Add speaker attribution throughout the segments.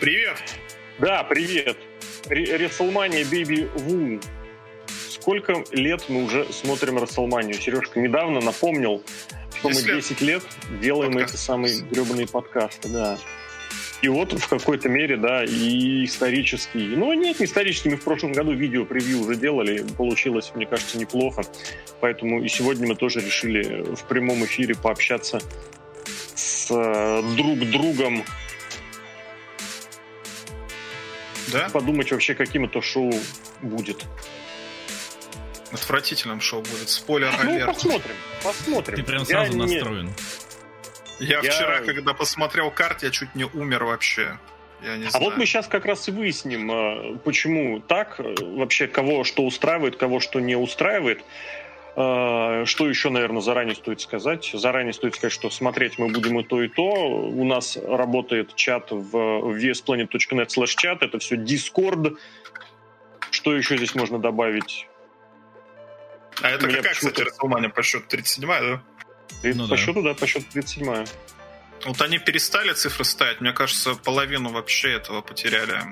Speaker 1: привет!
Speaker 2: Да, привет. Рестлмания Baby Ву. Сколько лет мы уже смотрим Расселманию? Сережка недавно напомнил, что мы 10 лет делаем Подкаст. эти самые гребаные подкасты, да. И вот в какой-то мере, да, и исторический. Ну, нет, не исторический. Мы в прошлом году видео-превью уже делали. Получилось, мне кажется, неплохо. Поэтому и сегодня мы тоже решили в прямом эфире пообщаться с э, друг другом.
Speaker 1: Да?
Speaker 2: Подумать вообще, каким это шоу будет.
Speaker 1: Отвратительным шоу будет. Спойлер
Speaker 2: Ну, посмотрим, посмотрим.
Speaker 3: Ты прям сразу я настроен. Не...
Speaker 1: Я, я вчера, когда посмотрел карт, я чуть не умер вообще. Я не
Speaker 2: а
Speaker 1: знаю.
Speaker 2: вот мы сейчас как раз и выясним, э, почему так, э, вообще кого что устраивает, кого что не устраивает. Э, что еще, наверное, заранее стоит сказать? Заранее стоит сказать, что смотреть мы будем и то, и то. У нас работает чат в vsplanet.net slash чат. Это все Discord. Что еще здесь можно добавить?
Speaker 1: А это какая, кстати, Расселмания по счету? 37-я, да?
Speaker 2: Ну, по да. счету, да, по счету 37
Speaker 1: Вот они перестали цифры ставить, мне кажется, половину вообще этого потеряли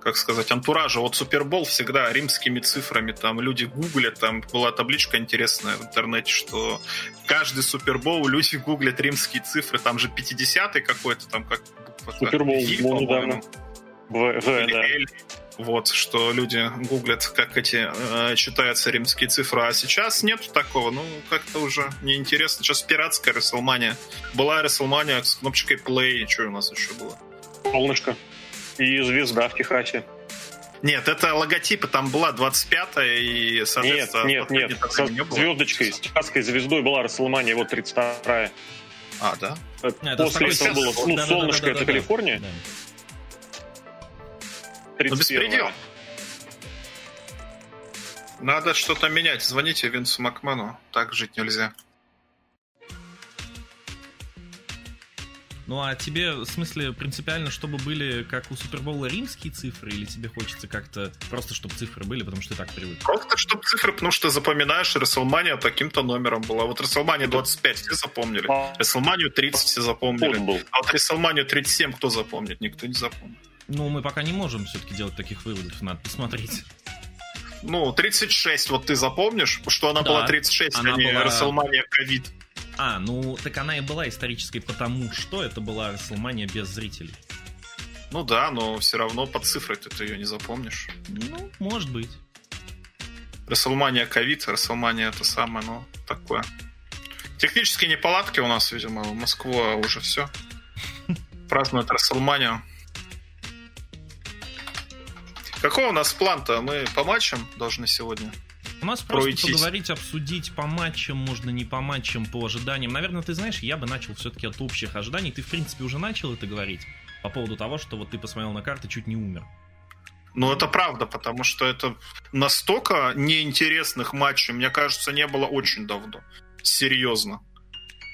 Speaker 1: как сказать, антуража. Вот Супербол всегда римскими цифрами, там люди гуглят, там была табличка интересная в интернете, что каждый Супербол люди гуглят римские цифры, там же 50-й какой-то, там как...
Speaker 2: Супербол был недавно. В, в,
Speaker 1: Или да. Вот, что люди гуглят, как эти э, читаются римские цифры. А сейчас нет такого. Ну, как-то уже неинтересно. Сейчас пиратская Расселмания. Была Расселмания с кнопочкой play. Что у нас еще было?
Speaker 2: Солнышко. И звезда в Техасе.
Speaker 1: Нет, это логотипы, там была 25-я и,
Speaker 2: соответственно... Нет, нет, нет, со не звездочкой, с техасской звездой была Расселмания, вот 32-я.
Speaker 1: А, да?
Speaker 2: После этого было, ну, да, солнышко, да, да, это Калифорния. Да.
Speaker 1: Ну, беспредел. Надо что-то менять. Звоните Винсу Макману. Так жить нельзя.
Speaker 3: Ну а тебе, в смысле, принципиально, чтобы были, как у Супербола, римские цифры, или тебе хочется как-то просто, чтобы цифры были, потому что ты так привык?
Speaker 1: Просто, чтобы цифры, потому что запоминаешь, Расселмания таким-то номером была. Вот Расселмания 25 все запомнили, Расселманию 30 все запомнили, а вот Расселманию 37 кто запомнит? Никто не запомнит.
Speaker 3: Ну, мы пока не можем все-таки делать таких выводов, надо посмотреть.
Speaker 1: Ну, 36, вот ты запомнишь, что она да, была 36, она а не была... WrestleMania ковид.
Speaker 3: А, ну, так она и была исторической, потому что это была WrestleMania без зрителей.
Speaker 1: Ну да, но все равно под цифрой ты ее не запомнишь.
Speaker 3: Ну, может быть.
Speaker 1: WrestleMania ковид, WrestleMania это самое, ну, такое. Технические неполадки у нас, видимо, в Москву уже все. Празднуют WrestleMania. Какой у нас план-то? Мы по матчам должны сегодня?
Speaker 3: У нас просто пройтись. поговорить, обсудить по матчам, можно не по матчам, по ожиданиям. Наверное, ты знаешь, я бы начал все-таки от общих ожиданий. Ты, в принципе, уже начал это говорить по поводу того, что вот ты посмотрел на карты, чуть не умер.
Speaker 1: Ну, это правда, потому что это настолько неинтересных матчей, мне кажется, не было очень давно. Серьезно.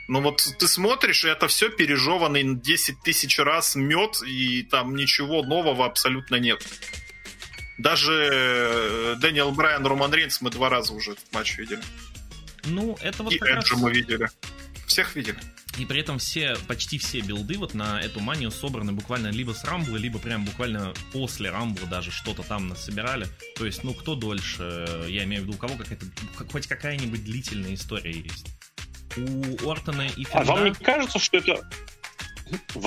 Speaker 1: Ну вот ты смотришь, и это все пережеванный 10 тысяч раз мед, и там ничего нового абсолютно нет. Даже э, Дэниел Брайан, Роман Рейнс мы два раза уже этот матч видели.
Speaker 3: Ну, это вот
Speaker 1: И Эджа раз... мы видели. Всех видели.
Speaker 3: И при этом все, почти все билды вот на эту манию собраны буквально либо с Рамбла, либо прям буквально после Рамбла даже что-то там насобирали. То есть, ну, кто дольше, я имею в виду, у кого какая-то, хоть какая-нибудь длительная история есть. У Ортона и Финда...
Speaker 2: А вам не кажется, что это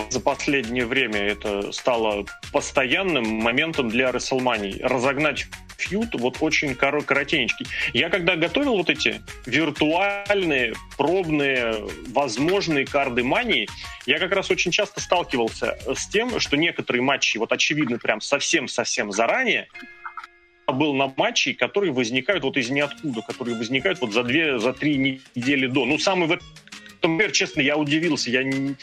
Speaker 2: за последнее время это стало постоянным моментом для Расселмании. Разогнать фьют вот очень коротенький. Я когда готовил вот эти виртуальные, пробные, возможные карды мании, я как раз очень часто сталкивался с тем, что некоторые матчи, вот очевидно, прям совсем-совсем заранее, был на матче, которые возникают вот из ниоткуда, которые возникают вот за две, за три недели до. Ну, самый например, честно, я удивился, я не,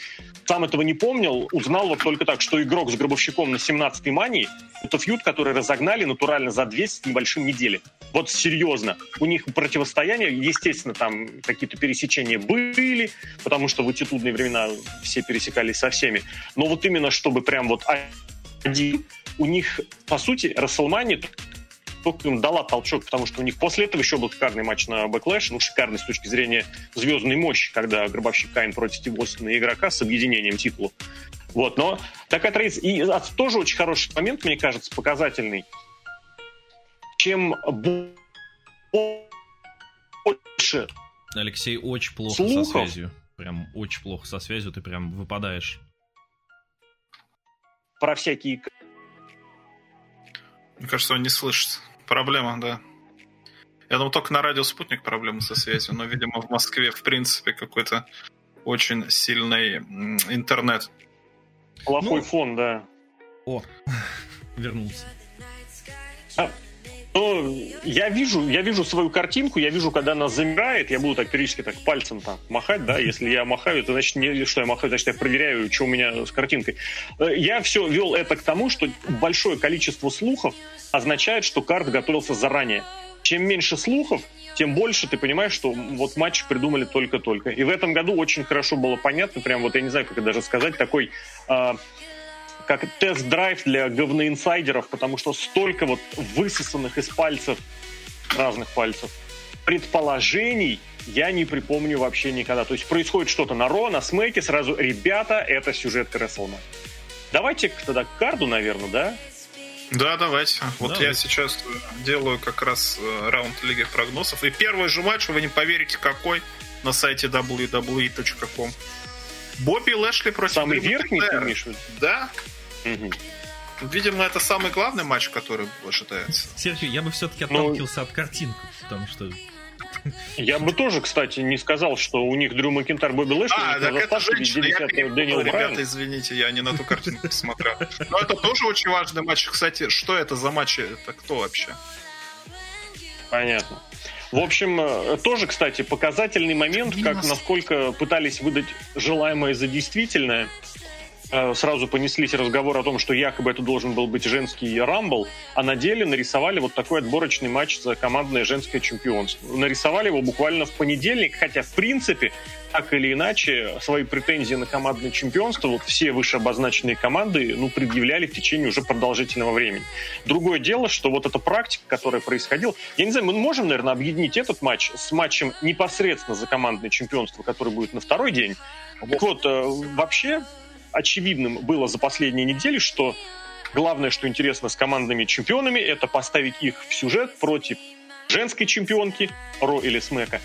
Speaker 2: сам этого не помнил, узнал вот только так, что игрок с гробовщиком на 17-й мании — это фьюд, который разогнали натурально за 2 с небольшим недели. Вот серьезно. У них противостояние, естественно, там какие-то пересечения были, потому что в аттитудные времена все пересекались со всеми. Но вот именно чтобы прям вот один, у них, по сути, Расселмани только им дала толчок, потому что у них после этого еще был шикарный матч на Backlash, ну, шикарный с точки зрения звездной мощи, когда Гробовщик Кайн против Стива Остина игрока с объединением титула. Вот, но такая традиция. И тоже очень хороший момент, мне кажется, показательный. Чем больше
Speaker 3: Алексей, очень плохо слухов. со связью. Прям очень плохо со связью, ты прям выпадаешь.
Speaker 2: Про всякие...
Speaker 1: Мне кажется, он не слышит. Проблема, да. Я думал, только на радио «Спутник» проблемы со связью, но, видимо, в Москве, в принципе, какой-то очень сильный интернет.
Speaker 2: Плохой ну, фон, да.
Speaker 3: О, вернулся.
Speaker 2: А, ну, я вижу, я вижу свою картинку, я вижу, когда она замирает, я буду так периодически так пальцем там махать, да, если я махаю, то значит, не, что я махаю, значит, я проверяю, что у меня с картинкой. Э, я все вел это к тому, что большое количество слухов означает, что карт готовился заранее. Чем меньше слухов, тем больше ты понимаешь, что вот матч придумали только-только. И в этом году очень хорошо было понятно, прям вот я не знаю, как это даже сказать, такой э, как тест-драйв для говноинсайдеров, потому что столько вот высосанных из пальцев, разных пальцев, предположений я не припомню вообще никогда. То есть происходит что-то на Ро, на Смеке, сразу, ребята, это сюжет Креслмана. Давайте тогда к карду, наверное, да?
Speaker 1: Да, давайте. Вот да, я сейчас делаю как раз э, раунд Лиги прогнозов. И первый же матч, вы не поверите, какой, на сайте www.com. Бобби Лэшли против
Speaker 2: Самый верхний, ты имеешь
Speaker 1: Да. Угу. Видимо, это самый главный матч, который ожидается.
Speaker 3: Сергей, я бы все-таки ну, отталкивался ну, от картинки, потому что
Speaker 2: я бы тоже, кстати, не сказал, что у них Дрю Макинтар, Бобби Лэшли,
Speaker 1: а, так это женщина, я Дэниел Ребята, извините, я не на ту картинку посмотрел. Но это тоже очень важный матч. Кстати, что это за матч? Это кто вообще?
Speaker 2: Понятно. В общем, э, тоже, кстати, показательный момент, как насколько пытались выдать желаемое за действительное. Э, сразу понеслись разговоры о том, что якобы это должен был быть женский рамбл, а на деле нарисовали вот такой отборочный матч за командное женское чемпионство. Нарисовали его буквально в понедельник, хотя, в принципе, так или иначе, свои претензии на командное чемпионство вот все вышеобозначенные команды ну, предъявляли в течение уже продолжительного времени. Другое дело, что вот эта практика, которая происходила, я не знаю, мы можем, наверное, объединить этот матч с матчем непосредственно за командное чемпионство, который будет на второй день. Так вот, э, вообще, очевидным было за последние недели, что главное, что интересно с командными чемпионами, это поставить их в сюжет против женской чемпионки Ро или Смека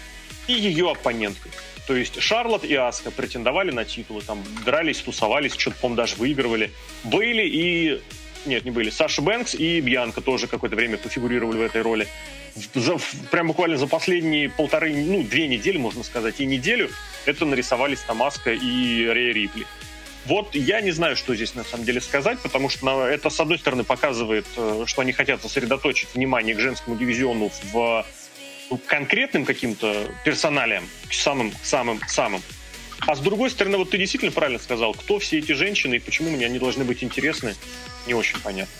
Speaker 2: и ее оппоненткой. То есть Шарлот и Аска претендовали на титулы, там дрались, тусовались, что-то, по даже выигрывали. Бейли и... Нет, не были. Саша Бэнкс и Бьянка тоже какое-то время пофигурировали в этой роли. За, прям буквально за последние полторы, ну, две недели, можно сказать, и неделю это нарисовались там Аска и Рея Рипли. Вот я не знаю, что здесь на самом деле сказать, потому что это, с одной стороны, показывает, э, что они хотят сосредоточить внимание к женскому дивизиону в ну, конкретным каким-то персоналиям, самым-самым-самым. А с другой стороны, вот ты действительно правильно сказал, кто все эти женщины и почему мне они должны быть интересны, не очень понятно.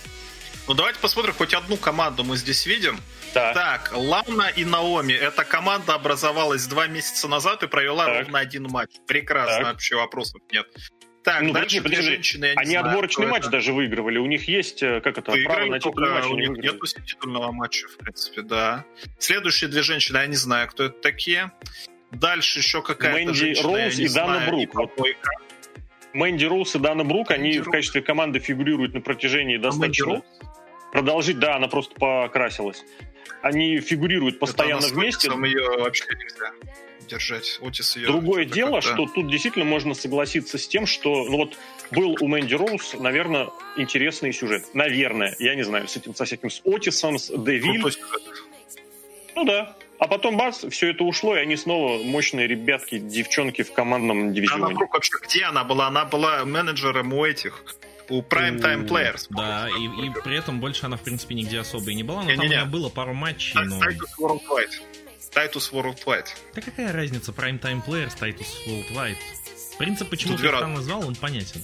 Speaker 1: Ну давайте посмотрим, хоть одну команду мы здесь видим.
Speaker 2: Да.
Speaker 1: Так, Лана и Наоми. Эта команда образовалась два месяца назад и провела так. ровно один матч. Прекрасно, так. вообще вопросов нет.
Speaker 2: Так, ну, дальше подожди, подожди. женщины, Они знаю, отборочный матч это. даже выигрывали. У них есть, э, как это,
Speaker 1: Выиграли, право на титульный матч. У них нет титульного матча, в принципе, да. Следующие две женщины, я не знаю, кто это такие. Дальше еще какая-то
Speaker 2: Мэнди женщина, Роуз и Дана Брук. Вот. Мэнди Роуз и Дана Брук, Мэнди они Роуз. в качестве команды фигурируют на протяжении а достаточно... Продолжить, да, она просто покрасилась. Они фигурируют постоянно это вместе.
Speaker 1: ее вообще нельзя держать. Отис ее...
Speaker 2: Другое дело, что тут действительно можно согласиться с тем, что ну вот был у Мэнди Роуз, наверное, интересный сюжет. Наверное, я не знаю, с этим, со всяким с Отисом, с Девиль. Ну да. А потом бац, все это ушло, и они снова мощные ребятки, девчонки в командном дивизионе.
Speaker 1: Она вдруг вообще где она была? Она была менеджером у этих у Prime Time Players.
Speaker 3: Да, и, и при этом больше она, в принципе, нигде особо и не была, но не, там не, не. было пару матчей. Но...
Speaker 1: Titus Worldwide.
Speaker 3: Да какая разница, Prime Time Players, Titus Worldwide? Принцип, почему ты там назвал, он понятен.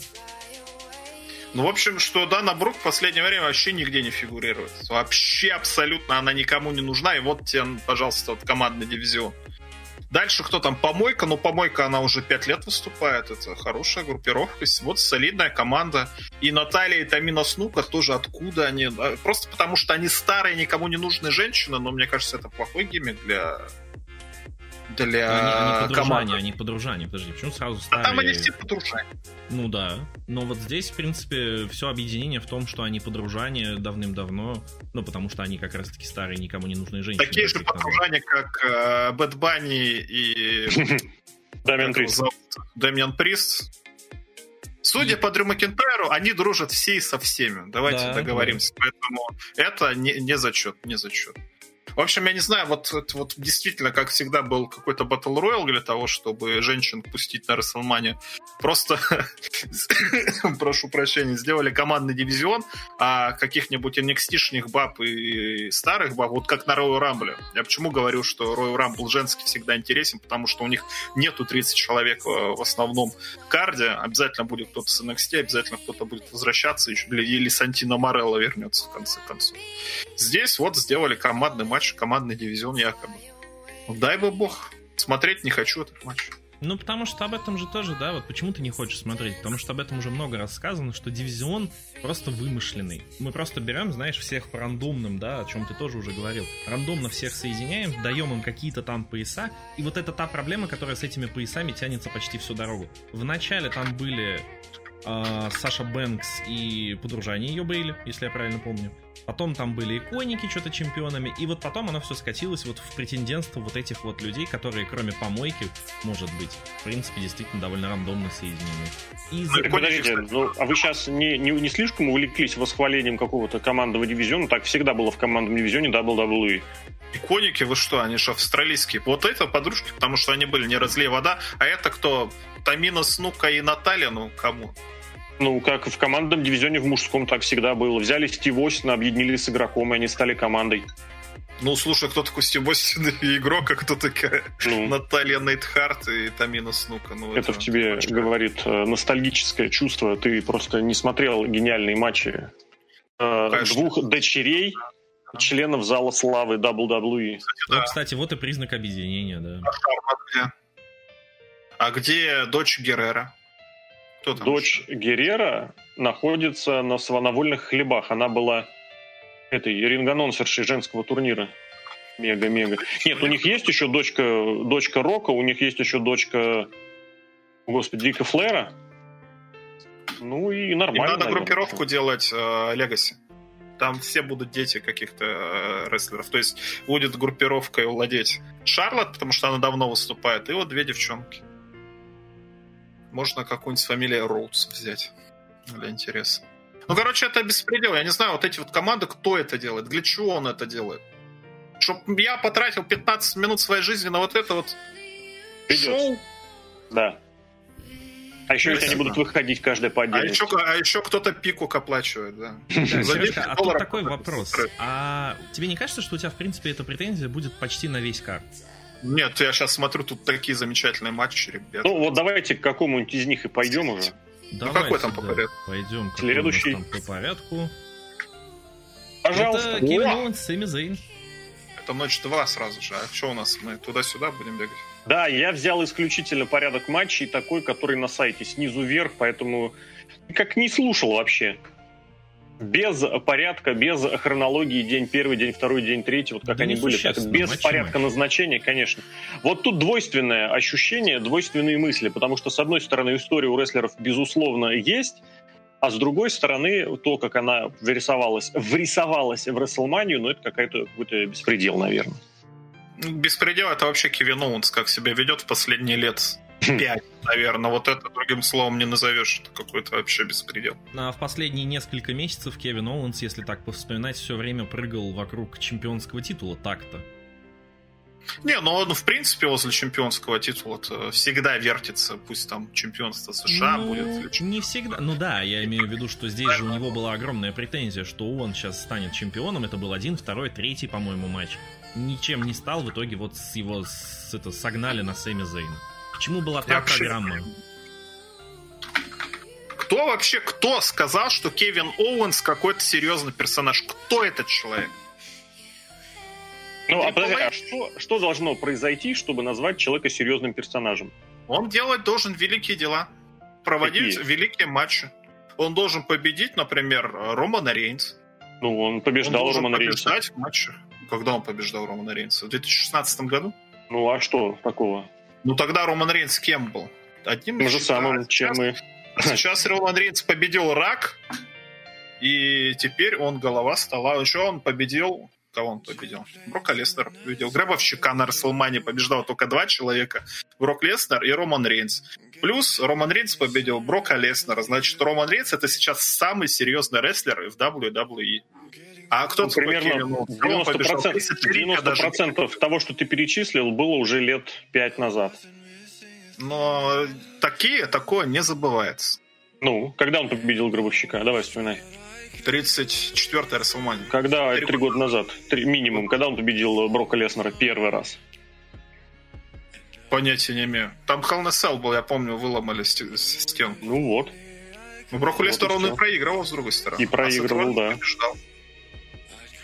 Speaker 1: Ну, в общем, что Дана Брук в последнее время вообще нигде не фигурирует. Вообще абсолютно она никому не нужна. И вот тебе, пожалуйста, вот командный дивизион. Дальше кто там? Помойка. Ну, Помойка, она уже пять лет выступает. Это хорошая группировка. Вот солидная команда. И Наталья и Тамина Снука тоже откуда они? Просто потому, что они старые, никому не нужные женщины. Но мне кажется, это плохой гиммик для для
Speaker 3: они, они
Speaker 1: команды.
Speaker 3: Они подружане, подожди, почему сразу
Speaker 1: А
Speaker 3: ставили...
Speaker 1: там они все подружане.
Speaker 3: Ну да, но вот здесь, в принципе, все объединение в том, что они подружане давным-давно, ну потому что они как раз-таки старые, никому не нужные женщины.
Speaker 1: Такие же подружане, как Бэт Банни и...
Speaker 2: Дамиан Прист.
Speaker 1: Дамиан Прист. Судя по Дрю Макентайру, они дружат все и со всеми. Давайте
Speaker 3: Да,
Speaker 1: договоримся. Поэтому это не, не зачет, не зачет. В общем, я не знаю, вот, вот действительно, как всегда, был какой-то Battle Royale для того, чтобы женщин пустить на Расселмане. Просто, прошу прощения, сделали командный дивизион, а каких-нибудь NXT-шних баб и старых баб, вот как на Royal Rumble. Я почему говорю, что Royal Rumble женский всегда интересен, потому что у них нету 30 человек в основном карде. Обязательно будет кто-то с NXT, обязательно кто-то будет возвращаться, или Сантино Морелло вернется в конце концов. Здесь вот сделали командный матч матч, командный дивизион якобы. Ну, дай бы бог. Смотреть не хочу этот матч.
Speaker 3: Ну, потому что об этом же тоже, да, вот почему ты не хочешь смотреть? Потому что об этом уже много раз сказано, что дивизион просто вымышленный. Мы просто берем, знаешь, всех по рандомным, да, о чем ты тоже уже говорил. Рандомно всех соединяем, даем им какие-то там пояса, и вот это та проблема, которая с этими поясами тянется почти всю дорогу. Вначале там были э, Саша Бэнкс и подружане ее были, если я правильно помню. Потом там были иконики что-то чемпионами, и вот потом оно все скатилось вот в претендентство вот этих вот людей, которые кроме помойки, может быть, в принципе, действительно довольно рандомно соединены.
Speaker 2: И ну, подождите, ну, а вы сейчас не, не, не слишком увлеклись восхвалением какого-то командного дивизиона? Так всегда было в командном дивизионе WWE.
Speaker 1: Иконики, вы что, они же австралийские. Вот это подружки, потому что они были не разлей вода, а это кто? Тамина, Снука и Наталья, ну кому?
Speaker 2: Ну, как в командном дивизионе в мужском так всегда было. Взяли Стив Остина, объединили с игроком, и они стали командой.
Speaker 1: Ну, слушай, кто такой Стив Остин и игрок, а кто такая ну, Наталья Нейтхарт и Тамина Снука? Ну,
Speaker 2: это, это в тебе очень... говорит э, ностальгическое чувство. Ты просто не смотрел гениальные матчи э, двух дочерей членов зала славы WWE.
Speaker 3: Кстати, да. ну, кстати, вот и признак объединения, да.
Speaker 1: А, а где дочь Геррера?
Speaker 2: Кто там Дочь еще? Герера находится на свановольных хлебах. Она была этой ринганонсершей женского турнира. Мега-мега. Нет, у них есть еще дочка, дочка Рока, у них есть еще дочка, господи, Дика Флера. Ну и нормально. Им
Speaker 1: надо наверное. группировку делать Легаси. Э, Там все будут дети каких-то э, рестлеров. То есть будет группировкой владеть Шарлот, потому что она давно выступает, и вот две девчонки. Можно какую-нибудь с фамилией Роудс взять. Для интереса. Ну, короче, это беспредел. Я не знаю, вот эти вот команды, кто это делает, для чего он это делает. Чтоб я потратил 15 минут своей жизни на вот это вот
Speaker 2: Придется. шоу. Да. А еще если они будут выходить каждый по отдельности.
Speaker 1: А еще, а еще кто-то пикук оплачивает, да.
Speaker 3: Сережка, а тут такой вопрос. А тебе не кажется, что у тебя, в принципе, эта претензия будет почти на весь карт?
Speaker 1: Нет, я сейчас смотрю, тут такие замечательные матчи, ребят.
Speaker 2: Ну вот давайте к какому-нибудь из них и пойдем уже.
Speaker 1: Давайте, ну какой там по порядку?
Speaker 3: Пойдем.
Speaker 2: Следующий.
Speaker 3: Там по порядку.
Speaker 2: Пожалуйста.
Speaker 3: Это Кевин Оуэнс, Сэмми Зейн.
Speaker 1: Это ночь 2 сразу же. А что у нас? Мы туда-сюда будем бегать?
Speaker 2: Да, я взял исключительно порядок матчей, такой, который на сайте снизу вверх, поэтому как не слушал вообще без порядка, без хронологии день первый, день второй, день третий, вот как да они были, так без матчи порядка матч. назначения, конечно. Вот тут двойственное ощущение, двойственные мысли, потому что, с одной стороны, история у рестлеров, безусловно, есть, а с другой стороны, то, как она вырисовалась, врисовалась в Рестлманию, ну, это какая-то, какой-то беспредел, наверное.
Speaker 1: Беспредел это вообще Кевин Оуэнс, как себя ведет в последние лет 5, наверное. Вот это другим словом не назовешь. Это какой-то вообще беспредел.
Speaker 3: А в последние несколько месяцев Кевин Оуэнс, если так повспоминать, все время прыгал вокруг чемпионского титула так-то.
Speaker 1: Не, ну он в принципе возле чемпионского титула всегда вертится, пусть там чемпионство США
Speaker 3: ну,
Speaker 1: будет. Или
Speaker 3: не всегда. Ну да, я имею в виду, что здесь же у него была огромная претензия, что он сейчас станет чемпионом. Это был один, второй, третий, по-моему, матч. Ничем не стал, в итоге вот с его с, это, согнали на Сэмми Зейна. К чему была та вообще... программа?
Speaker 1: Кто вообще, кто сказал, что Кевин Оуэнс какой-то серьезный персонаж? Кто этот человек?
Speaker 2: Ну, а, подожди, а что, что должно произойти, чтобы назвать человека серьезным персонажем?
Speaker 1: Он делать должен великие дела. Проводить Какие? великие матчи. Он должен победить, например, Романа Рейнс.
Speaker 2: Ну, он побеждал он
Speaker 1: Романа
Speaker 2: Рейнса.
Speaker 1: в матчах. Когда он побеждал Романа Рейнса? В 2016 году?
Speaker 2: Ну а что такого?
Speaker 1: Ну тогда Роман Рейнс кем был?
Speaker 2: Одним Тем же самым, чем мы.
Speaker 1: Сейчас Роман Рейнс победил рак, и теперь он голова стола. Еще он победил Кого он победил? Брока Леснер победил. Гробовщика на Расселмане побеждал только два человека. Брок Леснер и Роман Рейнс. Плюс Роман Рейнс победил Брока Леснера. Значит, Роман Рейнс это сейчас самый серьезный рестлер в WWE.
Speaker 2: А кто ну, примерно 90%, 90% того, что ты перечислил, было уже лет пять назад.
Speaker 1: Но такие, такое не забывается.
Speaker 2: Ну, когда он победил Гробовщика? Давай вспоминай.
Speaker 1: 34-й Расселмания.
Speaker 2: Когда? Три года назад. Три, минимум. Когда он победил Брока Леснера первый раз?
Speaker 1: Понятия не имею. Там Hell in был, я помню, выломали стен.
Speaker 2: Ну вот.
Speaker 1: Ну, Броку вот Леснеру он и проигрывал, с другой стороны.
Speaker 2: И проигрывал, а да. Побеждал.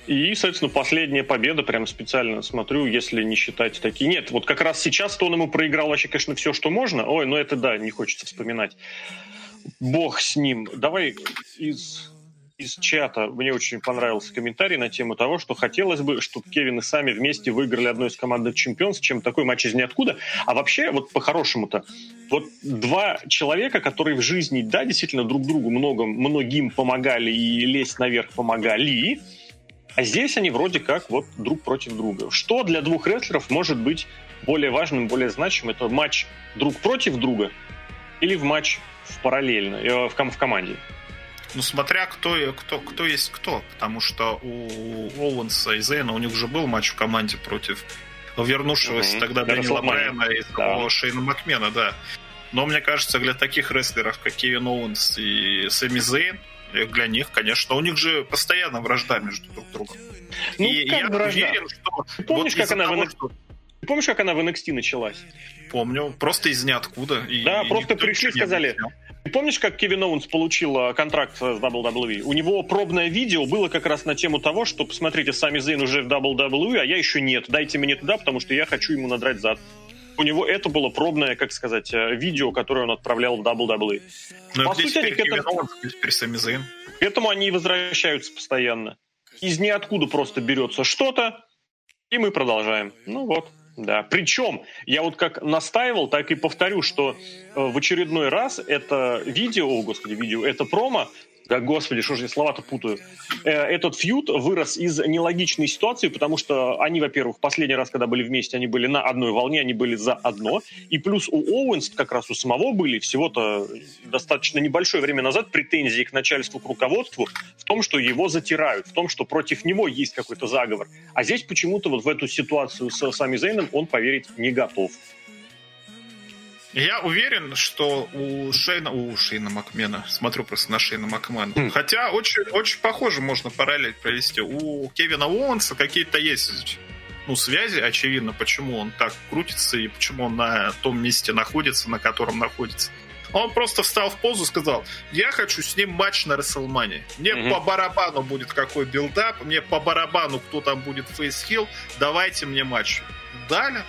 Speaker 2: И, соответственно, последняя победа, прям специально смотрю, если не считать такие. Нет, вот как раз сейчас-то он ему проиграл вообще, конечно, все, что можно. Ой, ну это да, не хочется вспоминать. Бог с ним. Давай из из чата мне очень понравился комментарий на тему того, что хотелось бы, чтобы Кевин и сами вместе выиграли одну из командных чемпионств, чем такой матч из ниоткуда. А вообще, вот по-хорошему-то, вот два человека, которые в жизни, да, действительно друг другу много, многим помогали и лезть наверх помогали, а здесь они вроде как вот друг против друга. Что для двух рестлеров может быть более важным, более значимым? Это матч друг против друга или в матч в параллельно, э, в, ком- в команде?
Speaker 1: Ну, смотря кто, кто, кто есть кто. Потому что у Оуэнса и Зейна у них уже был матч в команде против вернувшегося mm-hmm. тогда Дэниела Брайана и да. Шейна Макмена, да. Но мне кажется, для таких рестлеров, как Кевин Оуэнс и Сэмми Зейн, для них, конечно, у них же постоянно вражда между друг другом.
Speaker 2: Ну, и я вражда? уверен, что... Ты помнишь, вот как она того, в что... Ты помнишь, как она в NXT началась?
Speaker 1: Помню, просто из ниоткуда.
Speaker 2: И, да, и просто пришли, сказали, Помнишь, как Кевин Оуэнс получил э, контракт с WWE? У него пробное видео было как раз на тему того, что, посмотрите, Сэми Зейн уже в WWE, а я еще нет. Дайте мне туда, потому что я хочу ему надрать зад. У него это было пробное, как сказать, э, видео, которое он отправлял в WWE.
Speaker 1: Но По сути, они к этому... теперь Сами Зейн.
Speaker 2: К этому они возвращаются постоянно. Из ниоткуда просто берется что-то, и мы продолжаем. Ну вот. Да, причем я вот как настаивал, так и повторю, что э, в очередной раз это видео, о господи, видео, это промо господи, что же я слова-то путаю. Э, этот фьюд вырос из нелогичной ситуации, потому что они, во-первых, последний раз, когда были вместе, они были на одной волне, они были за одно. И плюс у Оуэнс как раз у самого были всего-то достаточно небольшое время назад претензии к начальству, к руководству в том, что его затирают, в том, что против него есть какой-то заговор. А здесь почему-то вот в эту ситуацию с Сами Зейном он поверить не готов.
Speaker 1: Я уверен, что у Шейна, у Шейна Макмена, смотрю просто на Шейна Макмена, mm. хотя очень, очень похоже можно параллель провести. У Кевина Уонса какие-то есть ну, связи, очевидно, почему он так крутится и почему он на том месте находится, на котором находится. Он просто встал в позу и сказал, я хочу с ним матч на Рестлмании. Мне мгм. по барабану будет какой build-up, мне по барабану, кто там будет face, heel, давайте мне матч. Дали,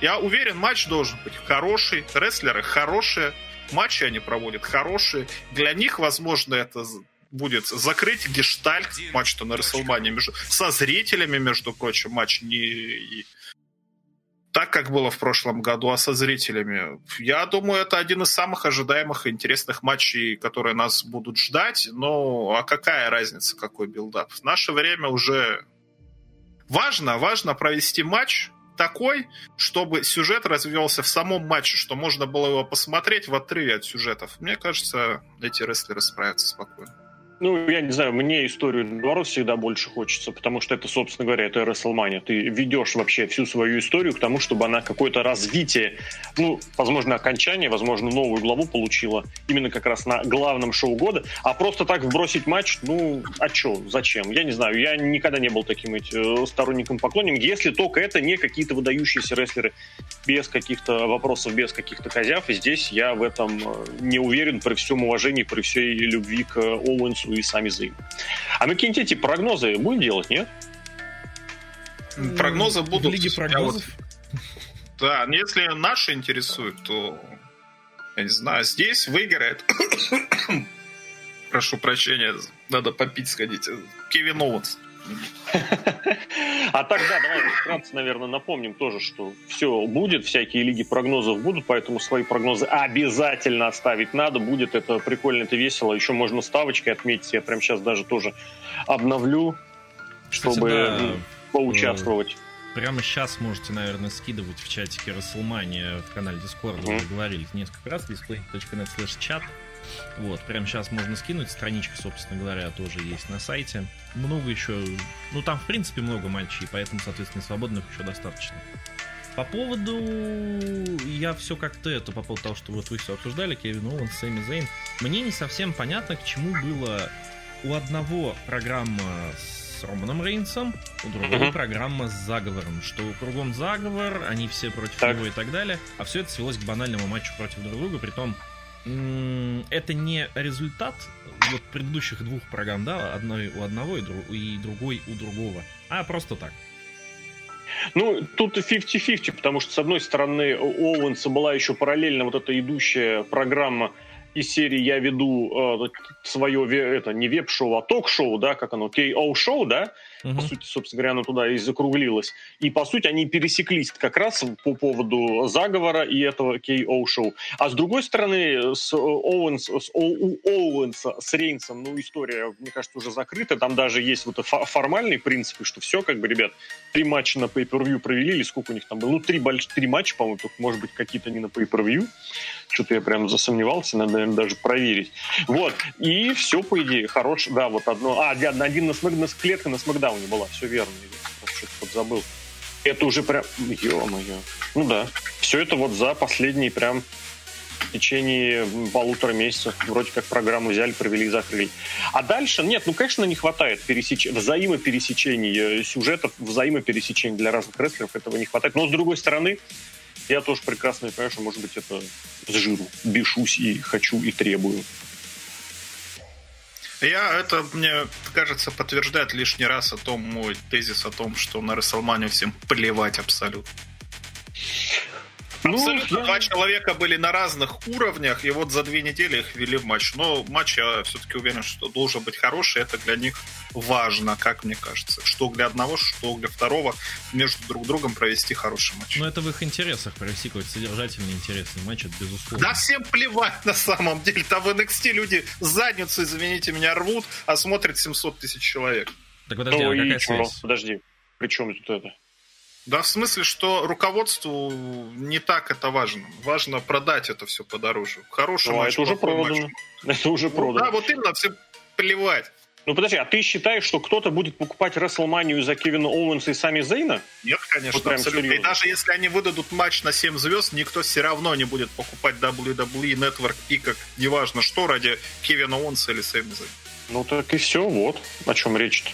Speaker 1: я уверен, матч должен быть хороший, рестлеры хорошие, матчи они проводят хорошие. Для них, возможно, это будет закрыть гештальт матч-то на Рестлмании между, со зрителями, между прочим, матч не так, как было в прошлом году, а со зрителями. Я думаю, это один из самых ожидаемых и интересных матчей, которые нас будут ждать. Но а какая разница, какой build-up? В наше время уже важно, важно провести матч, такой, чтобы сюжет развивался в самом матче, что можно было его посмотреть в отрыве от сюжетов. Мне кажется, эти рестлеры справятся спокойно.
Speaker 2: Ну, я не знаю, мне историю дворов всегда больше хочется, потому что это, собственно говоря, это WrestleMania. Ты ведешь вообще всю свою историю к тому, чтобы она какое-то развитие, ну, возможно, окончание, возможно, новую главу получила именно как раз на главном шоу года. А просто так вбросить матч, ну, а чё, зачем? Я не знаю, я никогда не был таким э, сторонником поклонником, если только это не какие-то выдающиеся рестлеры без каких-то вопросов, без каких-то козяв. И здесь я в этом э, не уверен при всем уважении, при всей любви к Оуэнсу и сами Зейн. А мы какие-нибудь эти прогнозы будем делать, нет?
Speaker 1: Прогнозы будут. В
Speaker 3: Лиге прогнозов?
Speaker 1: Вот, да, если наши интересуют, то я не знаю, здесь выиграет прошу прощения, надо попить сходить. Кевин Оуэнс.
Speaker 2: А тогда давай вкратце, наверное, напомним тоже, что все будет, всякие лиги прогнозов будут, поэтому свои прогнозы обязательно оставить надо. Будет это прикольно, это весело. Еще можно ставочкой отметить. Я прям сейчас даже тоже обновлю, чтобы Кстати, да, поучаствовать.
Speaker 3: Прямо сейчас можете, наверное, скидывать в чатике Расселмания в канале Discord. Mm-hmm. Уже говорили несколько раз. display.net slash chat. Вот, прямо сейчас можно скинуть. Страничка, собственно говоря, тоже есть на сайте. Много еще... Ну, там, в принципе, много матчей, поэтому, соответственно, свободных еще достаточно. По поводу... Я все как-то это, по поводу того, что вот вы все обсуждали, Кевин Оуэн, Сэмми Зейн. Мне не совсем понятно, к чему было у одного программа с Романом Рейнсом, у другого mm-hmm. программа с заговором, что кругом заговор, они все против так. него и так далее, а все это свелось к банальному матчу против друг друга, при том это не результат вот предыдущих двух программ, да, одной у одного и, друг, и другой у другого, а просто так.
Speaker 2: Ну, тут 50-50, потому что, с одной стороны, у Оуэнса была еще параллельно вот эта идущая программа из серии я веду э, свое, это не веб-шоу, а ток-шоу, да, как оно, KO-шоу, да, угу. по сути, собственно говоря, оно туда и закруглилось. И, по сути, они пересеклись как раз по поводу заговора и этого KO-шоу. А с другой стороны, с, Оуэнс, с у Оуэнса с Рейнсом, ну, история, мне кажется, уже закрыта. Там даже есть вот формальные принципы, что все, как бы, ребят, три матча на pay-per-view провели, или сколько у них там было? Ну, три, больш... три матча, по-моему, только, может быть, какие-то не на pay-per-view. Что-то я прям засомневался, надо, наверное, даже проверить. Вот. И все, по идее, хорош. Да, вот одно... А, один на, смэг... на клетка на смакдауне была, все верно. Я что-то подзабыл. Это уже прям... Ё-моё. Ну да. Все это вот за последние прям в течение полутора месяцев вроде как программу взяли, провели и закрыли. А дальше, нет, ну, конечно, не хватает пересеч... взаимопересечений э, сюжетов, взаимопересечений для разных рестлеров, этого не хватает. Но, с другой стороны, я тоже прекрасно понимаю, что, может быть, это с жиру. Бешусь и хочу, и требую.
Speaker 1: Я это, мне кажется, подтверждает лишний раз о том, мой тезис о том, что на Расселмане всем плевать абсолютно. Ну, Абсолютно я... два человека были на разных уровнях, и вот за две недели их ввели в матч. Но матч, я все-таки уверен, что должен быть хороший. Это для них важно, как мне кажется. Что для одного, что для второго. Между друг другом провести хороший матч.
Speaker 3: Но это в их интересах провести какой-то содержательный, интересный матч, это безусловно.
Speaker 1: Да всем плевать на самом деле. Там в NXT люди задницу, извините меня, рвут, а смотрят 700 тысяч человек.
Speaker 2: Так подожди, ну, а какая связь? Подожди, при чем тут это?
Speaker 1: Да, в смысле, что руководству не так это важно. Важно продать это все подороже. Хороший ну,
Speaker 2: матч. Это уже продано. Матч. Это уже продано. Ну,
Speaker 1: да, вот именно, все плевать.
Speaker 2: Ну подожди, а ты считаешь, что кто-то будет покупать Рестлманию за Кевина Оуэнса и сами Зейна?
Speaker 1: Нет, конечно, вот абсолютно. Серьезно. И даже если они выдадут матч на 7 звезд, никто все равно не будет покупать WWE, Network, Peacock, неважно что, ради Кевина Оуэнса или Сами Зейна.
Speaker 2: Ну так и все, вот о чем речь-то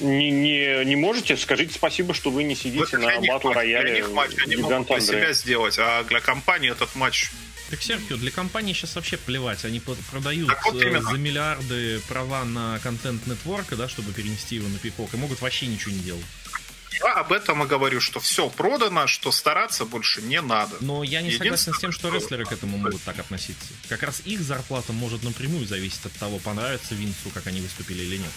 Speaker 2: не, не, не можете, скажите спасибо, что вы не сидите вот на батл рояле. Для них
Speaker 1: матч они могут для себя сделать, а для компании этот матч
Speaker 3: так, Серхио, для компании сейчас вообще плевать. Они продают вот э, за миллиарды права на контент нетворка, да, чтобы перенести его на пикок, и могут вообще ничего не делать.
Speaker 1: Я об этом и говорю, что все продано, что стараться больше не надо.
Speaker 3: Но я не согласен с тем, что рестлеры к этому могут так относиться. Как раз их зарплата может напрямую зависеть от того, понравится Винсу, как они выступили или нет.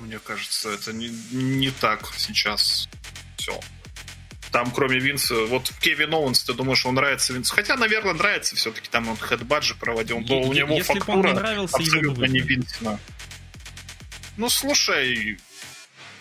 Speaker 1: Мне кажется, это не, не так сейчас все. Там, кроме Винса, вот Кевин Оуэнс, ты думаешь, он нравится Винсу? Хотя, наверное, нравится все-таки. Там он хедбаджи проводил. Но у него
Speaker 3: Если фактура абсолютно
Speaker 1: не Винсина. Ну, слушай,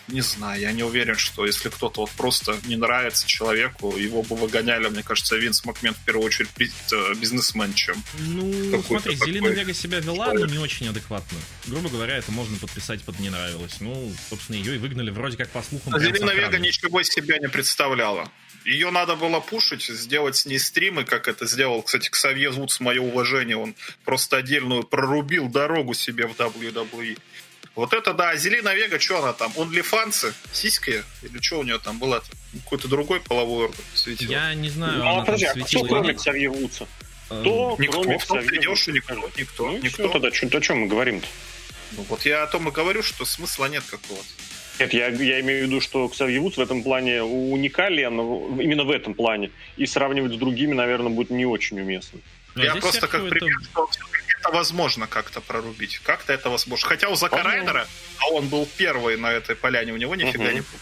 Speaker 1: не знаю, я не уверен, что если кто-то вот просто не нравится человеку, его бы выгоняли, мне кажется, Винс Макмен в первую очередь э, бизнесмен, чем
Speaker 3: Ну, смотри, Зелена Вега себя вела, но не очень адекватно. Грубо говоря, это можно подписать под «не нравилось». Ну, собственно, ее и выгнали вроде как по слухам.
Speaker 1: А Зелена Вега ничего из себя не представляла. Ее надо было пушить, сделать с ней стримы, как это сделал, кстати, Ксавье Вудс, мое уважение, он просто отдельную прорубил дорогу себе в WWE. Вот это да, Зелина Вега, что она там? Он Онлифансы? Сиськи? Или что у нее там было? Какой-то другой половой орган
Speaker 3: светил? Я не знаю.
Speaker 2: Ну, а подожди, а кто кроме Ксавье Вудса?
Speaker 1: Э, кто, никто, кроме Ксавье Вудса? Никто, никто, ну, никто.
Speaker 2: тогда, что, о чем мы говорим-то?
Speaker 1: Ну, вот я о том и говорю, что смысла нет какого-то.
Speaker 2: Нет, я, я имею в виду, что Ксавье Вудс в этом плане уникален, именно в этом плане. И сравнивать с другими, наверное, будет не очень уместно.
Speaker 1: Я просто как пример, это... что это возможно как-то прорубить. Как-то это возможно. Хотя у Зака. Райдера, а он был первый на этой поляне, у него нифига
Speaker 2: Мгм.
Speaker 1: не было.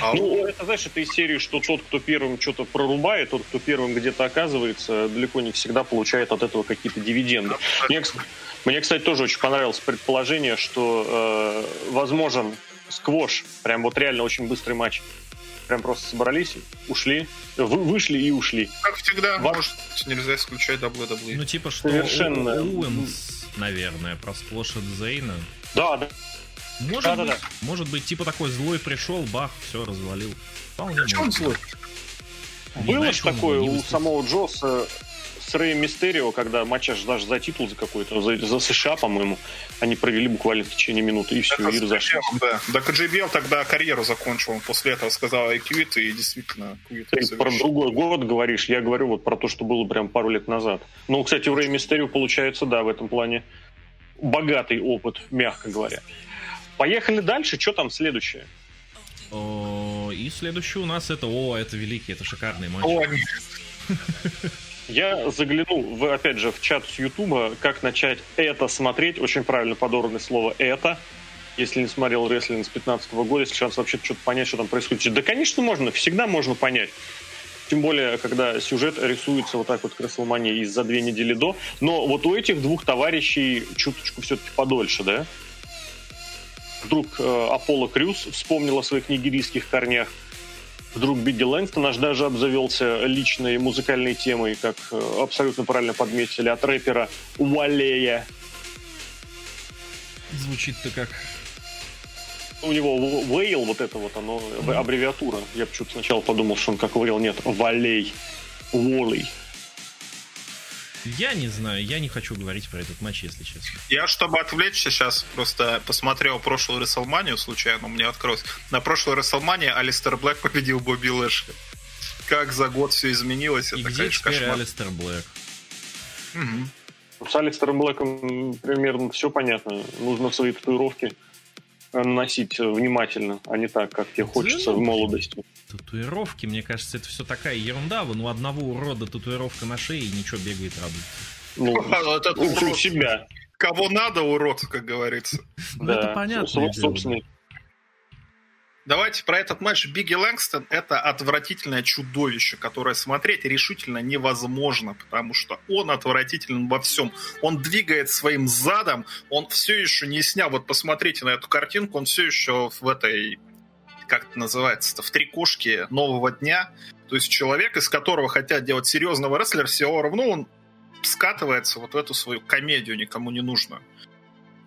Speaker 1: А
Speaker 2: Ну, это, знаешь, это из серии, что тот, кто первым что-то прорубает, тот, кто первым где-то оказывается, далеко не всегда получает от этого какие-то дивиденды. Мне, мне, кстати, тоже очень понравилось предположение, что э, возможен сквош, прям вот реально очень быстрый матч. Прям просто собрались, ушли, вы, вышли и ушли.
Speaker 1: как всегда,
Speaker 2: Во-
Speaker 1: может, нельзя исключать WWE.
Speaker 3: Ну, типа, что
Speaker 2: Совершенно.
Speaker 3: Оуэнс, наверное, просквошит Зейна.
Speaker 2: Да, да.
Speaker 3: Может
Speaker 2: Да-да-да.
Speaker 3: быть, может быть, типа такой злой пришел, бах, все развалил. Вполне
Speaker 1: Почему злой?
Speaker 2: Было же такое у самого Джоса с Рэем Мистерио, когда матч аж даже за титул за какой-то, за, за США, по-моему, они провели буквально в течение минуты, и все,
Speaker 1: Это
Speaker 2: и разошлись.
Speaker 1: Да. Да, JBL тогда карьеру закончил. Он после этого сказал I quit, и действительно quit.
Speaker 2: Ты про другой год говоришь, я говорю вот про то, что было прям пару лет назад. Ну, кстати, у Рэя Мистерио получается, да, в этом плане богатый опыт, мягко говоря. Поехали дальше, что там следующее?
Speaker 3: И следующий у нас это, о, это великий, это шикарный матч.
Speaker 1: О, нет.
Speaker 2: Я загляну, в, опять же, в чат с Ютуба, как начать это смотреть. Очень правильно подобранное слово «это». Если не смотрел рестлинг с 15 года, если шанс вообще что-то понять, что там происходит. Да, конечно, можно, всегда можно понять. Тем более, когда сюжет рисуется вот так вот к WrestleMania из за две недели до. Но вот у этих двух товарищей чуточку все-таки подольше, да? Вдруг э, Аполло Крюс вспомнил о своих нигерийских корнях. Вдруг Бигги Лэнгстон аж даже обзавелся личной музыкальной темой, как э, абсолютно правильно подметили, от рэпера Уалея.
Speaker 3: Звучит-то как...
Speaker 2: У него Вейл, вот это вот, оно, аббревиатура. Я почему-то сначала подумал, что он как Вейл. Нет, Валей. Уоллей.
Speaker 3: Я не знаю, я не хочу говорить про этот матч, если честно.
Speaker 1: Я, чтобы отвлечься, сейчас просто посмотрел прошлую Рестлманию случайно, мне открылось. На прошлой Рестлмании Алистер Блэк победил Бобби Лэшли. Как за год все изменилось,
Speaker 3: И
Speaker 1: это,
Speaker 3: где
Speaker 1: конечно, кошмар.
Speaker 3: Алистер Блэк?
Speaker 1: Мгм.
Speaker 2: С Алистером Блэком примерно все понятно. Нужно свои татуировки наносить внимательно, а не так, как тебе хочется в молодости.
Speaker 3: Татуировки, мне кажется, это все такая ерунда. Вон у одного урода татуировка на шее и ничего бегает радует.
Speaker 2: Ну,
Speaker 1: Этот
Speaker 2: у
Speaker 1: урод.
Speaker 2: себя.
Speaker 1: Кого надо, урод, как говорится.
Speaker 3: Ну,
Speaker 2: да.
Speaker 3: это понятно.
Speaker 2: Соб- собственно,
Speaker 1: Давайте про этот матч. Бигги Лэнгстон – это отвратительное чудовище, которое смотреть решительно невозможно, потому что он отвратителен во всем. Он двигает своим задом, он все еще не снял. Вот посмотрите на эту картинку, он все еще в этой, как это называется-то, в трикошке нового дня. То есть человек, из которого хотят делать серьезного рестлера, все равно он скатывается вот в эту свою комедию никому не нужную.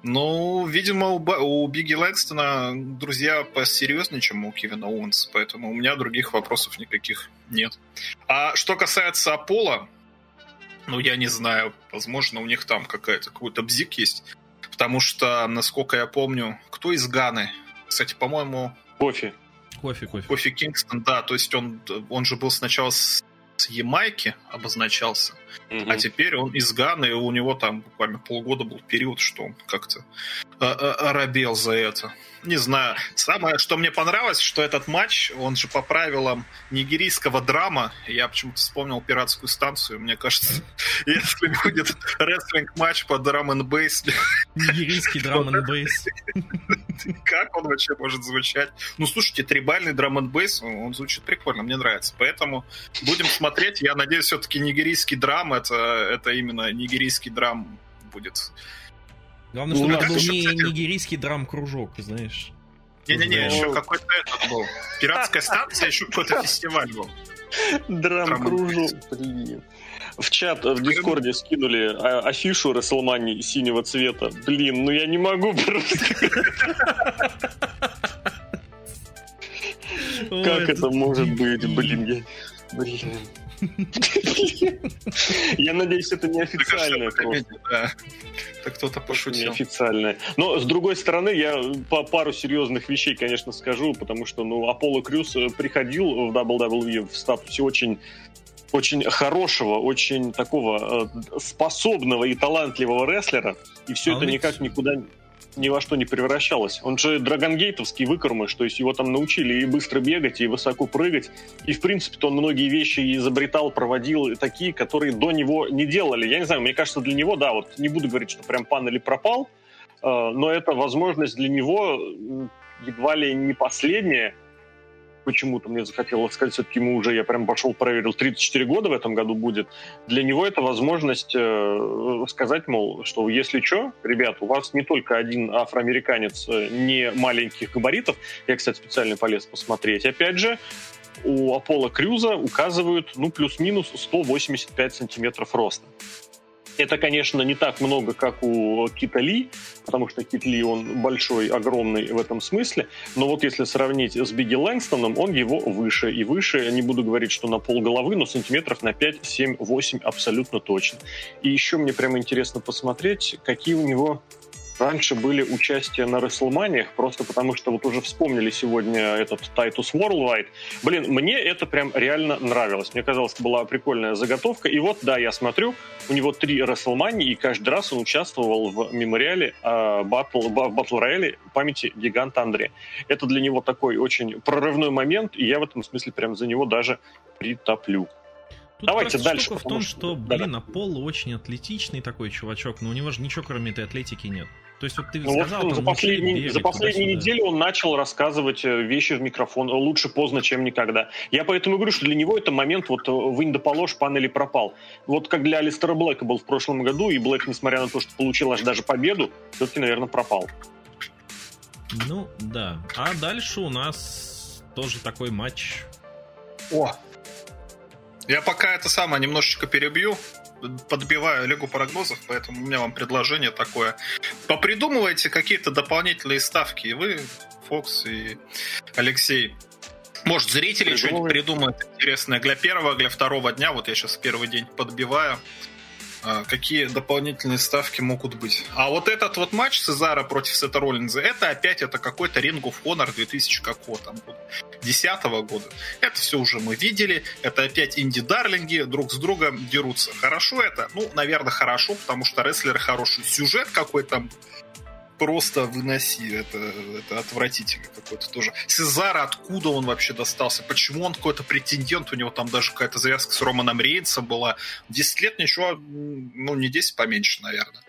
Speaker 1: Ну, видимо, у, у Бигги Лэнгстона друзья посерьезнее, чем у Кевина Оуэнса, поэтому у меня других вопросов никаких нет. А что касается Аполло, ну, я не знаю, возможно, у них там какая-то, какой-то бзик есть, потому что, насколько я помню, кто из Ганы? Кстати, по-моему,
Speaker 2: Кофи.
Speaker 3: Кофи, Кофи.
Speaker 1: Кофи Кингстон, да, то есть он, он же был сначала с, с Ямайки обозначался,
Speaker 2: Мгм.
Speaker 1: а теперь он из Ганы, и у него там буквально полгода был период, что он как-то э, э, оробел за это. Не знаю. Самое, что мне понравилось, что этот матч, он же по правилам нигерийского драма, я почему-то вспомнил пиратскую станцию, мне кажется, если будет рестлинг-матч по drum n bass,
Speaker 3: Нигерийский драм н бейс.
Speaker 1: как он вообще может звучать? Ну, слушайте, трибальный драм н бейс, он, он звучит прикольно, мне нравится. Поэтому будем смотреть. Я надеюсь, все-таки нигерийский драм, это, это именно нигерийский драм будет.
Speaker 3: Главное,
Speaker 2: Ну,
Speaker 3: чтобы
Speaker 2: да,
Speaker 3: это был
Speaker 1: слушай,
Speaker 3: не
Speaker 1: кстати-
Speaker 3: нигерийский драм-кружок, знаешь.
Speaker 1: Не-не-не,
Speaker 3: Ну,
Speaker 1: еще какой-то этот был. Пиратская станция, еще какой-то фестиваль был.
Speaker 2: Драм-кружок, блин. В чат, в Дискорде скинули а- афишу Расселмани синего цвета. Блин, ну я не могу просто. Как это может быть, блин? я- Блин. Я надеюсь, это не официальное
Speaker 1: это. Это кто-то пошутил.
Speaker 2: Неофициальное. Но, с другой стороны, я по пару серьезных вещей, конечно, скажу, потому что, ну, Аполло Крюс э, приходил в WWE в статусе очень очень хорошего, очень такого э, способного и талантливого рестлера, и все
Speaker 3: А
Speaker 2: это никак никуда... ни во что не превращалось. Он же драгонгейтовский выкормыш, то есть его там научили и быстро бегать, и высоко прыгать. И, в принципе, он многие вещи изобретал, проводил, такие, которые до него не делали. Я не знаю, мне кажется, для него, да, вот не буду говорить, что прям пан или пропал, э, но это возможность для него едва ли не последняя, почему-то мне захотелось сказать, все-таки ему уже, я прям пошел проверил, 34 года в этом году будет. Для него это возможность э, сказать, мол, что если что, ребят, у вас не только один афроамериканец э, не маленьких габаритов, я, кстати, специально полез посмотреть, опять же, у Аполло Крюза указывают, ну, плюс-минус 185 сантиметров роста. Это, конечно, не так много, как у Кита Ли, потому что Кит Ли, он большой, огромный в этом смысле. Но вот если сравнить с Бигги Лэнгстоном, он его выше. И выше, я не буду говорить, что на пол головы, но сантиметров на 5, 7, 8 абсолютно точно. И еще мне прямо интересно посмотреть, какие у него раньше были участия на Рестлманиях, просто потому что вот уже вспомнили сегодня этот Titus Worldwide. Блин, мне это прям реально нравилось. Мне казалось, была прикольная заготовка. И вот, да, я смотрю, у него три Рестлмании, и каждый раз он участвовал в мемориале э, батл, батл рояле памяти гиганта Андрея. Это для него такой очень прорывной момент, и я в этом смысле прям за него даже притоплю.
Speaker 3: Тут Давайте дальше. Штука в том, что, блин, да, Аполло очень атлетичный такой чувачок, но у него же ничего кроме этой атлетики нет. То есть вот ты ну, сказал, вот,
Speaker 2: за, последний, бегать, за последнюю неделю он начал рассказывать э, вещи в микрофон лучше поздно, чем никогда. Я поэтому говорю, что для него это момент вот э, вынь да положь, пан или пропал. Вот как для Алистера Блэка был в прошлом году, и Блэк, несмотря на то, что получил аж даже победу, все-таки, наверное, пропал.
Speaker 3: Ну, да. А дальше у нас тоже такой матч.
Speaker 1: О! Я пока это самое немножечко перебью подбиваю лигу прогнозов, поэтому у меня вам предложение такое. Попридумывайте какие-то дополнительные ставки, и вы, Фокс и Алексей. Может, зрители что-нибудь придумают интересное для первого, для второго дня. Вот я сейчас первый день подбиваю. А, какие дополнительные ставки могут быть. А вот этот вот матч Сезара против Сета Роллинза, это опять это какой-то Ring of Honor 2000 какого там года, 10 года. Это все уже мы видели, это опять инди-дарлинги друг с другом дерутся. Хорошо это? Ну, наверное, хорошо, потому что рестлеры хороший. Сюжет какой там просто выноси. Это, это отвратительно какой-то тоже. Сезара, откуда он вообще достался? Почему он какой-то претендент? У него там даже какая-то завязка с Романом Рейнсом была. 10 лет ничего, ну, не 10, поменьше, наверное.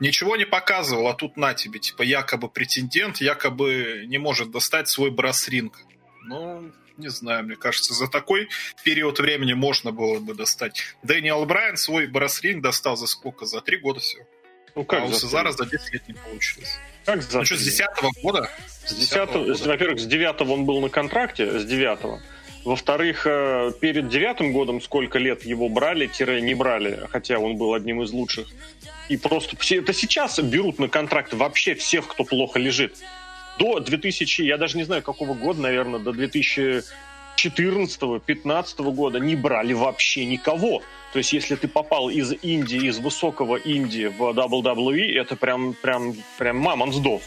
Speaker 1: Ничего не показывал, а тут на тебе, типа, якобы претендент, якобы не может достать свой брас-ринг. Ну, не знаю, мне кажется, за такой период времени можно было бы достать. Дэниел Брайан свой брас-ринг достал за сколько? За три года всего. Ну как а у Сезара за 10 лет не получилось. Как за ну что, с 10 года?
Speaker 2: С 10 года. Во-первых, с 9 он был на контракте, с 9 Во-вторых, э, перед девятым годом сколько лет его брали, тире не брали, хотя он был одним из лучших. И просто это сейчас берут на контракт вообще всех, кто плохо лежит. До 2000, я даже не знаю, какого года, наверное, до 2000 2014-2015 года не брали вообще никого. То есть, если ты попал из Индии, из высокого Индии в WWE, это прям, прям, прям мамон сдох.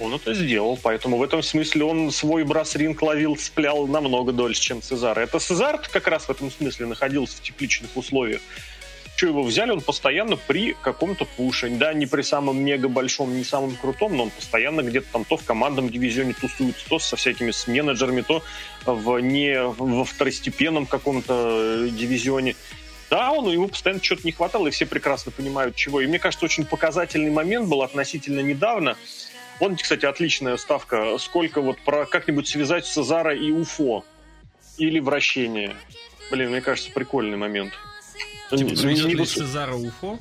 Speaker 2: Он это сделал, поэтому в этом смысле он свой брас-ринг ловил, сплял намного дольше, чем Цезар. Это Цезар как раз в этом смысле находился в тепличных условиях что его взяли, он постоянно при каком-то пуше. Да, не при самом мега большом, не самом крутом, но он постоянно где-то там то в командном дивизионе тусуется, то со всякими с менеджерами, то в не во второстепенном каком-то дивизионе. Да, он, ему постоянно чего-то не хватало, и все прекрасно понимают, чего. И мне кажется, очень показательный момент был относительно недавно. Он, кстати, отличная ставка. Сколько вот про как-нибудь связать Цезара и Уфо. Или вращение. Блин, мне кажется, прикольный момент.
Speaker 3: Типа, не Цезара Уфо?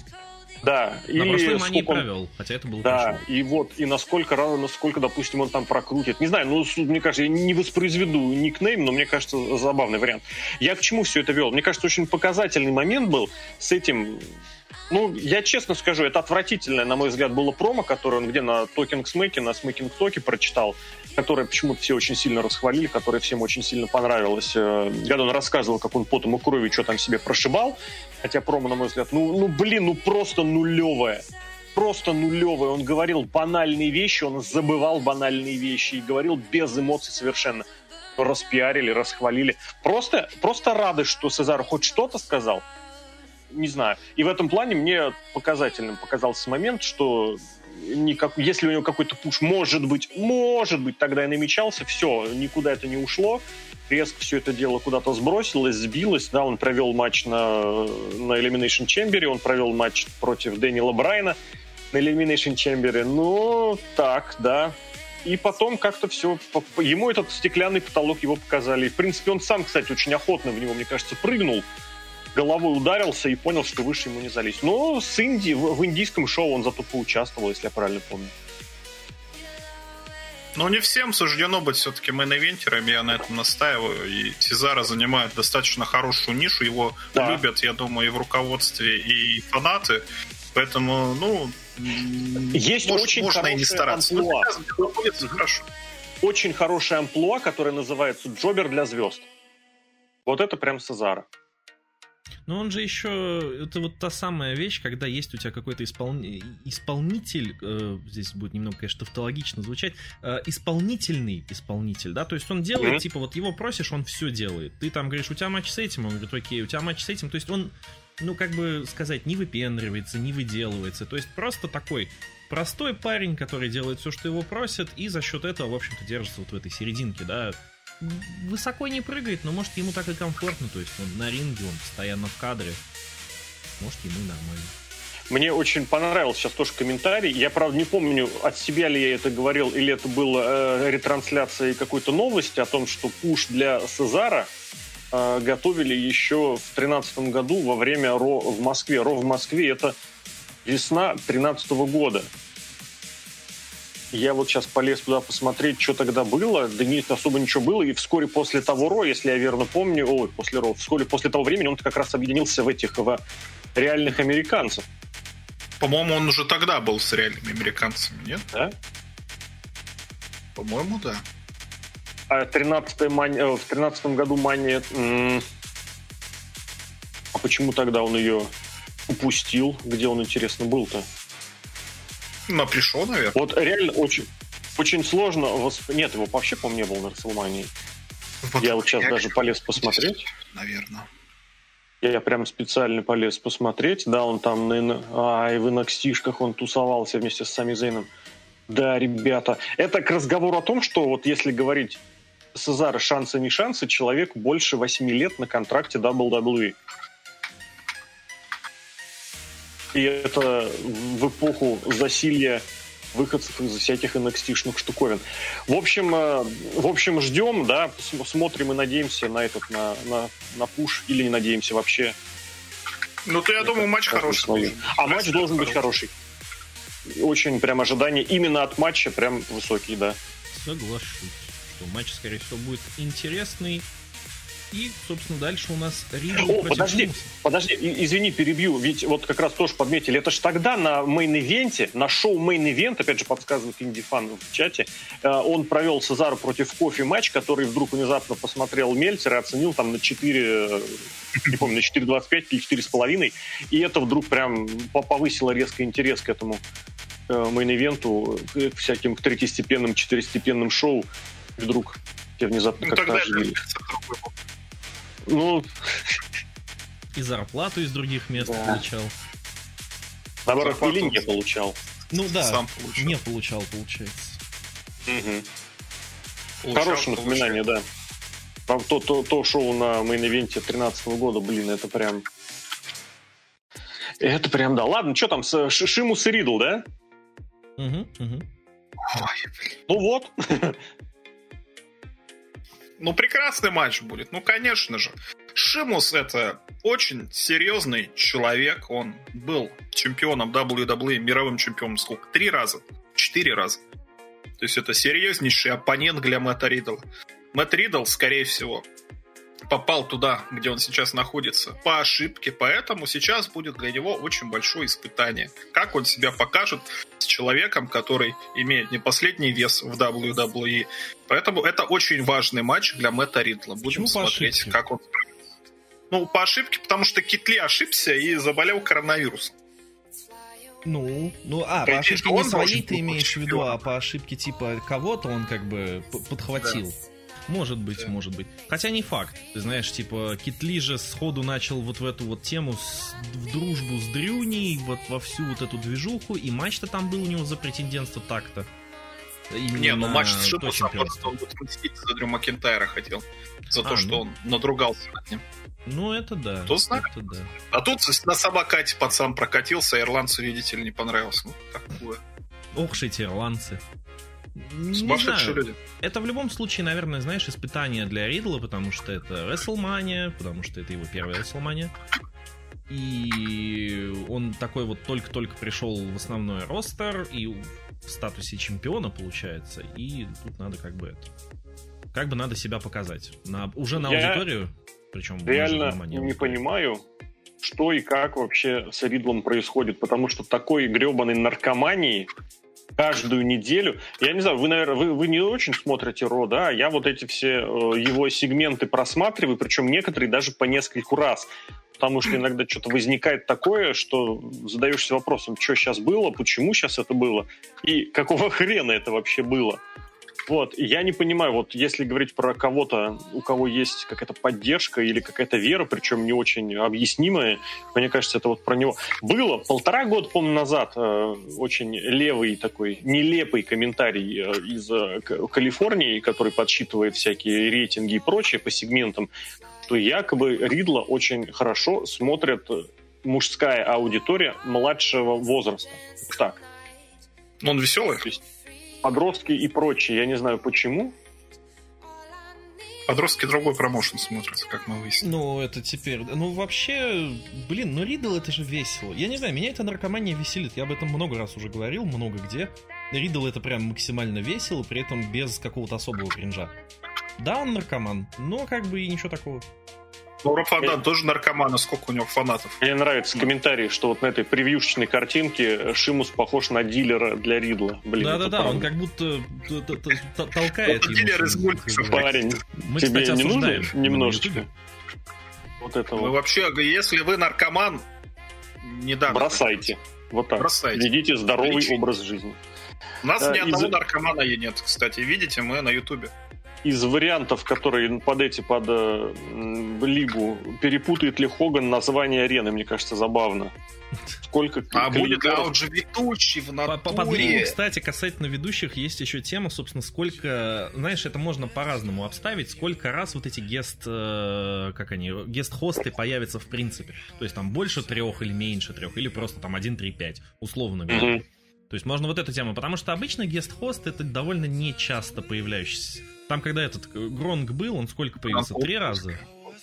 Speaker 2: Да.
Speaker 3: На или прошлой мании он... провел, хотя это было
Speaker 2: Да, хорошо. и вот, и насколько, насколько, допустим, он там прокрутит. Не знаю, ну, мне кажется, я не воспроизведу никнейм, но мне кажется, забавный вариант. Я к чему все это вел? Мне кажется, очень показательный момент был с этим ну, я честно скажу, это отвратительное, на мой взгляд, было промо, которое он где на Talking Смеке, на Смекинг Токе прочитал, которое почему-то все очень сильно расхвалили, которое всем очень сильно понравилось. Э, когда он рассказывал, как он потом и крови что там себе прошибал, хотя промо, на мой взгляд, ну, ну блин, ну просто нулевое просто нулевое. Он говорил банальные вещи, он забывал банальные вещи и говорил без эмоций совершенно. Распиарили, расхвалили. Просто, просто рады, что Сезар хоть что-то сказал, не знаю. И в этом плане мне показательным показался момент, что никак, если у него какой-то пуш, может быть, может быть, тогда и намечался, все, никуда это не ушло, резко все это дело куда-то сбросилось, сбилось, да, он провел матч на, на Elimination Chamber, он провел матч против Дэниела Брайна на Elimination Chamber, ну, так, да, и потом как-то все... Ему этот стеклянный потолок его показали. В принципе, он сам, кстати, очень охотно в него, мне кажется, прыгнул головой ударился и понял, что выше ему не залезть. Но с Инди, в, индийском шоу он зато поучаствовал, если я правильно помню.
Speaker 1: Но не всем суждено быть все-таки мейн-ивентерами, я на этом настаиваю. И Сезаро занимает достаточно хорошую нишу, его да. любят, я думаю, и в руководстве, и фанаты. Поэтому, ну,
Speaker 2: есть может, очень можно и не стараться. Амплуа. хорошо. Очень хорошая амплуа, которая называется «Джобер для звезд». Вот это прям Сезара.
Speaker 3: Но он же еще... Это вот та самая вещь, когда есть у тебя какой-то испол... исполнитель, э, здесь будет немного, конечно, тавтологично звучать, э, исполнительный исполнитель, да, то есть он делает, mm-hmm. типа, вот его просишь, он все делает. Ты там говоришь, у тебя матч с этим, он говорит, окей, у тебя матч с этим, то есть он, ну, как бы сказать, не выпендривается, не выделывается, то есть просто такой простой парень, который делает все, что его просят, и за счет этого, в общем-то, держится вот в этой серединке, да, высоко не прыгает, но может ему так и комфортно, то есть он на ринге, он постоянно в кадре. Может ему нормально.
Speaker 2: Мне очень понравился сейчас тоже комментарий. Я, правда, не помню, от себя ли я это говорил, или это было э, ретрансляцией какой-то новости о том, что пуш для Сезара э, готовили еще в 2013 году во время Ро в Москве. Ро в Москве это весна 2013 года. Я вот сейчас полез туда посмотреть, что тогда было. Да нет, особо ничего было. И вскоре после того Ро, если я верно помню, ой, после Ро, вскоре после того времени он как раз объединился в этих в реальных американцев.
Speaker 1: По-моему, он уже тогда был с реальными американцами, нет?
Speaker 2: Да?
Speaker 1: По-моему, да.
Speaker 2: А 13 мани... Э, в 13 году Мания... А почему тогда он ее упустил? Где он, интересно, был-то?
Speaker 1: На пришел, наверное.
Speaker 2: Вот реально очень, очень сложно... Восп... Нет, его вообще, по-моему, не было на Расселмании. Вот я вот сейчас я даже полез посмотреть.
Speaker 1: Наверное.
Speaker 2: Я прям специально полез посмотреть. Да, он там на... А, и в NXT он тусовался вместе с Сами Зейном. Да, ребята. Это к разговору о том, что вот если говорить Сезара шансы не шансы, человек больше 8 лет на контракте WWE. И это в эпоху засилья выходцев из всяких NXT-шных штуковин. В общем, э, в общем, ждем, да, смотрим и надеемся на этот, на, на, на пуш, или не надеемся вообще.
Speaker 1: Ну, то я это, думаю, матч хороший.
Speaker 2: А матч должен быть хороший. Очень прям ожидания именно от матча прям высокие, да.
Speaker 3: Соглашусь, что матч, скорее всего, будет интересный, и, собственно, дальше у нас
Speaker 2: Ридл О, подожди, Джимса. подожди, извини, перебью. Ведь вот как раз тоже подметили, это же тогда на Main Event е, на шоу Main Event, опять же подсказывает инди-фан в чате, э, он провел Сезаро против Кофи матч, который вдруг внезапно посмотрел Мельцер и оценил там на 4, э, не помню, на 4.25 или 4,5. И это вдруг прям повысило резко интерес к этому э, мейн-ивенту, к всяким третьестепенным, четырестепенным шоу. Вдруг те внезапно ну, как-то оживились.
Speaker 3: Ну... И зарплату из других мест да. получал.
Speaker 2: Наоборот, или не получал.
Speaker 3: Ну да, Сам получал. не получал, получается.
Speaker 2: Угу. Получал, Хорошее напоминание, да. То, то, то шоу на Main Event е 13 года, блин, это прям... Это прям, да. Ладно, что там, с Шимус и Ридл, да?
Speaker 3: Угу, угу.
Speaker 2: Ой, ну вот.
Speaker 1: Ну, прекрасный матч будет, ну, конечно же. Шимус это очень серьезный человек. Он был чемпионом WWE, мировым чемпионом сколько? Три раза? Четыре раза. То есть это серьезнейший оппонент для Мэтта Ридла. Мэтт Ридл, скорее всего, попал туда, где он сейчас находится, по ошибке, поэтому сейчас будет для него очень большое испытание. Как он себя покажет с человеком, который имеет не последний вес в WWE. Поэтому это очень важный матч для Мэтта Ридла. Будем Почему смотреть, как он... Ну, по ошибке, потому что Китли ошибся и заболел коронавирусом.
Speaker 3: Ну, ну, а, по ошибке не своей ты имеешь в виду, а по ошибке типа кого-то он как бы подхватил. Да. Может быть, да. может быть. Хотя не факт. Ты знаешь, типа, Китли же сходу начал вот в эту вот тему, с, в дружбу с Дрюней, вот во всю вот эту движуху, и матч-то там был у него за претендентство так-то.
Speaker 1: Не, ну матч с Шимусом просто он будет мстить за Дрю Макентайра хотел. За а, то, ну... что он надругался над ним.
Speaker 3: Ну, это да.
Speaker 1: Кто знает.
Speaker 3: Это да.
Speaker 1: А тут на самокате пацан прокатился, а ирландцу, видите ли, не понравилось. Ну, такое.
Speaker 3: Ох, эти ирландцы.
Speaker 1: Сумасшедшие люди.
Speaker 3: Это в любом случае, наверное, знаешь, испытание для Ридла, потому что это WrestleMania, потому что это его первая WrestleMania. И он такой вот только-только пришел в основной ростер и в статусе чемпиона, получается. И тут надо как бы это... Как бы надо себя показать. На, уже на Я аудиторию, причем...
Speaker 2: Реально не понимаю, что и как вообще с Ридлом происходит, потому что такой гребаной наркомании каждую неделю. Я не знаю, вы, наверное, вы, вы не очень смотрите Ро, да? Я вот эти все э, его сегменты просматриваю, причем некоторые даже по нескольку раз. Потому что иногда что-то возникает такое, что задаешься вопросом, что сейчас было, почему сейчас это было, и какого хрена это вообще было. Вот, я не понимаю, вот если говорить про кого-то, у кого есть какая-то поддержка или какая-то вера, причем не очень объяснимая, мне кажется, это вот про него. Было полтора года, по-моему, назад э, очень левый такой, нелепый комментарий э, из э, Калифорнии, который подсчитывает всякие рейтинги и прочее по сегментам, что якобы Ридла очень хорошо смотрят мужская аудитория младшего возраста. Так.
Speaker 1: Он веселый? То есть
Speaker 2: подростки и прочие. Я не знаю почему.
Speaker 1: Подростки другой промоушен смотрятся, как мы выяснили.
Speaker 3: Ну, это теперь... Ну, вообще, блин, ну Ридл это же весело. Я не знаю, меня эта наркомания веселит. Я об этом много раз уже говорил, много где. Ридл это прям максимально весело, при этом без какого-то особого кринжа. Да, он наркоман, но как бы и ничего такого.
Speaker 1: Ну, Рафадан тоже наркоман, а сколько у него фанатов?
Speaker 2: Мне нравится комментарий, что вот на этой превьюшечной картинке Шимус похож на дилера для Ридла.
Speaker 3: Да-да-да, он как будто толкает
Speaker 1: Дилер из мультиков.
Speaker 2: Парень, тебе не нужно немножечко?
Speaker 1: Вот это вот. вообще, если вы наркоман, не дам.
Speaker 2: Бросайте. Вот так. Бросайте. Ведите здоровый образ жизни.
Speaker 1: У нас ни одного наркомана и нет, кстати. Видите, мы на Ютубе
Speaker 2: из вариантов, которые под эти, под э, лигу, перепутает ли Хоган название арены, мне кажется, забавно.
Speaker 1: Сколько А будет, а он же ведущий в натуре. По,
Speaker 3: под лигу, кстати, касательно ведущих, есть еще тема, собственно, сколько, знаешь, это можно по-разному обставить, сколько раз вот эти гест, э, как они, гест-хосты появятся в принципе. То есть там больше трех или меньше трех, или просто там 1, 3, 5, условно говоря. Угу. То есть можно вот эту тему, потому что обычно гест-хост это довольно нечасто появляющийся. Там, когда этот Гронг был, он сколько появился? Три раза?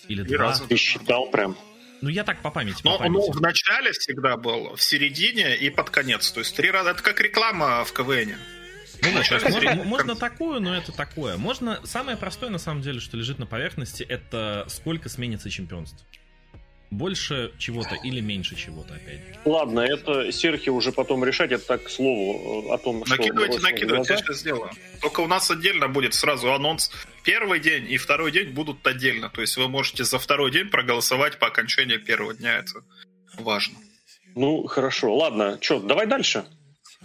Speaker 3: Или Три два? раза.
Speaker 2: Ты считал прям?
Speaker 3: Ну, я так по памяти.
Speaker 1: Но
Speaker 3: по памяти.
Speaker 1: он в начале всегда был, в середине и под конец. То есть три раза. Это как реклама в КВН.
Speaker 3: Ну, да, есть, можно, можно такую, но это такое. Можно. Самое простое, на самом деле, что лежит на поверхности, это сколько сменится чемпионств больше чего-то или меньше чего-то опять.
Speaker 2: Ладно, это Серхи уже потом решать, это так к слову о том,
Speaker 1: что... Накидывайте, накидывайте, я сейчас сделаю. Только у нас отдельно будет сразу анонс. Первый день и второй день будут отдельно. То есть вы можете за второй день проголосовать по окончании первого дня. Это важно.
Speaker 2: Ну, хорошо. Ладно, что, давай дальше.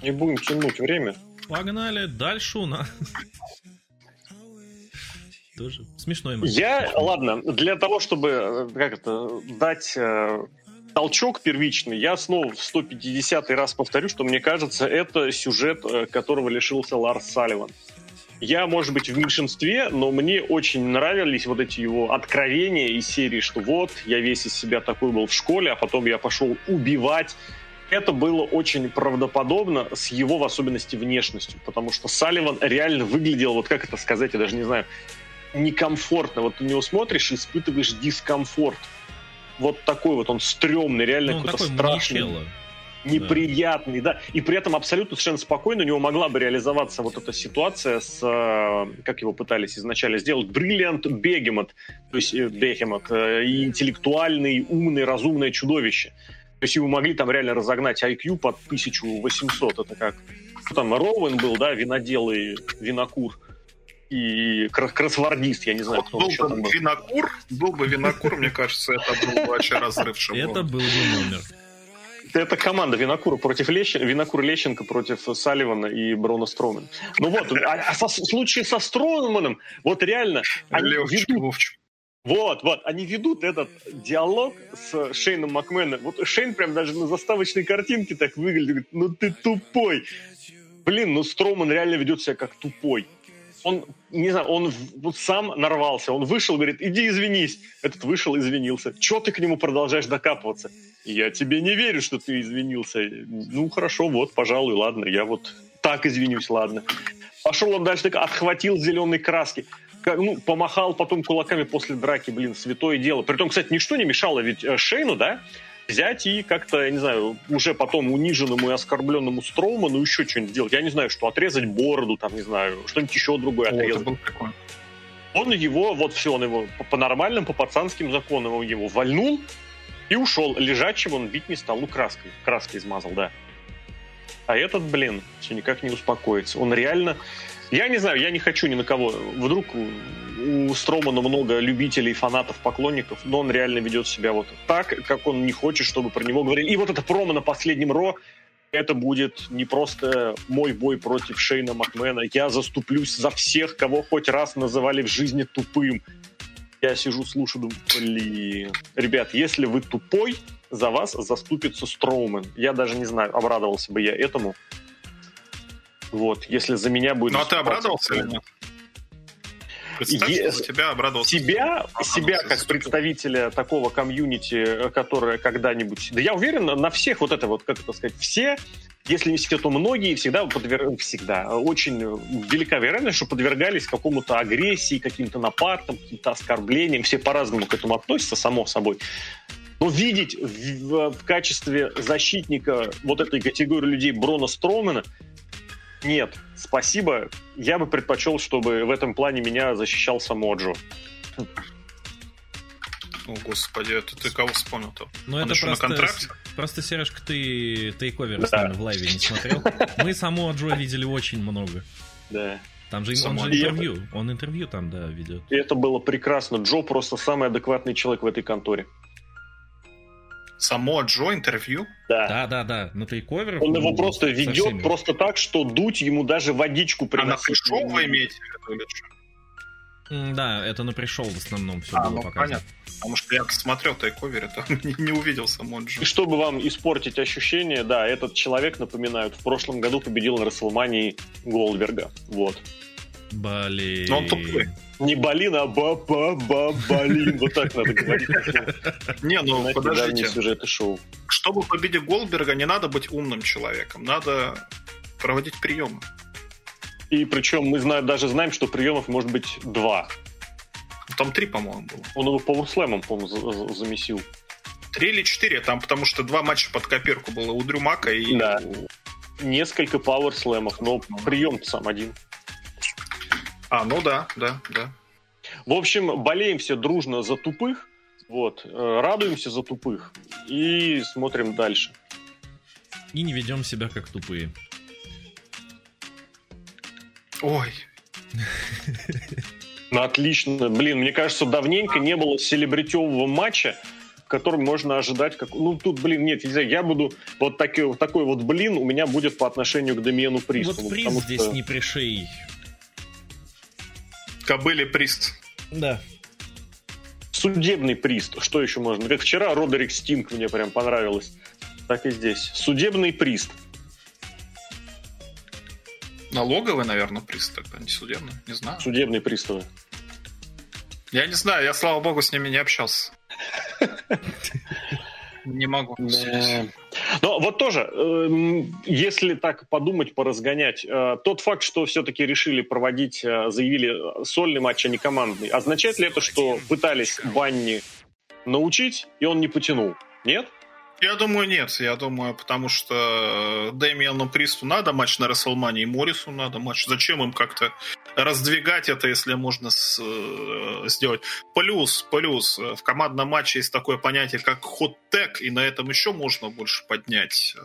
Speaker 2: Не будем тянуть время.
Speaker 3: Погнали. Дальше у нас тоже смешной
Speaker 2: момент. Я, ладно, для того, чтобы, э, как это, дать э, толчок первичный, я снова в 150 раз повторю, что мне кажется, это сюжет, э, которого лишился Ларс Салливан. Я, может быть, в меньшинстве, но мне очень нравились вот эти его откровения из серии, что вот, я весь из себя такой был в школе, а потом я пошел убивать. Это было очень правдоподобно с его, в особенности, внешностью, потому что Салливан реально выглядел, вот как это сказать, я даже не знаю, некомфортно. Вот ты на него смотришь и испытываешь дискомфорт. Вот такой вот он стрёмный, реально ну, какой-то страшный. Маничелло. Неприятный, да. да. И при этом абсолютно совершенно спокойно у него могла бы реализоваться вот эта ситуация с, э, как его пытались изначально сделать, бриллиант бегемот, то есть э, бегемот, э, интеллектуальный, умный, разумное чудовище. То есть его могли там реально разогнать IQ под 1800. Это как там Роуэн был, да, винодел и винокур и кроссвордист, я не знаю,
Speaker 1: вот кто был бы был. Винокур, был бы Винокур, мне кажется, это был бы вообще разрыв
Speaker 3: Это был бы номер.
Speaker 2: Это команда Винокура против Лещенко, Винокур Лещенко против Салливана и Брона Стромана. Ну вот, а, а со, в случае со Строманом, вот реально, они
Speaker 1: Левчик,
Speaker 2: ведут,
Speaker 1: Вовчик.
Speaker 2: вот, вот, они ведут этот диалог с Шейном Макменом. Вот Шейн прям даже на заставочной картинке так выглядит, говорит, ну ты тупой. Блин, ну Строман реально ведет себя как тупой он, не знаю, он вот сам нарвался, он вышел, говорит, иди извинись. Этот вышел, извинился. Чего ты к нему продолжаешь докапываться? Я тебе не верю, что ты извинился. Ну, хорошо, вот, пожалуй, ладно, я вот так извинюсь, ладно. Пошел он дальше, так отхватил зеленой краски. Ну, помахал потом кулаками после драки, блин, святое дело. Притом, кстати, ничто не мешало, ведь э, Шейну, да, взять и как-то, я не знаю, уже потом униженному и оскорбленному Строуману еще что-нибудь сделать. Я не знаю, что, отрезать бороду, там, не знаю, что-нибудь еще другое
Speaker 1: О,
Speaker 2: отрезать. Он его, вот все, он его по, по нормальным, по пацанским законам он его вальнул и ушел. Лежачим он бить не стал, ну, краской, краской измазал, да. А этот, блин, все никак не успокоится. Он реально... Я не знаю, я не хочу ни на кого. Вдруг у Стромана много любителей, фанатов, поклонников, но он реально ведет себя вот так, как он не хочет, чтобы про него говорили. И вот это промо на последнем Ро, это будет не просто мой бой против Шейна Макмена. Я заступлюсь за всех, кого хоть раз называли в жизни тупым. Я сижу, слушаю, думаю, блин. Ребят, если вы тупой, за вас заступится Строумен. Я даже не знаю, обрадовался бы я этому. Вот, если за меня будет...
Speaker 1: Ну, а ты обрадовался или нет? Представь,
Speaker 2: Е-
Speaker 1: тебя обрадовался.
Speaker 2: себя,
Speaker 1: Обрадовался
Speaker 2: себя как представителя такого комьюнити, э, которое когда-нибудь... Да я уверен, на всех вот это вот, как это сказать, все, если не все, то многие всегда, подвер... всегда очень велика вероятность, что подвергались какому-то агрессии, каким-то нападкам, каким-то оскорблениям. Все по-разному к этому относятся, само собой. Но видеть в, в качестве защитника вот этой категории людей Брона Стромена нет, спасибо. Я бы предпочел, чтобы в этом плане меня защищал Самоджо.
Speaker 1: О, господи, это ты кого вспомнил-то?
Speaker 3: Ну,
Speaker 1: Он
Speaker 3: это
Speaker 1: еще на
Speaker 3: просто,
Speaker 1: контракте?
Speaker 3: просто, Сережка, ты тейковер
Speaker 2: Да.
Speaker 3: с нами в лайве не смотрел. Мы самого Джо видели очень много.
Speaker 2: Да.
Speaker 3: Там же он же интервью. Он интервью там, да, ведет.
Speaker 2: И это было прекрасно. Джо просто самый адекватный человек в этой конторе.
Speaker 1: Само Джо интервью?
Speaker 2: Да.
Speaker 3: Да, да, да. На тейковерах.
Speaker 2: Он его
Speaker 3: ну,
Speaker 2: просто ведет просто так, что дуть ему даже водичку
Speaker 1: А на пришел вы имеете в виду или что?
Speaker 3: М, Да, это на пришел в основном все
Speaker 1: А,
Speaker 3: было
Speaker 1: ну
Speaker 3: показано.
Speaker 1: понятно. Потому что я смотрел тайковере, там не, не увидел само Джо.
Speaker 2: И чтобы вам испортить ощущение, да, этот человек, напоминают, в прошлом году победил на Расселмании Голдберга. Вот.
Speaker 3: Блин.
Speaker 1: Но он тупой.
Speaker 2: Не Балин, а ба-ба-ба-балин. Вот так надо говорить.
Speaker 1: Не, ну подождите.
Speaker 2: сюжеты шоу.
Speaker 1: Чтобы победить Голдберга, не надо быть умным человеком. Надо проводить приемы.
Speaker 2: И причем мы знаем, даже знаем, что приемов может быть два.
Speaker 1: Там три, по-моему, было.
Speaker 2: Он его пауэрслэмом, по-моему, за- за- замесил.
Speaker 1: Три или четыре, там потому что два матча под копирку было у Дрю Мака и
Speaker 2: Да. Несколько пауэрслэмов, но прием сам один.
Speaker 1: А, ну да, да, да.
Speaker 2: В общем, болеем все дружно за тупых, вот, э, радуемся за тупых и смотрим дальше.
Speaker 3: И не ведем себя как тупые.
Speaker 1: Ой,
Speaker 2: Ну, отлично. Блин, мне кажется, давненько не было селебритевого матча, в котором можно ожидать как... Ну, тут, блин, нет, нельзя. Я буду... Вот такой, вот такой вот блин у меня будет по отношению к Дамиену Присту.
Speaker 3: вот приз здесь не пришей.
Speaker 1: Кобыли Прист.
Speaker 3: Да.
Speaker 2: Судебный прист. Что еще можно? Как вчера Родерик Стинг мне прям понравилось. Так и здесь. Судебный прист.
Speaker 1: Налоговый, наверное, Прист тогда, не судебный, не знаю.
Speaker 2: Судебные приставы.
Speaker 1: Я не знаю, я, слава богу, с ними не общался. Не могу.
Speaker 2: Но вот тоже, эм, если так подумать, поразгонять, э, тот факт, что все-таки решили проводить, э, заявили э, сольный матч, а не командный, означает ли это, что пытались Банни научить, и он не потянул? Нет?
Speaker 1: Я думаю, нет. Я думаю, потому что э, Дэмиану Присту надо матч на Расселмане, и Моррису надо матч. Зачем им как-то раздвигать это, если можно с- э, сделать? Плюс, плюс, э, в командном матче есть такое понятие, как хот-тег, и на этом еще можно больше поднять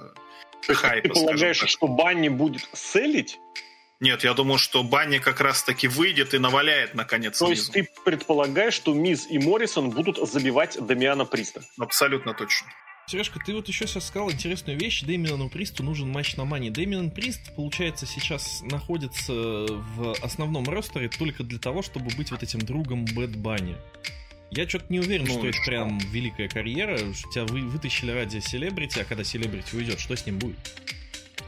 Speaker 1: э, хайпа,
Speaker 2: Ты полагаешь,
Speaker 1: так.
Speaker 2: что Банни будет селить?
Speaker 1: Нет, я думаю, что Банни как раз-таки выйдет и наваляет, наконец,
Speaker 2: То есть ты предполагаешь, что Миз и Моррисон будут забивать Дамиана Приста?
Speaker 1: Абсолютно точно.
Speaker 3: Сережка, ты вот еще сейчас сказал интересную вещь. Дэмиану Присту нужен матч на мане. Дэмиан Прист, получается, сейчас находится в основном ростере только для того, чтобы быть вот этим другом Бэт Банни. Я что-то не уверен, ну, что это что? прям великая карьера. Тебя вы, вытащили ради селебрити, а когда селебрити уйдет, что с ним будет?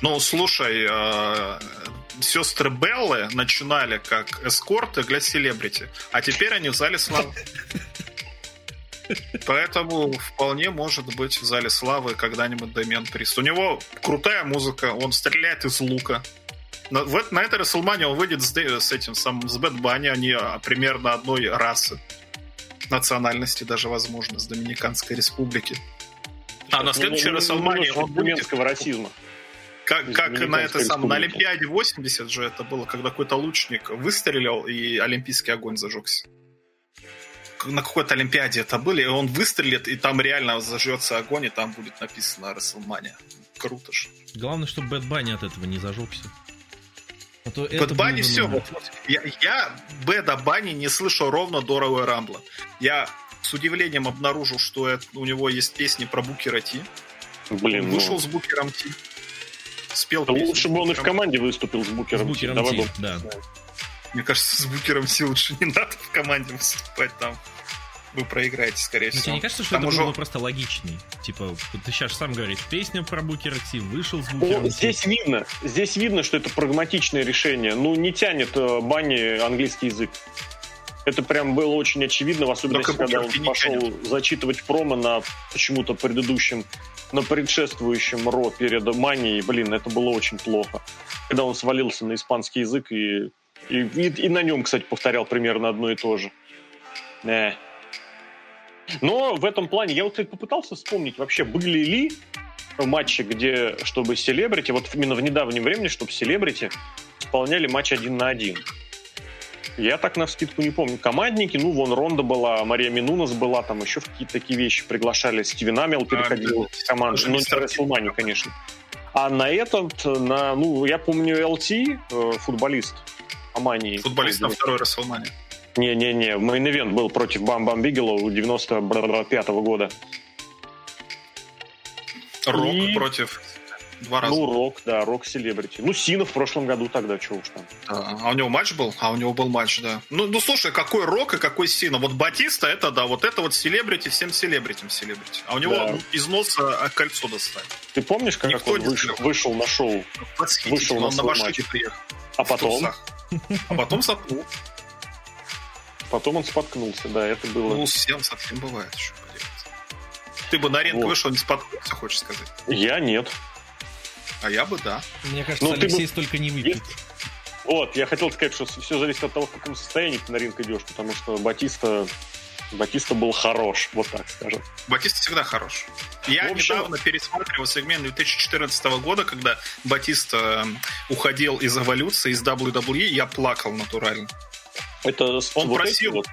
Speaker 1: Ну, слушай, э, сестры Беллы начинали как эскорты для селебрити, а теперь они в зале славы. Поэтому вполне может быть в зале славы когда-нибудь Дэмиан Прист. У него крутая музыка, он стреляет из лука. На, в, на этой Расселмане он выйдет с, с этим самым, с Бэт Банни, они а, примерно одной расы. Национальности даже, возможно, с Доминиканской республики. А на следующей Рестлмании
Speaker 2: он будет... расизма.
Speaker 1: Как, как на это самое, на Олимпиаде 80 же это было, когда какой-то лучник выстрелил, и олимпийский огонь зажегся на какой-то Олимпиаде это были, и он выстрелит, и там реально зажжется огонь, и там будет написано WrestleMania. Круто же.
Speaker 3: Главное, чтобы Бэд Банни от этого не зажегся.
Speaker 1: А то Бэд Банни все. Вот, вот, я, я Бэда Банни не слышал ровно до Royal Рамбла. Я с удивлением обнаружил, что это, у него есть песни про Букера Ти. Блин, Вышел ну... с Букером Ти.
Speaker 2: Спел Лучше бы он и в команде выступил с Букером, с Букером
Speaker 3: Ти. Давай да.
Speaker 1: Мне кажется, с Букером Си лучше не надо в команде выступать там вы проиграете, скорее всего.
Speaker 3: Тебе не кажется, что Там это уже... было просто логичней? Типа, ты сейчас сам говоришь, песня про Букера Ти, вышел с Букером
Speaker 2: ну, Здесь видно, здесь видно, что это прагматичное решение. Ну, не тянет э, Банни английский язык. Это прям было очень очевидно, в особенности, Только когда он пошел тянет. зачитывать промо на почему-то предыдущем, на предшествующем Ро перед Манией. Блин, это было очень плохо. Когда он свалился на испанский язык и, и, и, и на нем, кстати, повторял примерно одно и то же. Э. Но в этом плане я вот кстати, попытался вспомнить, вообще были ли матчи, где, чтобы селебрити, вот именно в недавнем времени, чтобы селебрити исполняли матч один на один. Я так на вскидку не помню. Командники, ну, вон Ронда была, Мария Минунас была, там еще какие-то такие вещи приглашали. Стивен Амел переходил а, в команду. Ну, не Расселмани, конечно. А на этот, на, ну, я помню, ЛТ, э, футболист Амании.
Speaker 1: Футболист на второй Расселмане.
Speaker 2: Не-не-не, мейн-ивент был против Бам-Бам Бигелоу 95 -го года.
Speaker 1: Рок И... против Два раза.
Speaker 2: Ну, Рок, да, Рок Селебрити. Ну, Сина в прошлом году тогда, что уж там.
Speaker 1: А, а у него матч был? А у него был матч, да. Ну, ну слушай, какой Рок и какой Сина? Вот Батиста, это да, вот это вот Селебрити, всем Селебритям Селебрити. А у него да. из носа кольцо достать.
Speaker 2: Ты помнишь, как Никто он вышел, вышел на шоу?
Speaker 1: Вышел он на, на машине приехал.
Speaker 2: А потом?
Speaker 1: А потом сопнул.
Speaker 2: Потом он споткнулся, да, это было...
Speaker 1: Ну, всем совсем бывает, что поделать. Ты бы на ринг вот. вышел, не споткнулся, хочешь сказать?
Speaker 2: Я нет.
Speaker 1: А я бы да.
Speaker 3: Мне кажется, ну, Алексей бы... столько не выпьет.
Speaker 2: Вот, я хотел сказать, что все зависит от того, в каком состоянии ты на ринг идешь, потому что Батиста Батиста был хорош, вот так скажем.
Speaker 1: Батиста всегда хорош. Я общем... недавно пересматривал сегмент 2014 года, когда Батиста эм, уходил из эволюции, из WWE, я плакал натурально.
Speaker 2: Это он
Speaker 1: вот просил, вот.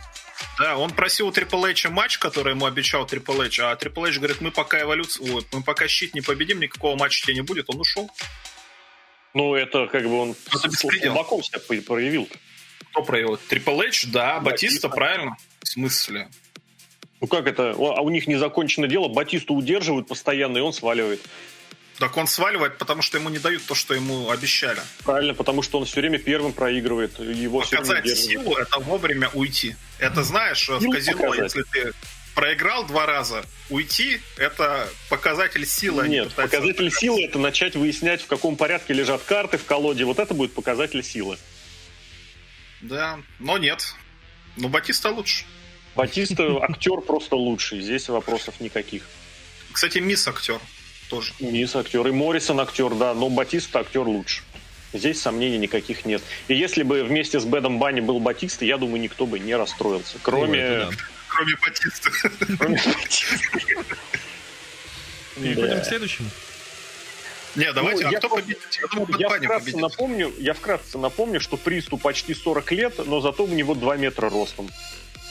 Speaker 1: Да, он просил у Triple H матч, который ему обещал Triple H, а Triple H говорит, мы пока эволюцию, вот, мы пока щит не победим, никакого матча тебе не будет, он ушел.
Speaker 2: Ну, это как бы он это себя проявил. -то.
Speaker 1: Кто проявил? Triple H, да, Батиста, правильно. В смысле?
Speaker 2: Ну как это? А у них незаконченное дело, Батисту удерживают постоянно, и он сваливает.
Speaker 1: Так он сваливает, потому что ему не дают то, что ему обещали.
Speaker 2: Правильно, потому что он все время первым проигрывает. Его
Speaker 1: Показать силу – это вовремя уйти. Это знаешь, в казино, показать. если ты проиграл два раза, уйти – это показатель силы.
Speaker 2: А Нет, показатель силы – это начать выяснять, в каком порядке лежат карты в колоде. Вот это будет показатель силы.
Speaker 1: Да, но нет. Но Батиста лучше.
Speaker 2: Батиста актер просто лучший. Здесь вопросов никаких.
Speaker 1: Кстати, мисс актер тоже.
Speaker 2: Мисс актер. И Моррисон актер, да, но Батиста актер лучше. Здесь сомнений никаких нет. И если бы вместе с Бэдом Банни был Батиста, я думаю, никто бы не расстроился. Кроме...
Speaker 1: Кроме Батиста. Кроме Батиста.
Speaker 3: Переходим к следующему.
Speaker 1: Не, давайте, ну, а я, кто победит?
Speaker 2: Я думаю, я вкратце, победит. напомню, я вкратце напомню, что Присту почти 40 лет, но зато у него 2 метра ростом.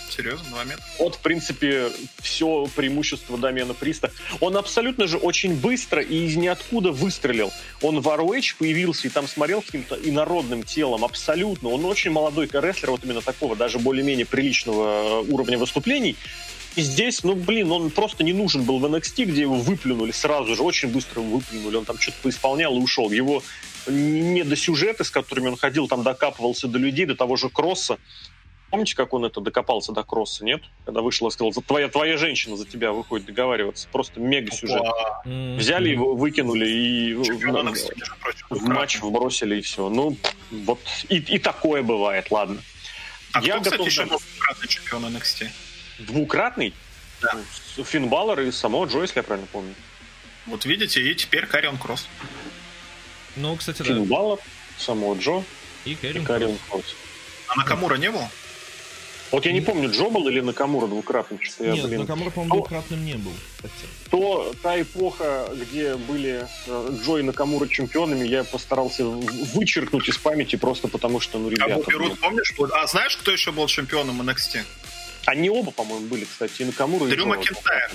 Speaker 1: Серьезно, 2 метра.
Speaker 2: Вот, в принципе, все преимущество Дамиана Приста. Он абсолютно же очень быстро и из ниоткуда выстрелил. Он в ROH появился и там смотрел каким-то инородным телом, абсолютно. Он очень молодой рестлер, вот именно такого, даже более-менее приличного э, уровня выступлений. И здесь, ну, блин, он просто не нужен был в NXT, где его выплюнули сразу же, очень быстро его выплюнули. Он там что-то поисполнял и ушел. Его не до сюжеты, с которыми он ходил, там докапывался до людей, до того же Кросса. Помните, как он это докопался до Кросса, нет? Когда вышел и сказал, твоя, твоя женщина за тебя выходит договариваться. Просто мега сюжет. Взяли его, выкинули и в, в матч вбросили, и все. Ну, вот и, и такое бывает, ладно.
Speaker 1: А Я кто, готов... кстати, еще был чемпион NXT?
Speaker 2: Двукратный?
Speaker 1: Да.
Speaker 2: Финн Баллар и само Джо, если я правильно помню.
Speaker 1: Вот видите, и теперь Карион Кросс.
Speaker 3: Ну, кстати,
Speaker 2: Финн да. Баллар, само Джо
Speaker 3: и Карион, и Карион Кросс.
Speaker 1: Кросс. А Накамура не было?
Speaker 2: Вот я не помню, Джо был или Накамура двукратным.
Speaker 3: Что Нет, я, блин... Накамура, по-моему, двукратным не был.
Speaker 2: Кстати. То та эпоха, где были э, Джо и Накамура чемпионами, я постарался вычеркнуть из памяти просто потому, что, ну, ребята...
Speaker 1: Кого берут, помнишь? А знаешь, кто еще был чемпионом NXT?
Speaker 2: Они оба, по-моему, были, кстати, и Накамура,
Speaker 1: Дрю и Макентайр.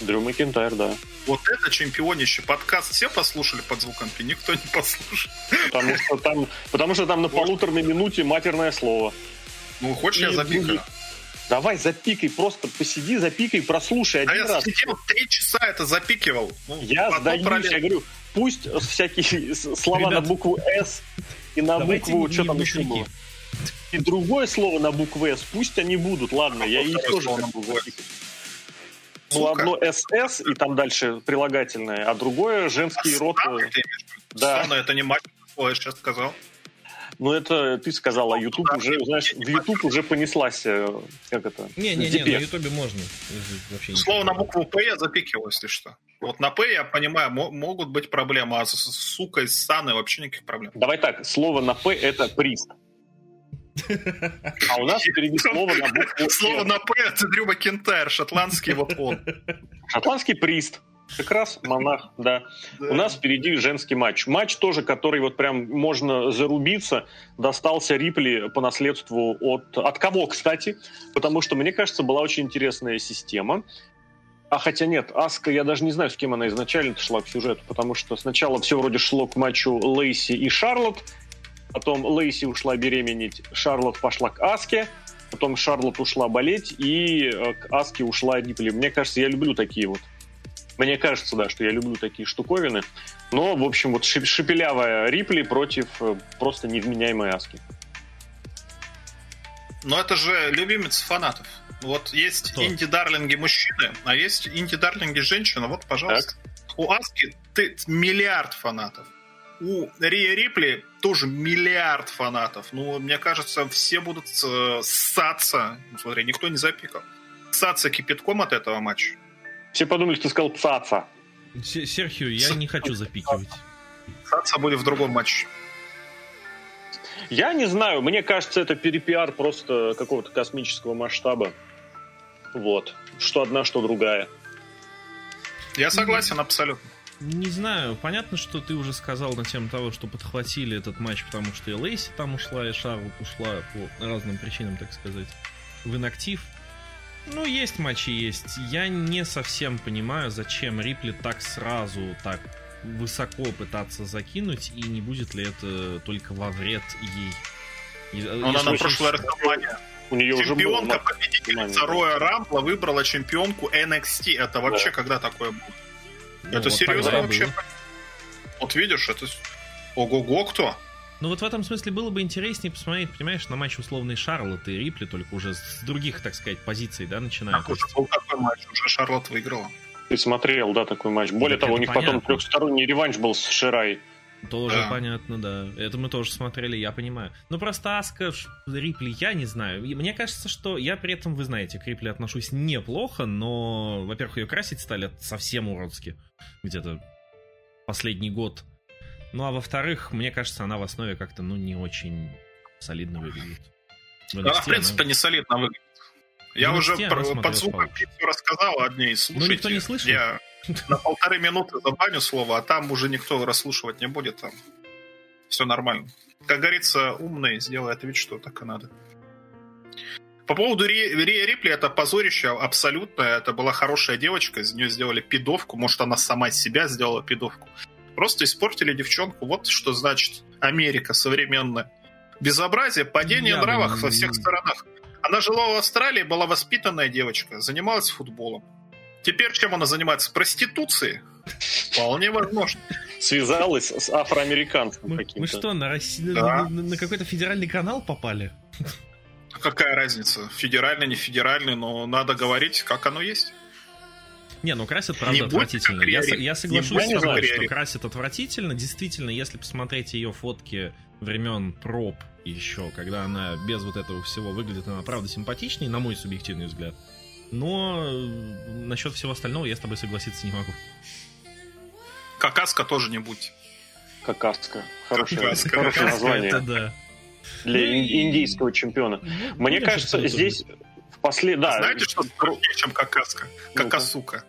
Speaker 2: Дрю Макентайр, да.
Speaker 1: Вот это чемпионище. Подкаст все послушали под звуком пи? Никто не послушал.
Speaker 2: Потому что там, потому что там на полуторной минуте матерное слово.
Speaker 1: Ну, хочешь, и я запикаю?
Speaker 2: Давай запикай, просто посиди, запикай, прослушай один
Speaker 1: а
Speaker 2: раз.
Speaker 1: я сидел три часа это запикивал.
Speaker 2: Ну, я сдаюсь, пролет. я говорю, пусть всякие слова Ребят, на букву «С» и на букву, что там еще было. И другое слово на букву «С», пусть они будут, ладно, я их тоже буду запикать. Ну, одно «СС», и там дальше прилагательное, а другое женский а род. Э,
Speaker 1: да. Странно, это не мать, я сейчас сказал.
Speaker 2: Ну, это ты сказала, YouTube уже, знаешь, в YouTube уже понеслась, э, как это?
Speaker 3: Не-не-не, на YouTube можно.
Speaker 1: Вообще Слово на букву П я запикивал, если что. Вот на П, я понимаю, могут быть проблемы, а с сукой, с Саной вообще никаких проблем.
Speaker 2: Давай так, слово на П — это приз. А у нас впереди слово на букву
Speaker 1: Слово на П — это Дрю Макентайр, шотландский вот он.
Speaker 2: Шотландский прист. Как раз монах, да. да. У нас впереди женский матч. Матч тоже, который вот прям можно зарубиться, достался Рипли по наследству от... От кого, кстати? Потому что, мне кажется, была очень интересная система. А хотя нет, Аска, я даже не знаю, с кем она изначально шла к сюжету, потому что сначала все вроде шло к матчу Лейси и Шарлотт, потом Лейси ушла беременеть, Шарлотт пошла к Аске, потом Шарлотт ушла болеть, и э, к Аске ушла Рипли. Мне кажется, я люблю такие вот мне кажется, да, что я люблю такие штуковины. Но, в общем, вот шепелявая Рипли против э, просто невменяемой Аски.
Speaker 1: Но это же любимец фанатов. Вот есть инди-дарлинги мужчины, а есть инди-дарлинги женщины. Вот, пожалуйста. Так. У Аски ты миллиард фанатов. У Рия Рипли тоже миллиард фанатов. Ну, мне кажется, все будут э, ссаться. Смотри, никто не запикал. Ссаться кипятком от этого матча.
Speaker 2: Все подумали, что ты сказал Цаца.
Speaker 3: Серхио, я не хочу запикивать.
Speaker 1: Цаца будет в другом матче.
Speaker 2: Я не знаю, мне кажется, это перепиар просто какого-то космического масштаба. Вот. Что одна, что другая.
Speaker 1: Я согласен абсолютно.
Speaker 3: Не знаю, понятно, что ты уже сказал на тему того, что подхватили этот матч, потому что и Лейси там ушла, и Шарлот ушла по разным причинам, так сказать, в инактив. Ну, есть матчи, есть. Я не совсем понимаю, зачем Рипли так сразу, так высоко пытаться закинуть, и не будет ли это только во вред ей.
Speaker 1: Но она на прошлое Расселмания. У нее Чемпионка, уже победительница Роя Рампла выбрала чемпионку NXT. Это вообще да. когда такое было? Ну, это вот серьезно вообще? Было. Вот видишь, это... Ого-го, кто?
Speaker 3: Ну вот в этом смысле было бы интереснее посмотреть, понимаешь, на матч условный Шарлотт и Рипли, только уже с других, так сказать, позиций, да, начиная. Так
Speaker 1: уже был такой матч, уже Шарлотт выиграла.
Speaker 2: Ты смотрел, да, такой матч. Более так того, у них понятно. потом трехсторонний реванш был с Ширай.
Speaker 3: Тоже да. понятно, да. Это мы тоже смотрели, я понимаю. Ну просто Аска, Рипли, я не знаю. Мне кажется, что я при этом, вы знаете, к Рипли отношусь неплохо, но, во-первых, ее красить стали совсем уродски. Где-то последний год ну, а во-вторых, мне кажется, она в основе как-то, ну, не очень солидно выглядит.
Speaker 1: В она, в принципе, она... не солидно выглядит. Я уже про, под звуком рассказал о ней. Слушайте, ну, никто не слышал? Я на полторы минуты забаню слово, а там уже никто расслушивать не будет. Там все нормально. Как говорится, умный сделает вид, что так и надо. По поводу Ри, Ри Рипли, это позорище абсолютное. Это была хорошая девочка, из нее сделали пидовку. Может, она сама себя сделала пидовку. Просто испортили девчонку. Вот что значит Америка современная. Безобразие, падение Я нравов во всех сторонах. Она жила в Австралии, была воспитанная девочка, занималась футболом. Теперь чем она занимается? Проституцией? Вполне возможно.
Speaker 2: Связалась с афроамериканцем
Speaker 3: мы, каким-то. Мы что, на, Росси... да. на, на, на какой-то федеральный канал попали?
Speaker 1: Какая разница? Федеральный, не федеральный, но надо говорить, как оно есть.
Speaker 3: Не, ну красит, правда, не отвратительно. Я, я соглашусь с тобой, что красит отвратительно. Действительно, если посмотреть ее фотки времен проб еще, когда она без вот этого всего выглядит, она правда симпатичнее, на мой субъективный взгляд. Но э, насчет всего остального я с тобой согласиться не могу.
Speaker 1: Какаска тоже не будь.
Speaker 2: Какаска. Хорошее, Какаска. хорошее название. Это да. Для ну, индийского чемпиона. Ну, Мне кажется, здесь в послед... да.
Speaker 1: Знаете, что крупнее, чем какаска? Какасука.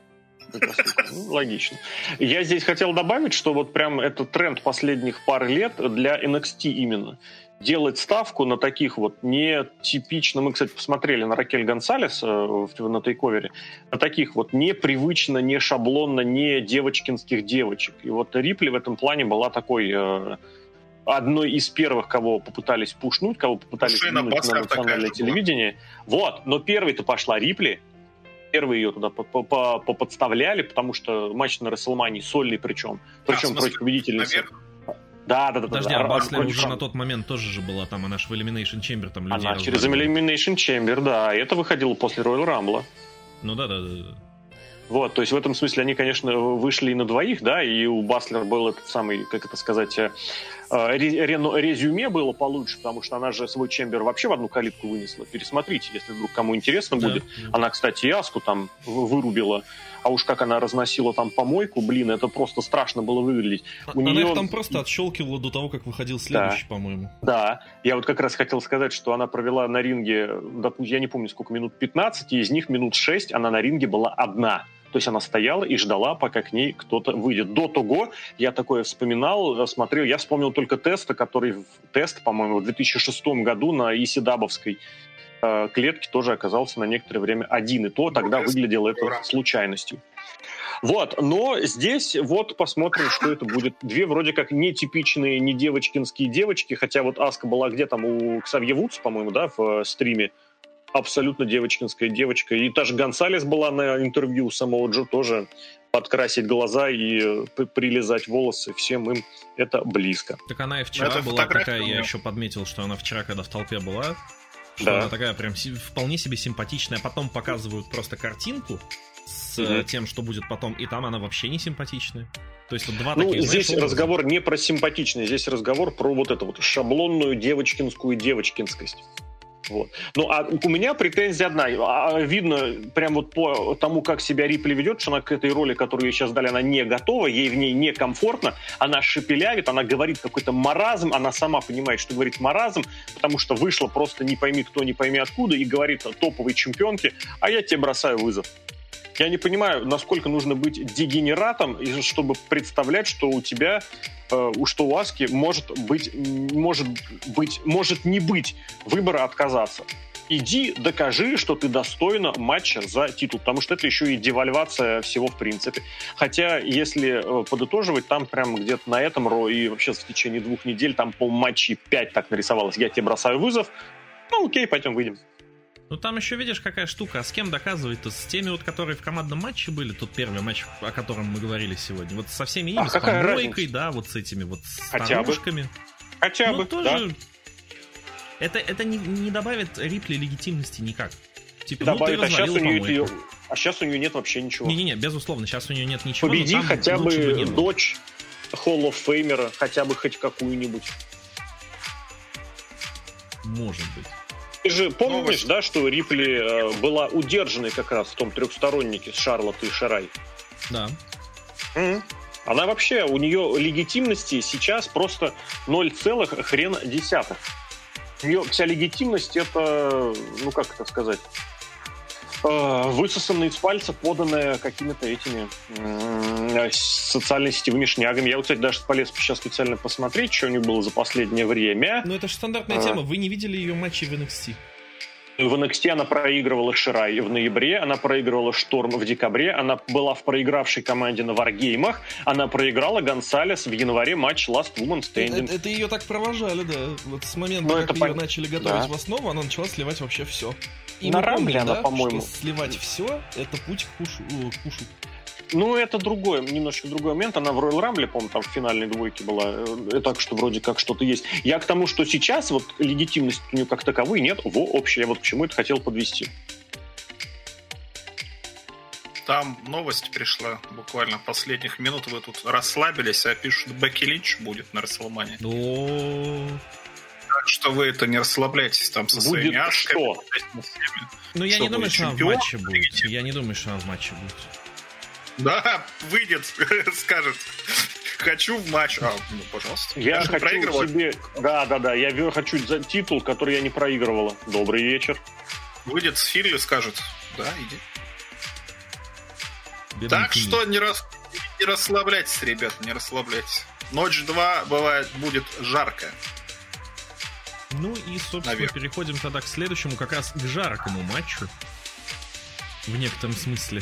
Speaker 2: Ну, логично. Я здесь хотел добавить, что вот прям это тренд последних пары лет для NXT именно делать ставку на таких вот нетипично, мы, кстати, посмотрели на Ракель Гонсалес э, на тейковере, на таких вот непривычно, не шаблонно, не девочкинских девочек. И вот Рипли в этом плане была такой э, одной из первых, кого попытались пушнуть, кого попытались Шина на национальное телевидение. Вот, но первой-то пошла Рипли, первые ее туда поподставляли, потому что матч на Расселмании сольный причем, причем против победительницы. Наверх? Да, да, да.
Speaker 3: Подожди, да, а Баслер уже на тот момент тоже же была там, она же в Elimination Chamber там
Speaker 2: людей Она через Elimination Chamber, да, и это выходило после Royal Rumble.
Speaker 3: Ну да, да, да.
Speaker 2: Вот, то есть в этом смысле они, конечно, вышли и на двоих, да, и у Баслер был этот самый, как это сказать, э, э, резюме было получше, потому что она же свой чембер вообще в одну калитку вынесла. Пересмотрите, если вдруг кому интересно да. будет. Она, кстати, и Аску там вырубила а уж как она разносила там помойку, блин, это просто страшно было выглядеть.
Speaker 3: У она нее... их там просто отщелкивала до того, как выходил следующий, да. по-моему.
Speaker 2: Да, я вот как раз хотел сказать, что она провела на ринге, я не помню сколько минут, 15, и из них минут 6 она на ринге была одна. То есть она стояла и ждала, пока к ней кто-то выйдет. До того я такое вспоминал, смотрел, я вспомнил только теста, который, тест, по-моему, в 2006 году на Исидабовской Э, клетки тоже оказался на некоторое время один. И то тогда выглядело это случайностью. Вот, но здесь вот посмотрим, что это будет. Две вроде как нетипичные, не девочкинские девочки, хотя вот Аска была где там у Ксавье Вудс, по-моему, да, в э, стриме. Абсолютно девочкинская девочка. И та же Гонсалес была на интервью самого Джо тоже подкрасить глаза и э, прилезать волосы, всем им это близко.
Speaker 3: Так она и вчера это была такая, я еще подметил, что она вчера, когда в толпе была, что да. она такая прям вполне себе симпатичная. Потом показывают просто картинку с угу. тем, что будет потом, и там она вообще не симпатичная. То есть вот два
Speaker 2: ну, таких, здесь знаешь, разговор не про симпатичный, здесь разговор про вот эту вот шаблонную девочкинскую девочкинскость. Вот. Ну, а у меня претензия одна. А, видно прям вот по тому, как себя Рипли ведет, что она к этой роли, которую ей сейчас дали, она не готова, ей в ней некомфортно, она шепелявит, она говорит какой-то маразм, она сама понимает, что говорит маразм, потому что вышла просто не пойми кто, не пойми откуда, и говорит топовой чемпионке, а я тебе бросаю вызов. Я не понимаю, насколько нужно быть дегенератом, чтобы представлять, что у тебя Э, у что у Аски может быть, может быть, может не быть выбора отказаться. Иди, докажи, что ты достойна матча за титул, потому что это еще и девальвация всего в принципе. Хотя, если э, подытоживать, там прям где-то на этом ро и вообще в течение двух недель там по матчей 5 так нарисовалось. Я тебе бросаю вызов, ну окей, пойдем выйдем.
Speaker 3: Ну там еще видишь, какая штука. А с кем доказывать-то? С теми, вот, которые в командном матче были, тут первый матч, о котором мы говорили сегодня. Вот со всеми ими, а с помойкой, да, вот с этими вот
Speaker 2: Хотя старушками. Бы. Хотя ну, бы, тоже... да.
Speaker 3: Это, это не, не добавит Рипли легитимности никак.
Speaker 2: Типа, добавит, ну, а сейчас у нее а сейчас у нее нет вообще ничего.
Speaker 3: Не-не-не, безусловно, сейчас у нее нет ничего.
Speaker 2: Победи хотя бы дочь Hall of Famer, хотя бы хоть какую-нибудь.
Speaker 3: Может быть.
Speaker 2: Ты же помнишь, Новость. да, что Рипли э, была удержанной как раз в том трехстороннике с Шарлотт и Шарай?
Speaker 3: Да.
Speaker 2: Mm-hmm. Она вообще, у нее легитимности сейчас просто 0, хрен десятых. У нее вся легитимность это, ну как это сказать, э, высосанная из пальца, поданная какими-то этими э, социально-сетевыми шнягами. Я вот, кстати, даже полез сейчас специально посмотреть, что у нее было за последнее время.
Speaker 3: Ну, это же стандартная а... тема. Вы не видели ее матчи в NXT?
Speaker 2: В NXT она проигрывала Ширай в ноябре, она проигрывала Шторм в декабре, она была в проигравшей команде на Варгеймах, она проиграла Гонсалес в январе матч Last Woman Standing.
Speaker 4: Это, это ее так провожали, да. Вот с момента, ну, как ее пон... начали готовить да. в основу, она начала сливать вообще все.
Speaker 2: И на Рамбле она, да, по-моему...
Speaker 4: сливать все, это путь к пушу. Э, к пушу.
Speaker 2: Ну, это другой, немножко другой момент. Она в Royal Rumble, по-моему, там в финальной двойке была. Э, так что вроде как что-то есть. Я к тому, что сейчас вот легитимности у нее как таковой нет. Во, общее, я вот к чему это хотел подвести.
Speaker 1: Там новость пришла буквально последних минут. Вы тут расслабились, а пишут, Бекки Линч будет на Расселмане. Так что вы это не расслабляйтесь там со будет своими
Speaker 2: ашками. Что?
Speaker 3: Ну, я не думаю, что она в матче будет. Я не думаю, что она в матче будет.
Speaker 1: Да, выйдет, скажет. Хочу в матч. А, ну, пожалуйста.
Speaker 2: Я, я хочу себе... Да, да, да. Я хочу за титул, который я не проигрывала. Добрый вечер.
Speaker 1: Выйдет с Филли, скажет. Да, иди. Бедный так Филли. что не, рас... не расслабляйтесь, ребята, не расслабляйтесь. Ночь 2 бывает, будет жарко.
Speaker 3: Ну и, собственно, Наверх. переходим тогда к следующему, как раз к жаркому матчу. В некотором смысле.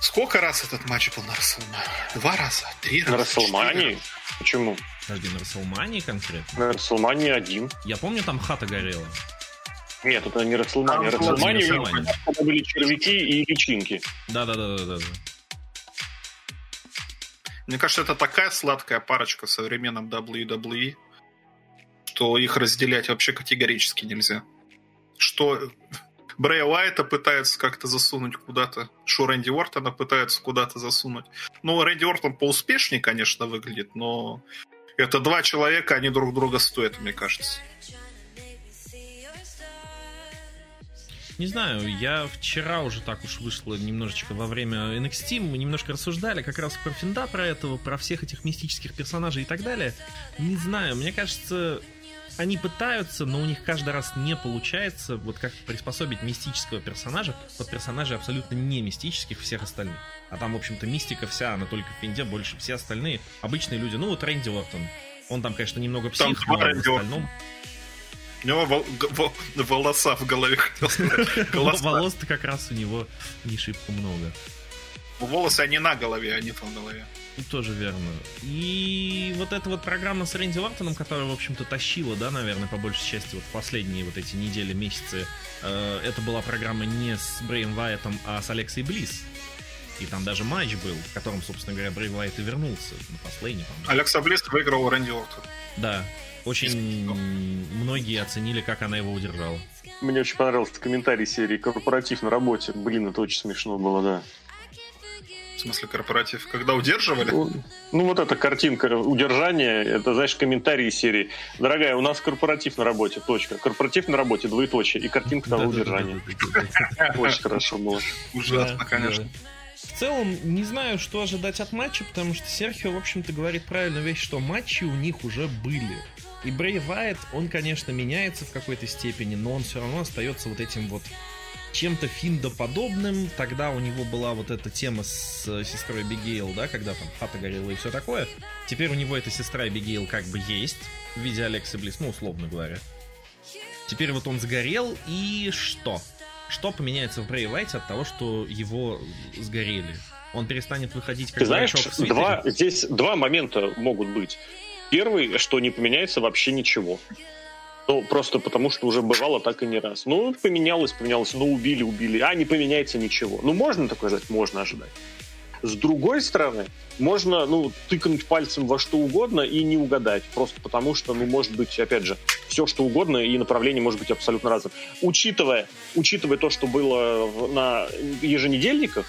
Speaker 1: Сколько раз этот матч был на Расселмане? Два раза? Три раза?
Speaker 2: На Расселмане? Почему?
Speaker 3: Подожди, на Расселмане конкретно?
Speaker 2: На Расселмане один.
Speaker 3: Я помню, там хата горела.
Speaker 2: Нет, это не Расселмане. А, Расселмане, когда были червяки и личинки.
Speaker 3: Да-да-да-да-да.
Speaker 1: Мне кажется, это такая сладкая парочка в современном WWE, что их разделять вообще категорически нельзя. Что Брэя Уайта пытается как-то засунуть куда-то, что Рэнди Уортона пытается куда-то засунуть. Ну, Рэнди Уортон поуспешнее, конечно, выглядит, но это два человека, они друг друга стоят, мне кажется.
Speaker 3: Не знаю, я вчера уже так уж вышло немножечко во время NXT, мы немножко рассуждали как раз про Финда, про этого, про всех этих мистических персонажей и так далее. Не знаю, мне кажется, они пытаются, но у них каждый раз не получается вот как приспособить мистического персонажа под персонажей абсолютно не мистических всех остальных. А там, в общем-то, мистика вся, она только в Финде, больше все остальные обычные люди. Ну, вот Рэнди Ортон. Он там, конечно, немного псих, там но в остальном...
Speaker 1: У него вол- вол- волоса в голове, хотел сказать.
Speaker 3: Волос-то как раз у него не шибко много.
Speaker 1: Волосы, они на голове, а не в голове.
Speaker 3: Тоже верно. И вот эта вот программа с Рэнди Ортоном, которая, в общем-то, тащила, да, наверное, по большей части вот последние вот эти недели, месяцы, э, это была программа не с Брейм Вайтом, а с Алексой Близ. И там даже матч был, в котором, собственно говоря, Брей Вайт и вернулся на последний,
Speaker 1: по Алекса Близ выиграл Рэнди Ортон.
Speaker 3: Да. Очень многие оценили, как она его удержала.
Speaker 2: Мне очень понравился комментарий серии «Корпоратив на работе». Блин, это очень смешно было, да
Speaker 1: смысле корпоратив? Когда удерживали? Ну,
Speaker 2: ну, вот эта картинка удержания, это, знаешь, комментарии серии. Дорогая, у нас корпоратив на работе, точка. Корпоратив на работе, двоеточие. И картинка того удержания. Очень хорошо было.
Speaker 1: Ужасно, конечно.
Speaker 4: В целом, не знаю, что ожидать от матча, потому что Серхио, в общем-то, говорит правильную вещь, что матчи у них уже были. И Брей Вайт, он, конечно, меняется в какой-то степени, но он все равно остается вот этим вот чем-то fiend оподобным. Тогда у него была вот эта тема с э, сестрой Эбигейл, да, когда там хата горела и все такое. Теперь у него эта сестра Эбигейл как бы есть в виде Алексы Блисс, ну, условно говоря. Теперь вот он сгорел, и что? Что поменяется в Брей Вайте от того, что его сгорели? Он перестанет выходить как
Speaker 2: Ты знаешь, два, здесь два момента могут быть. Первый, что не поменяется вообще ничего. Ну, просто потому, что уже бывало так и не раз. Ну, поменялось, поменялось, ну, убили, убили. А, не поменяется ничего. Ну, можно такое ожидать? Можно ожидать. С другой стороны, можно, ну, тыкнуть пальцем во что угодно и не угадать. Просто потому, что, ну, может быть, опять же, все что угодно, и направление может быть абсолютно разным. Учитывая, учитывая то, что было на еженедельниках,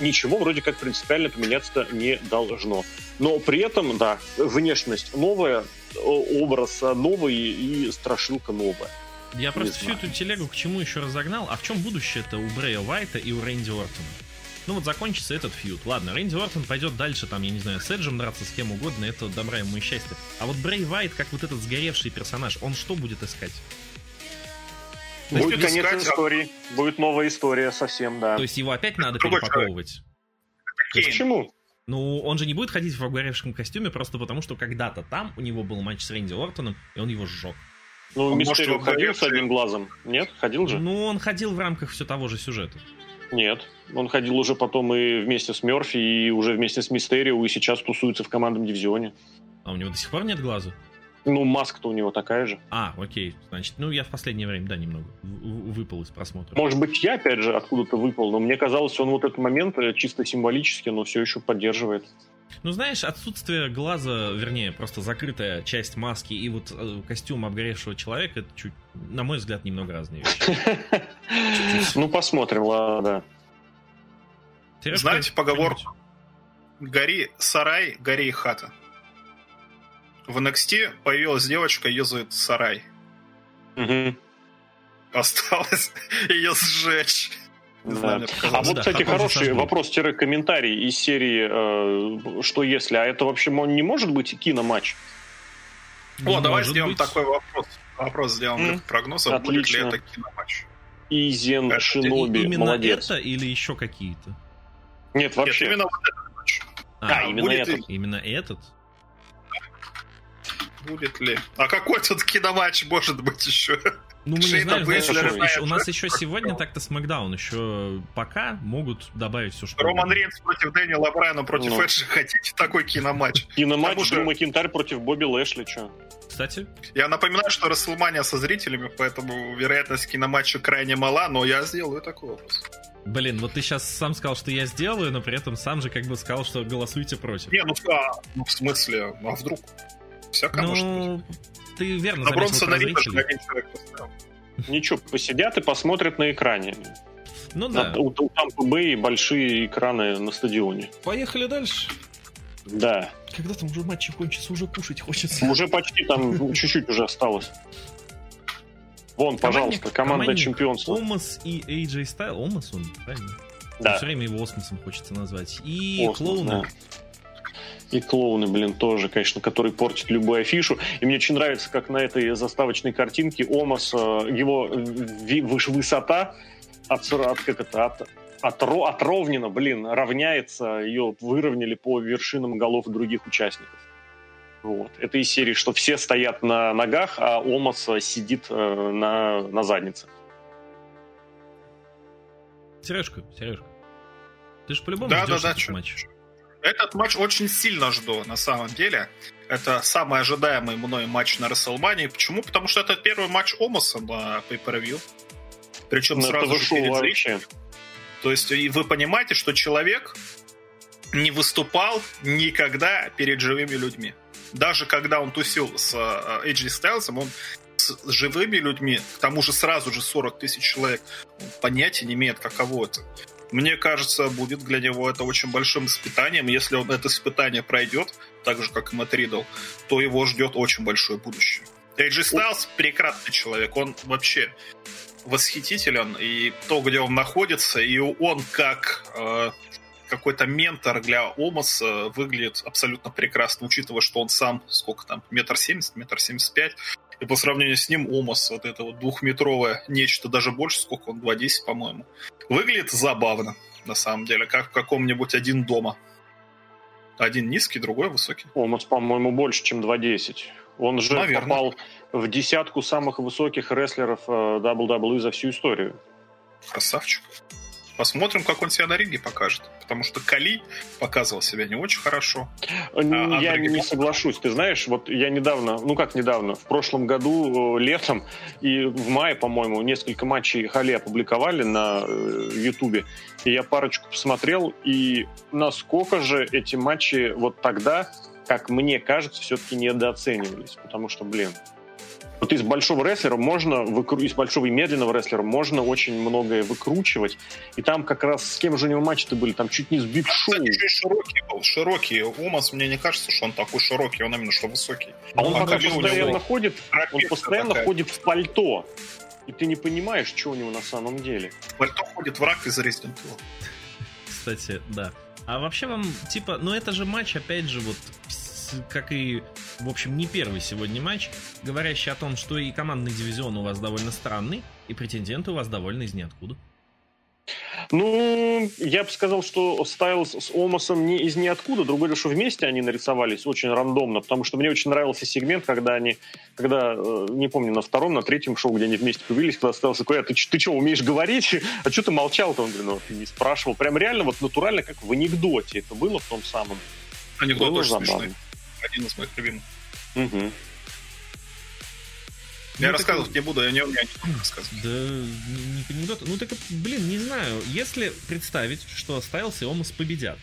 Speaker 2: ничего вроде как принципиально поменяться не должно. Но при этом, да, внешность новая, образ новый и страшилка новая.
Speaker 3: Я просто всю эту телегу к чему еще разогнал. А в чем будущее-то у Брэя Уайта и у Рэнди Ортона? Ну вот закончится этот фьюд. Ладно, Рэнди Ортон пойдет дальше, там, я не знаю, с Эджем драться, с кем угодно, это добра ему и счастье. А вот Брэй Вайт, как вот этот сгоревший персонаж, он что будет искать?
Speaker 2: Будет конец искать, истории. Будет новая история совсем, да.
Speaker 3: То есть его опять надо перепаковывать?
Speaker 2: Почему?
Speaker 3: Ну, он же не будет ходить в обгоревшем костюме просто потому, что когда-то там у него был матч с Рэнди Ортоном, и он его сжег.
Speaker 2: Ну,
Speaker 1: Он,
Speaker 2: Мистерио
Speaker 1: может,
Speaker 2: ходил с одним глазом? Нет? Ходил же?
Speaker 3: Ну, он ходил в рамках все того же сюжета.
Speaker 2: Нет. Он ходил уже потом и вместе с Мерфи, и уже вместе с Мистерио, и сейчас тусуется в командном дивизионе.
Speaker 3: А у него до сих пор нет глаза?
Speaker 2: Ну, маска-то у него такая же.
Speaker 3: А, окей. Значит, ну я в последнее время, да, немного выпал из просмотра.
Speaker 2: Может быть, я, опять же, откуда-то выпал, но мне казалось, он вот этот момент э, чисто символически, но все еще поддерживает.
Speaker 3: Ну, знаешь, отсутствие глаза, вернее, просто закрытая часть маски и вот э, костюм обгоревшего человека, это чуть, на мой взгляд, немного разные вещи.
Speaker 2: Ну, посмотрим, ладно.
Speaker 1: Знаете поговорку? Гори сарай, гори и хата. В NXT появилась девочка, ее зовут Сарай.
Speaker 2: Мгм.
Speaker 1: Осталось ее сжечь. Не
Speaker 2: Да.
Speaker 1: знаю,
Speaker 2: А вот,
Speaker 3: да,
Speaker 2: кстати, хороший вопрос-комментарий из серии э, «Что если?». А это вообще мо- не может быть киноматч?
Speaker 1: О, давай сделаем
Speaker 3: быть.
Speaker 1: такой вопрос. Вопрос сделаем
Speaker 2: М,
Speaker 1: для прогноза, будет ли
Speaker 2: отлично.
Speaker 1: это киноматч.
Speaker 2: Изен
Speaker 1: Это
Speaker 2: Шиноби,
Speaker 3: Именно
Speaker 2: молодец.
Speaker 3: это или еще какие-то?
Speaker 2: Нет, вообще.
Speaker 1: Нет, именно вот этот матч.
Speaker 2: А, именно
Speaker 1: будет
Speaker 2: этот.
Speaker 3: Именно этот?
Speaker 1: Будет ли? А какой тут киноматч может быть еще?
Speaker 3: Ну, мы не знаем, знаешь,
Speaker 1: Бейзлер
Speaker 3: еще- у нас
Speaker 1: что
Speaker 3: еще сегодня так-то Смакдаун, еще пока могут добавить все, что
Speaker 1: Роман. Рейнс против Дэниела Брайана против
Speaker 2: Ну.
Speaker 1: Эджи. Хотите такой киноматч?
Speaker 2: Киноматч Дрю Макинтарь против Бобби Лэшли, что?
Speaker 3: Кстати,
Speaker 1: Я напоминаю, что Расселмания со зрителями, поэтому вероятность киноматча крайне мала, но я сделаю такой вопрос.
Speaker 3: блин, вот ты сейчас сам сказал, что я сделаю, но при этом сам же как бы сказал, что голосуйте против.
Speaker 1: Не, ну, а, ну в смысле, а вдруг? Всякое может быть.
Speaker 3: Ну, ты верно
Speaker 1: На
Speaker 3: заметил
Speaker 1: Бронсона
Speaker 3: про
Speaker 1: Рида же
Speaker 3: зрителей.
Speaker 1: один человек поставил.
Speaker 2: Ничего, посидят и посмотрят на экране.
Speaker 3: Ну да.
Speaker 2: На- у, у Тампа Бэй большие экраны на стадионе.
Speaker 4: Поехали дальше.
Speaker 2: Да.
Speaker 4: Когда там уже матчи кончатся, уже кушать хочется.
Speaker 2: Уже почти там чуть-чуть уже осталось. Вон, пожалуйста, команда чемпионства.
Speaker 3: Омас и AJ Styles. Омас он, правильно?
Speaker 2: Да.
Speaker 3: Все время его Осмосом хочется назвать. И
Speaker 2: Осмос,
Speaker 3: клоуны.
Speaker 2: да. И клоуны, блин, тоже, конечно, которые портят любую афишу. И мне очень нравится, как на этой заставочной картинке Омас, э, его высота от, от, как это, от, от, ро- от ровнина, блин, равняется, ее выровняли по вершинам голов других участников. Вот. Это из серии, что все стоят на ногах, а Омас э, сидит э, на, на заднице.
Speaker 3: Сережка, Сережка. Ты же по-любому
Speaker 1: Да,
Speaker 3: ждешь
Speaker 1: да, да,
Speaker 3: этот матч.
Speaker 1: Этот матч очень сильно жду, на самом деле. Это самый ожидаемый мной матч на Расселмании. Почему? Потому что это первый матч Омаса на Pay-Per-View. Причем
Speaker 2: Ну,
Speaker 1: сразу же перед
Speaker 2: вообще.
Speaker 1: То есть и вы понимаете, что человек не выступал никогда перед живыми людьми. Даже когда он тусил с э, AJ Стайлсом, он с живыми людьми, к тому же сразу же 40 тысяч человек, он понятия не имеет, каково это. Мне кажется, будет для него это очень большим испытанием. Если он это испытание пройдет, так же, как и Мэтт Ридл, то его ждет очень большое будущее. AJ Styles прекрасный человек, он вообще восхитителен, и то, где он находится, и он как э, какой-то ментор для Омаса выглядит абсолютно прекрасно, учитывая, что он сам, сколько там, метр семьдесят, метр семьдесят пять, и по сравнению с ним Омас, вот это вот двухметровое нечто, даже больше, сколько он, 2.10, по-моему, выглядит забавно, на самом деле, как в каком-нибудь один дома. Один низкий, другой высокий.
Speaker 2: Омас, по-моему, больше, чем 2.10. Он же
Speaker 1: Наверно.
Speaker 2: попал в десятку самых высоких рестлеров э, WWE за всю историю.
Speaker 1: Красавчик. Посмотрим, как он себя на ринге покажет. Потому что Кали показывал себя не очень хорошо.
Speaker 2: Э, я
Speaker 1: Андрей
Speaker 2: не соглашусь. Ты знаешь, вот я недавно, ну как недавно, в прошлом году, э, летом и в мае, по-моему, несколько матчей Хали опубликовали на э, Ютубе. И я парочку посмотрел, и насколько же эти матчи вот тогда, как мне кажется, все-таки недооценивались. Потому что, блин, вот из большого рестлера можно, выкру... из большого и медленного рестлера можно очень многое выкручивать. И там как раз с кем же у него матчи-то были? Там чуть не с Биг Шоу.
Speaker 1: Кстати, еще и широкий был. Широкий. Омас, мне не кажется, что он такой широкий, он именно что высокий.
Speaker 2: А он
Speaker 1: Ну,
Speaker 2: пока постоянно
Speaker 1: него
Speaker 2: ходит, он постоянно
Speaker 1: такая.
Speaker 2: ходит в пальто. И ты не понимаешь, что у него на самом деле.
Speaker 1: В пальто ходит враг из Resident Evil.
Speaker 3: Кстати, да. А вообще вам, типа, ну это же матч, опять же, вот, как и, в общем, не первый сегодня матч, говорящий о том, что и командный дивизион у вас довольно странный, и претенденты у вас довольно из ниоткуда.
Speaker 2: Ну, я бы сказал, что Стайлз с Омасом не из ниоткуда. Другое дело, что вместе они нарисовались очень рандомно, потому что мне очень нравился сегмент, когда они, когда, э, не помню, на втором, на третьем шоу, где они вместе появились, когда Стайлз такой, а ты, ты что, умеешь говорить? А что ты молчал-то? Он говорит, ну, ты не спрашивал. Прям реально вот натурально, как в анекдоте это было в том самом.
Speaker 1: Анекдот очень смешной. Один из моих любимых. Угу. Я ну, рассказывать так... не буду, я не умею рассказывать.
Speaker 3: Да, не, не анекдот. Ну так, блин, не знаю. Если представить, что Стайлс и Омас победят,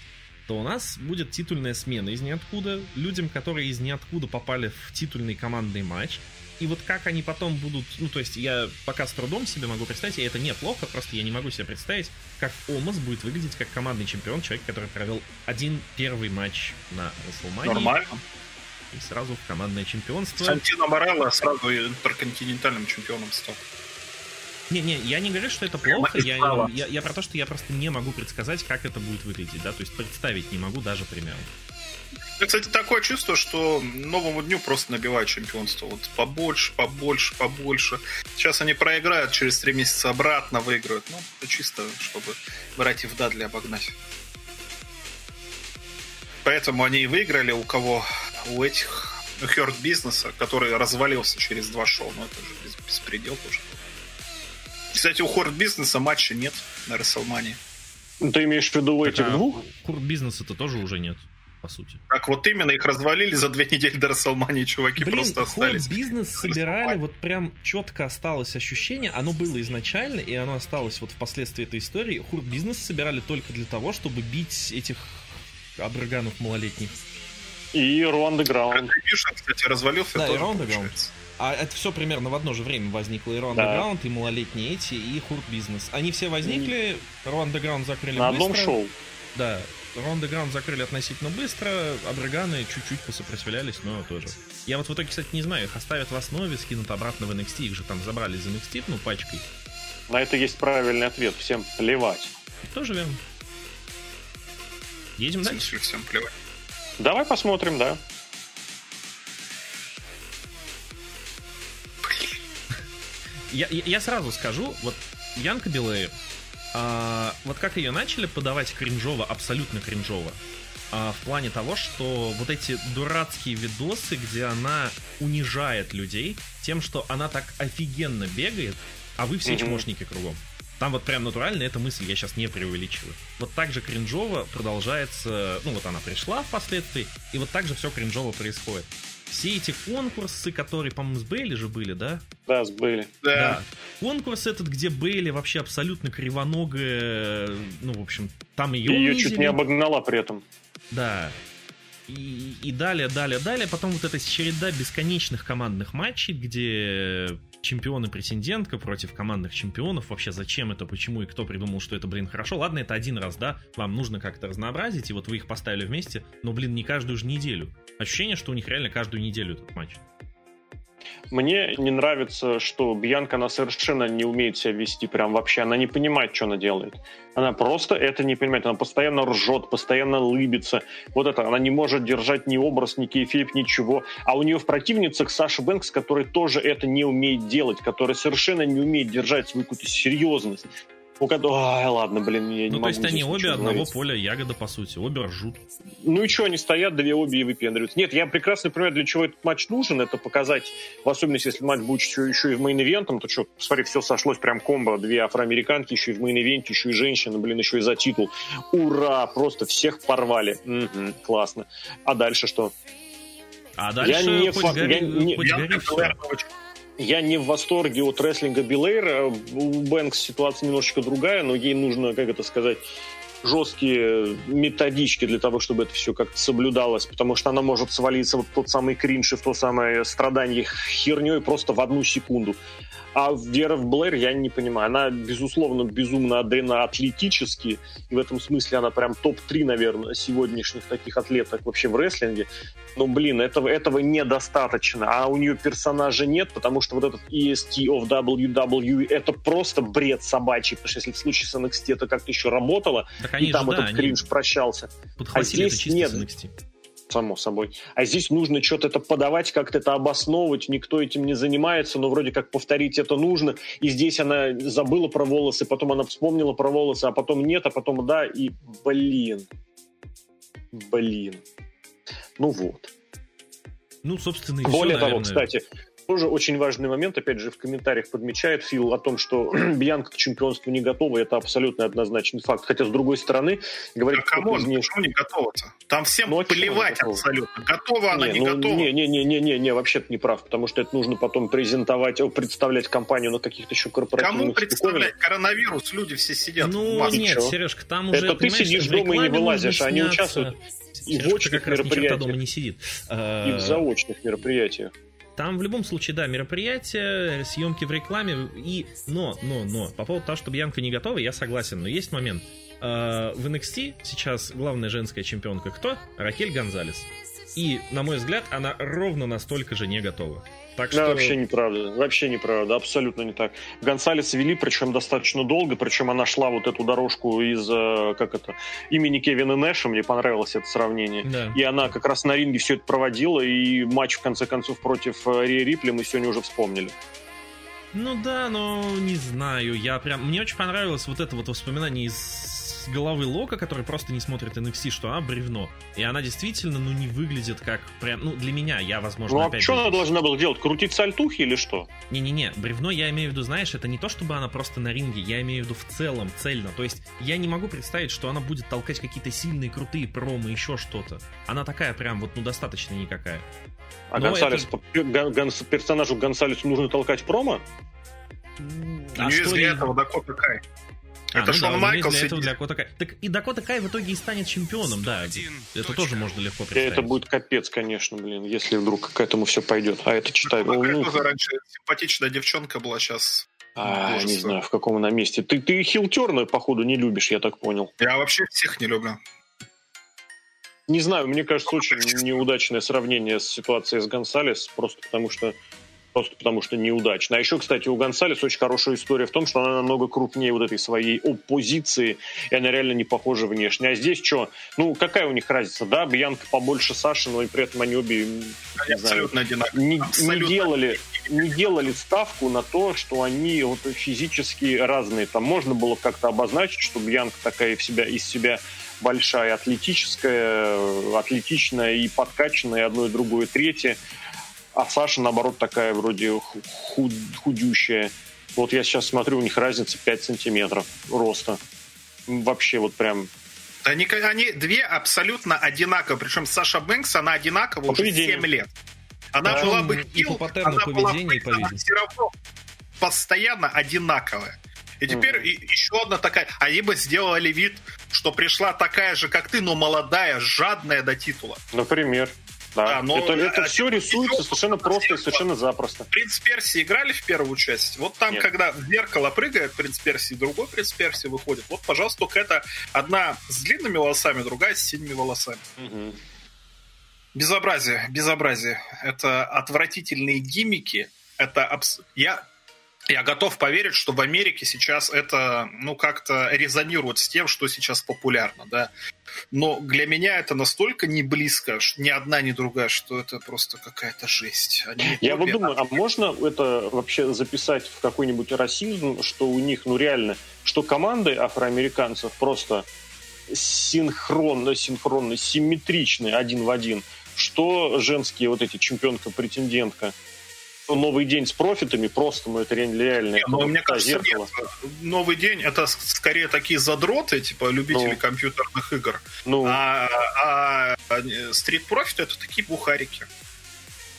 Speaker 3: то у нас будет титульная смена из ниоткуда. Людям, которые из ниоткуда попали в титульный командный матч. И вот как они потом будут... Ну, то есть я пока с трудом себе могу представить, и это неплохо, просто я не могу себе представить, как Омас будет выглядеть как командный чемпион, человек, который провел один первый матч на WrestleMania.
Speaker 1: Нормально
Speaker 3: и сразу в командное чемпионство.
Speaker 1: Сантино Морелло сразу интерконтинентальным чемпионом стал.
Speaker 3: Не-не, я не говорю, что это плохо, я, я, я про то, что я просто не могу предсказать, как это будет выглядеть, да, то есть представить не могу даже примерно.
Speaker 1: Я, кстати, такое чувство, что новому дню просто набивают чемпионство. Вот побольше, побольше, побольше. Сейчас они проиграют, через три месяца обратно выиграют. Ну, это чисто, чтобы братьев Дадли обогнать. Поэтому они и выиграли у кого? У этих у Хёрд бизнеса, который развалился через два шоу. Ну, это же беспредел тоже. Кстати, у Хорд бизнеса матча нет на Расселмане.
Speaker 2: Ты имеешь в виду у этих а, двух?
Speaker 3: Хорд бизнеса-то тоже уже нет по сути.
Speaker 1: Так вот именно, их развалили за две недели до Расселмании, чуваки Блин, просто остались.
Speaker 3: бизнес собирали, вот прям четко осталось ощущение, оно было изначально, и оно осталось вот впоследствии этой истории. Хурт бизнес собирали только для того, чтобы бить этих Абраганов малолетних.
Speaker 2: И Руанда Граунд.
Speaker 1: кстати, развалился
Speaker 3: да, тоже, и Руанда Граунд. А это все примерно в одно же время возникло. И Руанда да. Граунд, и малолетние эти, и Хурт Бизнес. Они все возникли, Руанда Граунд закрыли
Speaker 2: На
Speaker 3: быстро.
Speaker 2: одном шоу.
Speaker 3: Да, Ронда Граунд закрыли относительно быстро, Абраганы чуть-чуть посопротивлялись, но тоже. Я вот в итоге, кстати, не знаю, их оставят в основе, скинут обратно в NXT, их же там забрали из NXT, ну, пачкой.
Speaker 2: На это есть правильный ответ, всем плевать.
Speaker 3: Тоже верно. Едем дальше?
Speaker 1: Всем плевать.
Speaker 2: Давай посмотрим, да.
Speaker 3: Я, я, я сразу скажу, вот Янка Белэйр, а, вот как ее начали подавать кринжово, абсолютно кринжово, а, в плане того, что вот эти дурацкие видосы, где она унижает людей тем, что она так офигенно бегает, а вы все mm-hmm. чмошники кругом. Там вот прям натурально эта мысль, я сейчас не преувеличиваю. Вот так же кринжово продолжается, ну вот она пришла впоследствии, и вот так же все кринжово происходит. Все эти конкурсы, которые, по-моему, с Бейли же были, да?
Speaker 2: Да, с Бейли.
Speaker 3: Да. да. Конкурс этот, где Бейли вообще абсолютно кривоногая, ну, в общем, там ее
Speaker 2: Ее чуть не обогнала при этом.
Speaker 3: Да. И, и далее, далее, далее. Потом вот эта череда бесконечных командных матчей, где чемпионы-претендентка против командных чемпионов. Вообще, зачем это, почему и кто придумал, что это, блин, хорошо. Ладно, это один раз, да, вам нужно как-то разнообразить, и вот вы их поставили вместе, но, блин, не каждую же неделю. Ощущение, что у них реально каждую неделю этот матч.
Speaker 2: Мне не нравится, что Бьянка, она совершенно не умеет себя вести, прям вообще. Она не понимает, что она делает. Она просто это не понимает. Она постоянно ржет, постоянно лыбится. Вот это, она не может держать ни образ, ни kayfabe, ничего. А у нее в противницах Саша Бэнкс, который тоже это не умеет делать, который совершенно не умеет держать свою какую-то серьезность у которого... Ай, ладно, блин, я не
Speaker 3: ну, то есть они обе одного говорить. поля ягода, по сути, обе ржут.
Speaker 2: Ну и что, они стоят, две обе и выпендриваются. Нет, я прекрасно понимаю, для чего этот матч нужен, это показать, в особенности, если матч будет еще, еще и в main event ом, то что, посмотри, все сошлось прям комбо, две афроамериканки, еще и в main event е, еще и женщина, блин, еще и за титул. Ура, просто всех порвали. Угу, классно. А дальше что?
Speaker 3: А дальше я не хоть, фа... гори... я не... хоть
Speaker 2: гори я не в восторге от рестлинга Билейра. У Бэнкс ситуация немножечко другая, но ей нужно, как это сказать, жесткие методички для того, чтобы это все как-то соблюдалось, потому что она может свалиться вот в тот самый кринж и в то самое страдание херней просто в одну секунду. А Вера в Блэр я не понимаю. Она, безусловно, безумно одарена и в этом смысле она прям топ-3, наверное, сегодняшних таких атлеток вообще в рестлинге. Но, блин, этого, этого недостаточно. А у нее персонажа нет, потому что вот этот EST of WWE это просто бред собачий, потому что если в случае с NXT это как-то еще работало,
Speaker 3: так и
Speaker 2: там
Speaker 3: же,
Speaker 2: этот
Speaker 3: да,
Speaker 2: кринж прощался.
Speaker 3: А здесь нет.
Speaker 2: само собой. А здесь нужно что-то это подавать, как-то это обосновывать, никто этим не занимается, но вроде как повторить это нужно. И здесь она забыла про волосы, потом она вспомнила про волосы, а потом нет, а потом да, и блин. Блин. Ну вот.
Speaker 3: Ну, собственно, и
Speaker 2: Более
Speaker 3: все,
Speaker 2: того,
Speaker 3: наверное.
Speaker 2: кстати, тоже очень важный момент, опять же, в комментариях подмечает Фил о том, что Бьянка к чемпионству не готова, это абсолютно однозначный факт. Хотя, с другой стороны, говорит,
Speaker 1: А кому?
Speaker 2: что позднее-
Speaker 1: Почему не готова-то? Там всем
Speaker 2: Ну, а
Speaker 1: плевать
Speaker 2: готова?
Speaker 1: абсолютно. Готова она, не,
Speaker 2: ну,
Speaker 1: готова.
Speaker 2: Не, не, не, не, не, не, вообще-то не прав, потому что это нужно потом презентовать, представлять компанию на каких-то еще корпоративных
Speaker 1: Кому представлять коронавирус? Люди все сидят в
Speaker 3: Ну, нет? Сережка, там уже,
Speaker 2: Это ты сидишь
Speaker 3: в
Speaker 2: дома и не вылазишь, а они участвуют и в
Speaker 3: Сережка
Speaker 2: очных
Speaker 3: как раз ни черта дома
Speaker 2: мероприятиях,
Speaker 3: не сидит.
Speaker 2: и
Speaker 3: Э,
Speaker 2: в заочных мероприятиях.
Speaker 3: Там в любом случае, да, мероприятия, съемки в рекламе, и... Но, но, но, по поводу того, что Бьянка не готова, я согласен, но есть момент. Э, В NXT сейчас главная женская чемпионка кто? Ракель Гонзалес. И, на мой взгляд, она ровно настолько же не готова. Так
Speaker 2: Да,
Speaker 3: что...
Speaker 2: вообще неправда, вообще неправда, абсолютно не так. Гонсалес вели, причем достаточно долго, причем она шла вот эту дорожку из, э, как это, имени Кевина Нэша, мне понравилось это сравнение.
Speaker 3: Да.
Speaker 2: И она как раз на ринге все это проводила, и матч, в конце концов, против э, Рии Рипли мы сегодня уже вспомнили.
Speaker 3: Ну да, но не знаю, я прям... Мне очень понравилось вот это вот воспоминание из головы Лока, который просто не смотрит NXT, что она бревно. И она действительно, ну, не выглядит как прям... Ну, для меня, я, возможно,
Speaker 2: Ну а
Speaker 3: опять
Speaker 2: что она должна была делать? Крутить сальтухи или что?
Speaker 3: Не-не-не, бревно я имею в виду, знаешь, это не то, чтобы она просто на ринге, я имею в виду в целом, цельно. То есть я не могу представить, что она будет толкать какие-то сильные, крутые промы, еще что-то. Она такая прям вот, ну, достаточно никакая.
Speaker 2: А
Speaker 3: Но
Speaker 2: Гонсалес,
Speaker 3: это-
Speaker 2: Гон- Гонс- персонажу Гонсалесу нужно толкать промо?
Speaker 3: А
Speaker 1: нее
Speaker 3: что ей-
Speaker 1: этого Дакота Кай.
Speaker 3: А,
Speaker 1: Это
Speaker 3: ну
Speaker 1: Шон
Speaker 3: да,
Speaker 1: Майклс
Speaker 3: для этого. Дакота Кай. Так и Дакота Кай в итоге и станет чемпионом, да. Это тоже можно легко представить.
Speaker 2: Это будет капец, конечно, блин, если вдруг к этому все пойдет. А это читай. Ну,
Speaker 1: тоже раньше симпатичная девчонка была, сейчас...
Speaker 2: А, не знаю, в каком она месте. Ты, ты хилтерна, походу, не любишь, я так понял.
Speaker 1: Я вообще всех не люблю.
Speaker 2: Не знаю, мне кажется, очень неудачное сравнение с ситуацией с Гонсалес, просто потому что просто потому что неудачно. А еще, кстати, у Гонсалес очень хорошая история в том, что она намного крупнее вот этой своей оппозиции, и она реально не похожа внешне. А здесь что? Ну, какая у них разница, да? Бьянка побольше Саши, но и при этом они обе
Speaker 1: Они
Speaker 2: не знаю,
Speaker 1: абсолютно одинаковые.
Speaker 2: не, не делали, не делали ставку на то, что они вот физически разные. Там можно было как-то обозначить, что Бьянка такая в себя, из себя большая, атлетическая, э, атлетичная и подкачанная, и одно и другое, третье. А Саша, наоборот, такая вроде ху- худ- худющая. Вот я сейчас смотрю, у них разница 5 сантиметров роста. Вообще вот прям
Speaker 1: Они, они две абсолютно одинаковые. Причем Саша Бэнкс, она одинакова
Speaker 2: По
Speaker 1: уже
Speaker 2: поведению.
Speaker 1: 7 лет. Она
Speaker 3: Причем
Speaker 1: была бы
Speaker 3: и по
Speaker 1: она была
Speaker 3: по
Speaker 1: она все равно постоянно одинаковая. И теперь
Speaker 2: Мгм.
Speaker 1: и- еще одна такая... Они бы сделали вид, что пришла такая же, как ты, но молодая, жадная до титула.
Speaker 2: Например. Да.
Speaker 1: А, но-
Speaker 2: это это
Speaker 1: а,
Speaker 2: все рисуется
Speaker 1: еще
Speaker 2: совершенно просто и совершенно запросто.
Speaker 1: Принц Перси играли в первую часть. Вот там,
Speaker 2: Нет.
Speaker 1: когда в зеркало прыгает принц Перси, другой принц Перси выходит. Вот, пожалуйста, только это одна с длинными волосами, другая с синими волосами.
Speaker 2: Мгм.
Speaker 1: Безобразие, безобразие. Это отвратительные гиммики. Это абс... я я готов поверить, что в Америке сейчас это, ну, как-то резонирует с тем, что сейчас популярно, да. Но для меня это настолько не близко, ни одна, ни другая, что это просто какая-то жесть. Они
Speaker 2: Я вот думаю, а можно это вообще записать в какой-нибудь расизм, что у них, ну реально, что команды афроамериканцев просто синхронно, синхронно, симметричны один в один, что женские вот эти чемпионка-претендентка, новый день с профитами просто, ну это реально реально.
Speaker 1: Нет, ну,
Speaker 2: это
Speaker 1: мне кажется,
Speaker 2: зеркало.
Speaker 1: нет. Новый день это скорее такие задроты, типа любители
Speaker 2: Ну.
Speaker 1: компьютерных игр.
Speaker 2: Ну,
Speaker 1: А, а, стрит профит это такие бухарики.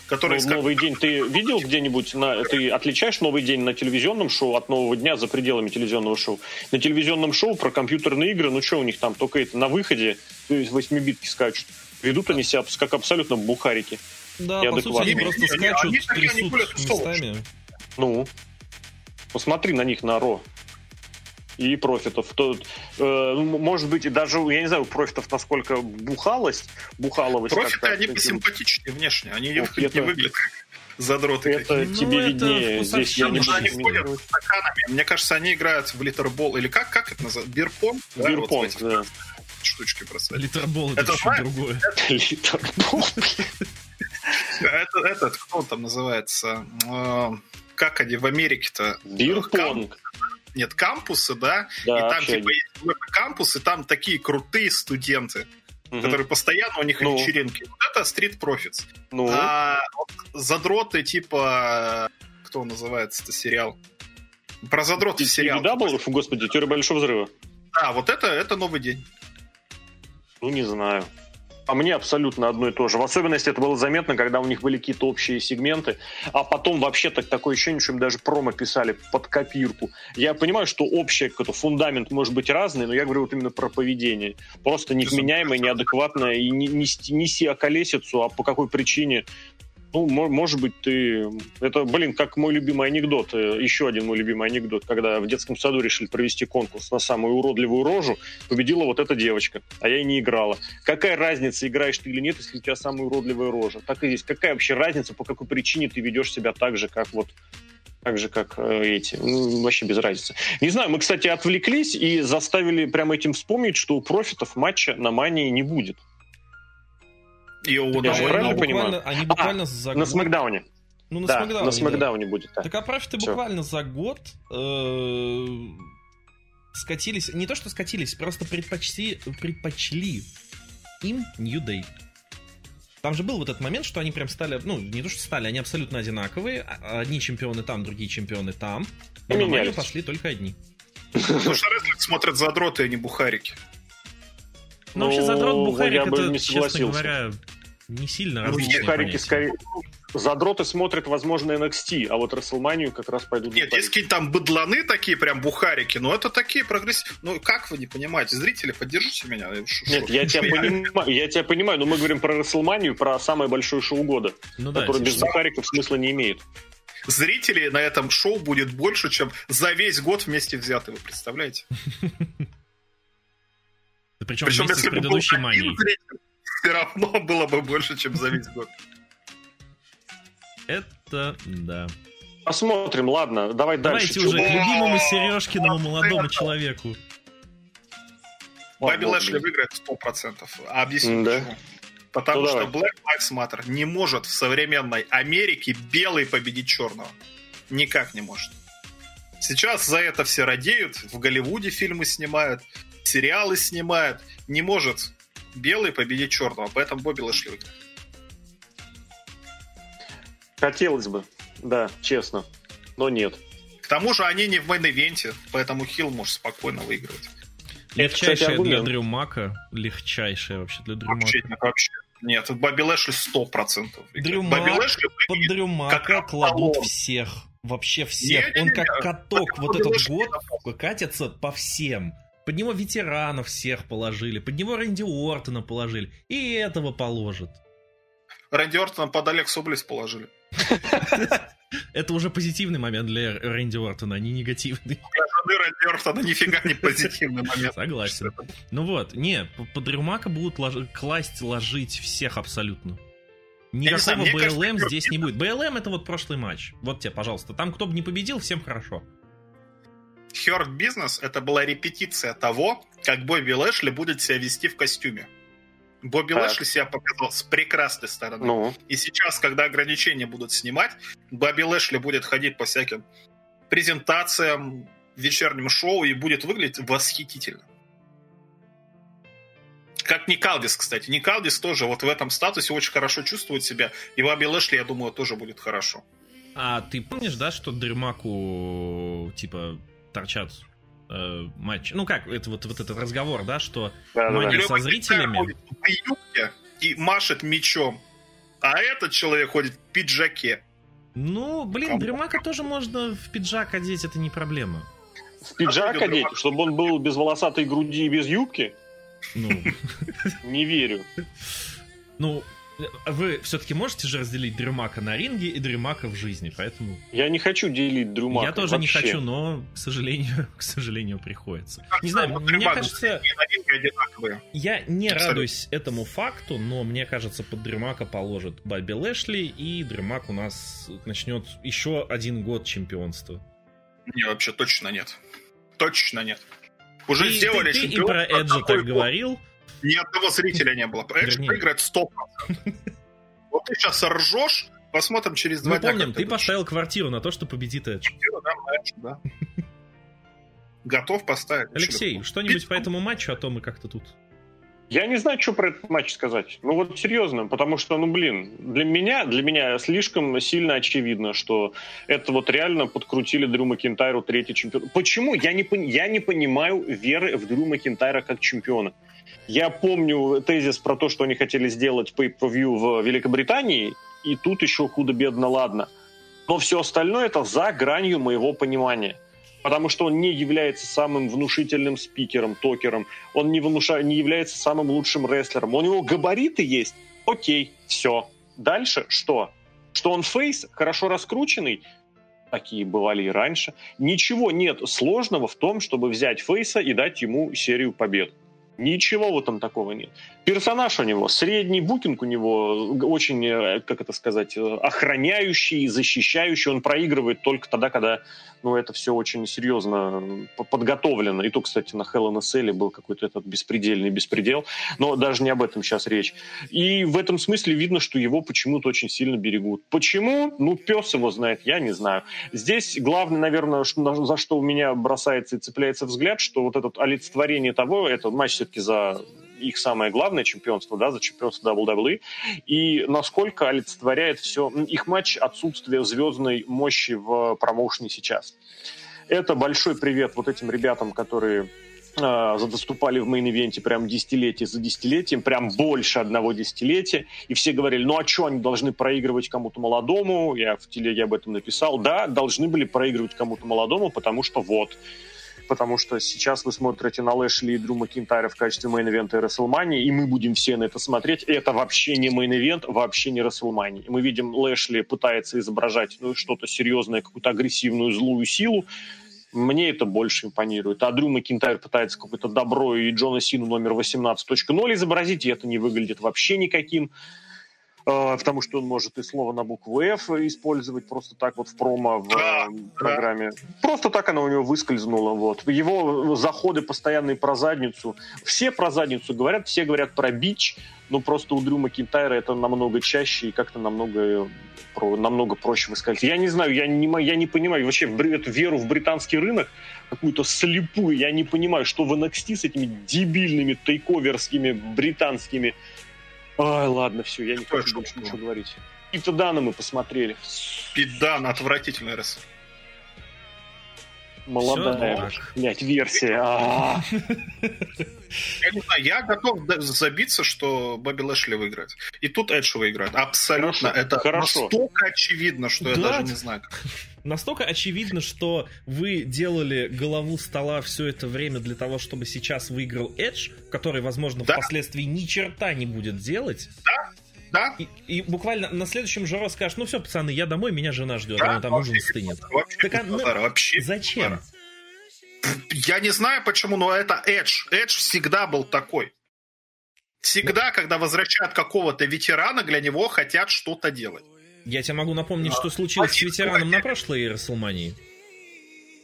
Speaker 1: Которые
Speaker 2: ну, новый день ты видел где-нибудь? На, ты отличаешь новый день на телевизионном шоу от нового дня за пределами телевизионного шоу? На телевизионном шоу про компьютерные игры, ну что у них там, только это на выходе, то есть восьмибитки скачут. Ведут они себя как абсолютно бухарики.
Speaker 4: Да, по сути, они просто скачут,
Speaker 1: они они
Speaker 4: трясут местами.
Speaker 2: Ну, посмотри на них на Ро. И профитов. То, э, ну, может быть, и даже, я не знаю, у профитов насколько бухалость, бухаловость.
Speaker 1: профиты,
Speaker 2: как-то
Speaker 1: они
Speaker 2: таким-
Speaker 1: посимпатичнее внешне. Они не,
Speaker 2: Вот
Speaker 1: не
Speaker 2: это-
Speaker 1: выглядят задроты
Speaker 2: Это
Speaker 1: какие-то.
Speaker 3: Ну,
Speaker 2: тебе
Speaker 3: это
Speaker 2: виднее. Здесь я не буду
Speaker 1: Они ходят стаканами. Мне кажется, они играют в литербол. Или как, как это называется? Бирпонг? Да, вот
Speaker 2: да.
Speaker 1: штучки бросать.
Speaker 3: Литербол это,
Speaker 1: Это знаешь,
Speaker 3: другое.
Speaker 2: Литербол.
Speaker 1: Это, этот, кто он там называется? Э, Как они в Америке-то?
Speaker 2: Бирпонг.
Speaker 1: Нет, кампусы, да?
Speaker 2: Да,
Speaker 1: и там типа есть какой-то кампус, и там такие крутые студенты,
Speaker 2: Мгм.
Speaker 1: которые постоянно у них
Speaker 2: Ну.
Speaker 1: вечеринки. Вот это Street Profits.
Speaker 2: Ну,
Speaker 1: А вот задроты типа... Кто он называется-то сериал? Про задротов сериал.
Speaker 2: да, был, господи, теория большого взрыва.
Speaker 1: Да, вот это, это новый день.
Speaker 2: Ну, не знаю. А мне абсолютно одно и то же. В особенности это было заметно, когда у них были какие-то общие сегменты, а потом вообще так такое ощущение, что им даже промо писали под копирку. Я понимаю, что общий какой-то фундамент может быть разный, но я говорю вот именно про поведение. Просто невменяемое, неадекватное, и не, неси, неси околесицу, а по какой причине ну, мо- может быть, ты... Это, блин, как мой любимый анекдот, э, еще один мой любимый анекдот, когда в детском саду решили провести конкурс на самую уродливую рожу, победила вот эта девочка, а я и не играла. Какая разница, играешь ты или нет, если у тебя самая уродливая рожа? Так и здесь. Какая вообще разница, по какой причине ты ведешь себя так же, как вот так же, как э, эти. Ну, вообще без разницы. Не знаю, мы, кстати, отвлеклись и заставили прямо этим вспомнить, что у профитов матча на мании не будет.
Speaker 1: И у
Speaker 2: Я же
Speaker 4: Они
Speaker 2: правильно
Speaker 4: буквально-
Speaker 2: понимаю?
Speaker 4: Они буквально за
Speaker 2: На Смакдауне.
Speaker 4: Ну, на
Speaker 2: да,
Speaker 4: Смакдауне,
Speaker 2: на
Speaker 4: да.
Speaker 2: Смакдауне будет. Да.
Speaker 4: Так а профиты
Speaker 2: Всё.
Speaker 4: буквально за год э, скатились. Не то, что скатились, просто предпочли, предпочли им New Day. Там же был вот этот момент, что они прям стали, ну, не то, что стали, они абсолютно одинаковые. А- Одни чемпионы там, другие чемпионы там.
Speaker 2: И
Speaker 4: А на пошли только одни.
Speaker 1: Потому что рестлинг смотрят задроты, а не бухарики.
Speaker 3: Ну, вообще, задрот
Speaker 2: Ну,
Speaker 3: Бухарик,
Speaker 2: я бы
Speaker 3: это,
Speaker 2: не
Speaker 3: честно
Speaker 2: согласился.
Speaker 3: говоря, не сильно
Speaker 2: Ну, Бухарики скорее... Задроты смотрят, возможно, NXT, а вот Расселманию как раз пойдут
Speaker 1: Нет,
Speaker 2: Бухарики.
Speaker 1: есть какие-то там быдланы такие, прям бухарики, но это такие прогрессивные. Ну, как вы не понимаете? Зрители, поддержите меня. Ш-
Speaker 2: Нет,
Speaker 1: шо?
Speaker 2: я тебя
Speaker 1: Я-
Speaker 2: понимаю, я тебя понимаю, но мы говорим про Расселманию, про самое большое шоу года,
Speaker 3: Ну да,
Speaker 2: которое без
Speaker 3: естественно.
Speaker 2: Бухариков смысла не имеет.
Speaker 1: Зрителей на этом шоу будет больше, чем за весь год вместе взятый, вы представляете?
Speaker 3: Да Причем,
Speaker 1: Причем,
Speaker 3: вместе с
Speaker 1: если бы был
Speaker 3: предыдущей
Speaker 1: один
Speaker 3: манией.
Speaker 1: зритель, все равно было бы больше, чем за весь год.
Speaker 3: Это да.
Speaker 2: Посмотрим, ладно, давай
Speaker 3: Давайте
Speaker 2: дальше.
Speaker 3: уже
Speaker 2: Чё-
Speaker 3: к любимому Сережкиному молодому человеку.
Speaker 1: Бобби Лэшли выиграет 100%. А объясню
Speaker 2: Да.
Speaker 1: почему. Потому
Speaker 2: Ну,
Speaker 1: что
Speaker 2: давай.
Speaker 1: Black Lives Matter не может в современной Америке белый победить черного. Никак не может. Сейчас за это все радеют, в Голливуде фильмы снимают, сериалы снимают. Не может белый победить черного, поэтому Бобби Лэшли выиграет.
Speaker 2: Хотелось бы, да, честно, но нет.
Speaker 1: К тому же они не в main event е, поэтому heel может спокойно выигрывать.
Speaker 3: Легчайшая
Speaker 2: кстати,
Speaker 3: для. Дрю Мака. Легчайшая вообще для Дрю
Speaker 1: Вообще,
Speaker 3: Мака.
Speaker 1: нет, вообще. Нет, Бобби Лэшли 100% выиграет.
Speaker 4: Дрю
Speaker 1: Бобби
Speaker 4: Мак
Speaker 1: Лэшли
Speaker 4: Под. Дрю Мака
Speaker 1: как
Speaker 4: кладут всех. Вообще всех.
Speaker 1: Не-не-не,
Speaker 4: Он как каток вот
Speaker 1: Бобби
Speaker 4: этот
Speaker 1: Лэшли
Speaker 4: год катится по всем. Под него ветеранов всех положили, под него Рэнди Уортона положили, и этого положат.
Speaker 1: Рэнди Ортона под Алексу Близ положили.
Speaker 3: Это уже позитивный момент для Рэнди Уортона, а не негативный.
Speaker 1: Для Рэнди Ортона нифига не позитивный момент.
Speaker 3: Согласен. Ну вот, не, под Рюмака будут лож- класть, ложить всех абсолютно. Никакого БЛМ
Speaker 1: Кёрт
Speaker 3: здесь не будет. БЛМ это вот прошлый матч. Вот тебе, пожалуйста. Там кто бы не победил, всем хорошо.
Speaker 1: Hurt Business это была репетиция того, как Бобби Лэшли будет себя вести в костюме. Бобби
Speaker 2: Так.
Speaker 1: Лэшли себя показал с прекрасной стороны.
Speaker 2: Ну,
Speaker 1: И сейчас, когда ограничения будут снимать, Бобби Лэшли будет ходить по всяким презентациям, вечерним шоу и будет выглядеть восхитительно. Как Никалдис, кстати. Никалдис тоже вот в этом статусе очень хорошо чувствует себя. И Бобби Лэшли, я думаю, тоже будет хорошо.
Speaker 3: А ты помнишь, да, что Дрюмаку, типа, торчат э, матч? Ну как, это вот, вот этот разговор, да, что
Speaker 2: да, да,
Speaker 3: Ну,
Speaker 2: да.
Speaker 3: они-
Speaker 1: Лёва
Speaker 3: со зрителями?
Speaker 1: ходит в юбке и машет мечом. А этот человек ходит в пиджаке.
Speaker 3: Ну, блин,
Speaker 1: Кому?
Speaker 3: Дрюмака тоже можно в пиджак одеть, это не проблема.
Speaker 2: В пиджак
Speaker 1: Откуда
Speaker 2: одеть, чтобы он был без волосатой груди и без юбки?
Speaker 3: Ну,
Speaker 2: Не верю.
Speaker 3: ну, вы все-таки можете же разделить Дрюмака на ринге и Дрюмака в жизни, поэтому
Speaker 2: Я не хочу делить Дрюмака.
Speaker 3: я тоже не
Speaker 2: вообще.
Speaker 3: хочу, но, к сожалению, к сожалению, приходится.
Speaker 1: Как
Speaker 3: Не знаю,
Speaker 1: вот
Speaker 3: мне
Speaker 1: Дрюмак,
Speaker 3: кажется,
Speaker 1: и
Speaker 3: я не
Speaker 1: Абсолютно.
Speaker 3: радуюсь этому факту, но мне кажется, под Дрюмака положит Бобби Лэшли, и Дрюмак у нас начнет еще один год чемпионства.
Speaker 1: Не, вообще точно нет. Точно нет. Уже
Speaker 3: Ты-
Speaker 1: сделали
Speaker 3: ты, ты и
Speaker 1: чемпионство
Speaker 3: про Эджа так
Speaker 1: год.
Speaker 3: говорил,
Speaker 1: Ни одного зрителя не было.
Speaker 3: Вернее.
Speaker 1: выиграет 100%. Вот ты сейчас ржешь, посмотрим через два
Speaker 3: Мы
Speaker 1: дня.
Speaker 3: помним, ты поставил квартиру на то, что победит Эдж.
Speaker 1: Да. Готов поставить.
Speaker 3: Алексей, что-нибудь по этому матчу, а то мы как-то тут...
Speaker 2: Я не знаю, что про этот матч сказать. Ну вот серьезно, потому что, ну блин, для меня, для меня слишком сильно очевидно, что это вот реально подкрутили Дрю Макинтайру третий чемпион. Почему? Я не, я не понимаю веры в Дрю Макинтайра как чемпиона. Я помню тезис про то, что они хотели сделать pay-per-view в Великобритании, и тут еще худо-бедно ладно. Но все остальное это за гранью моего понимания. Потому что он не является самым внушительным спикером, токером, он не, внуша... не является самым лучшим рестлером. У него габариты есть. Окей, все. Дальше что? Что он фейс, хорошо раскрученный? Такие бывали и раньше. Ничего нет сложного в том, чтобы взять фейса и дать ему серию побед. Ничего в этом такого нет. Персонаж у него средний, букинг у него очень, э, как это сказать, э, охраняющий, защищающий. Он проигрывает только тогда, когда ну, это все очень серьезно подготовлено. И то, кстати, на Hell in a Cell был какой-то этот беспредельный беспредел. Но даже не об этом сейчас речь. И в этом смысле видно, что его почему-то очень сильно берегут. Почему? Ну, пес его знает, я не знаю. Здесь главное, наверное, за что у меня бросается и цепляется взгляд, что вот это олицетворение того, это матч все-таки за их самое главное чемпионство, да, за чемпионство WWE, и насколько олицетворяет все их матч отсутствие звездной мощи в промоушене сейчас. Это большой привет вот этим ребятам, которые э, выступали в main event е прям десятилетие за десятилетием, прям больше одного десятилетия, и все говорили, ну а что, они должны проигрывать кому-то молодому, я в телеге об этом написал, да, должны были проигрывать кому-то молодому, потому что вот, потому что сейчас вы смотрите на Лэшли и Дрю Макинтайра в качестве main event а Рестлмании, и мы будем все на это смотреть. Это вообще не main event, вообще не Рестлмании. Мы видим, Лэшли пытается изображать ну, что-то серьезное, какую-то агрессивную злую силу. Мне это больше импонирует. А Дрю Макинтайр пытается какое-то добро и Джона Сину номер 18.0 изобразить, и это не выглядит вообще никаким. Э, Потому что он может и слово на букву F использовать просто так вот в промо в
Speaker 1: Да,
Speaker 2: э, программе. Просто так она у него выскользнула. Вот. Его заходы постоянные про задницу. Все про задницу говорят, все говорят про бич, но просто у Дрю Макинтайра это намного чаще и как-то намного, э, про- намного проще высказывать. Я не знаю, я не, я не понимаю вообще эту веру в британский рынок, какую-то слепую. Я не понимаю, что в NXT с этими дебильными тейковерскими британскими Ай, ладно, все, я не
Speaker 1: Какое
Speaker 2: хочу больше ничего говорить. И-то Дана мы посмотрели.
Speaker 1: Пидан, отвратительный рестлер.
Speaker 2: Молодая, блядь, версия. А,
Speaker 1: Я не знаю, я готов забиться, что Бобби Лэшли выиграет. И тут Эдж выиграет. Абсолютно. Это
Speaker 2: хорошо.
Speaker 1: настолько очевидно, что я
Speaker 4: Да.
Speaker 1: даже не знаю. как.
Speaker 4: Настолько очевидно, что вы делали голову стола все это время для того, чтобы сейчас выиграл Эдж, который, возможно, впоследствии ни черта не будет делать.
Speaker 1: Да?
Speaker 4: И, и буквально на следующем раз скажешь, ну все, пацаны, я домой, меня жена ждет,
Speaker 1: Да,
Speaker 4: она там ужин стынет.
Speaker 1: Вообще,
Speaker 4: Так, а, ну,
Speaker 1: вообще.
Speaker 4: Зачем?
Speaker 1: базара. Я не знаю почему, но это Эдж. Эдж всегда был такой. Всегда, когда возвращают какого-то ветерана, для него хотят что-то делать.
Speaker 4: Я тебе могу напомнить, что случилось с ветераном на прошлой Расселмании.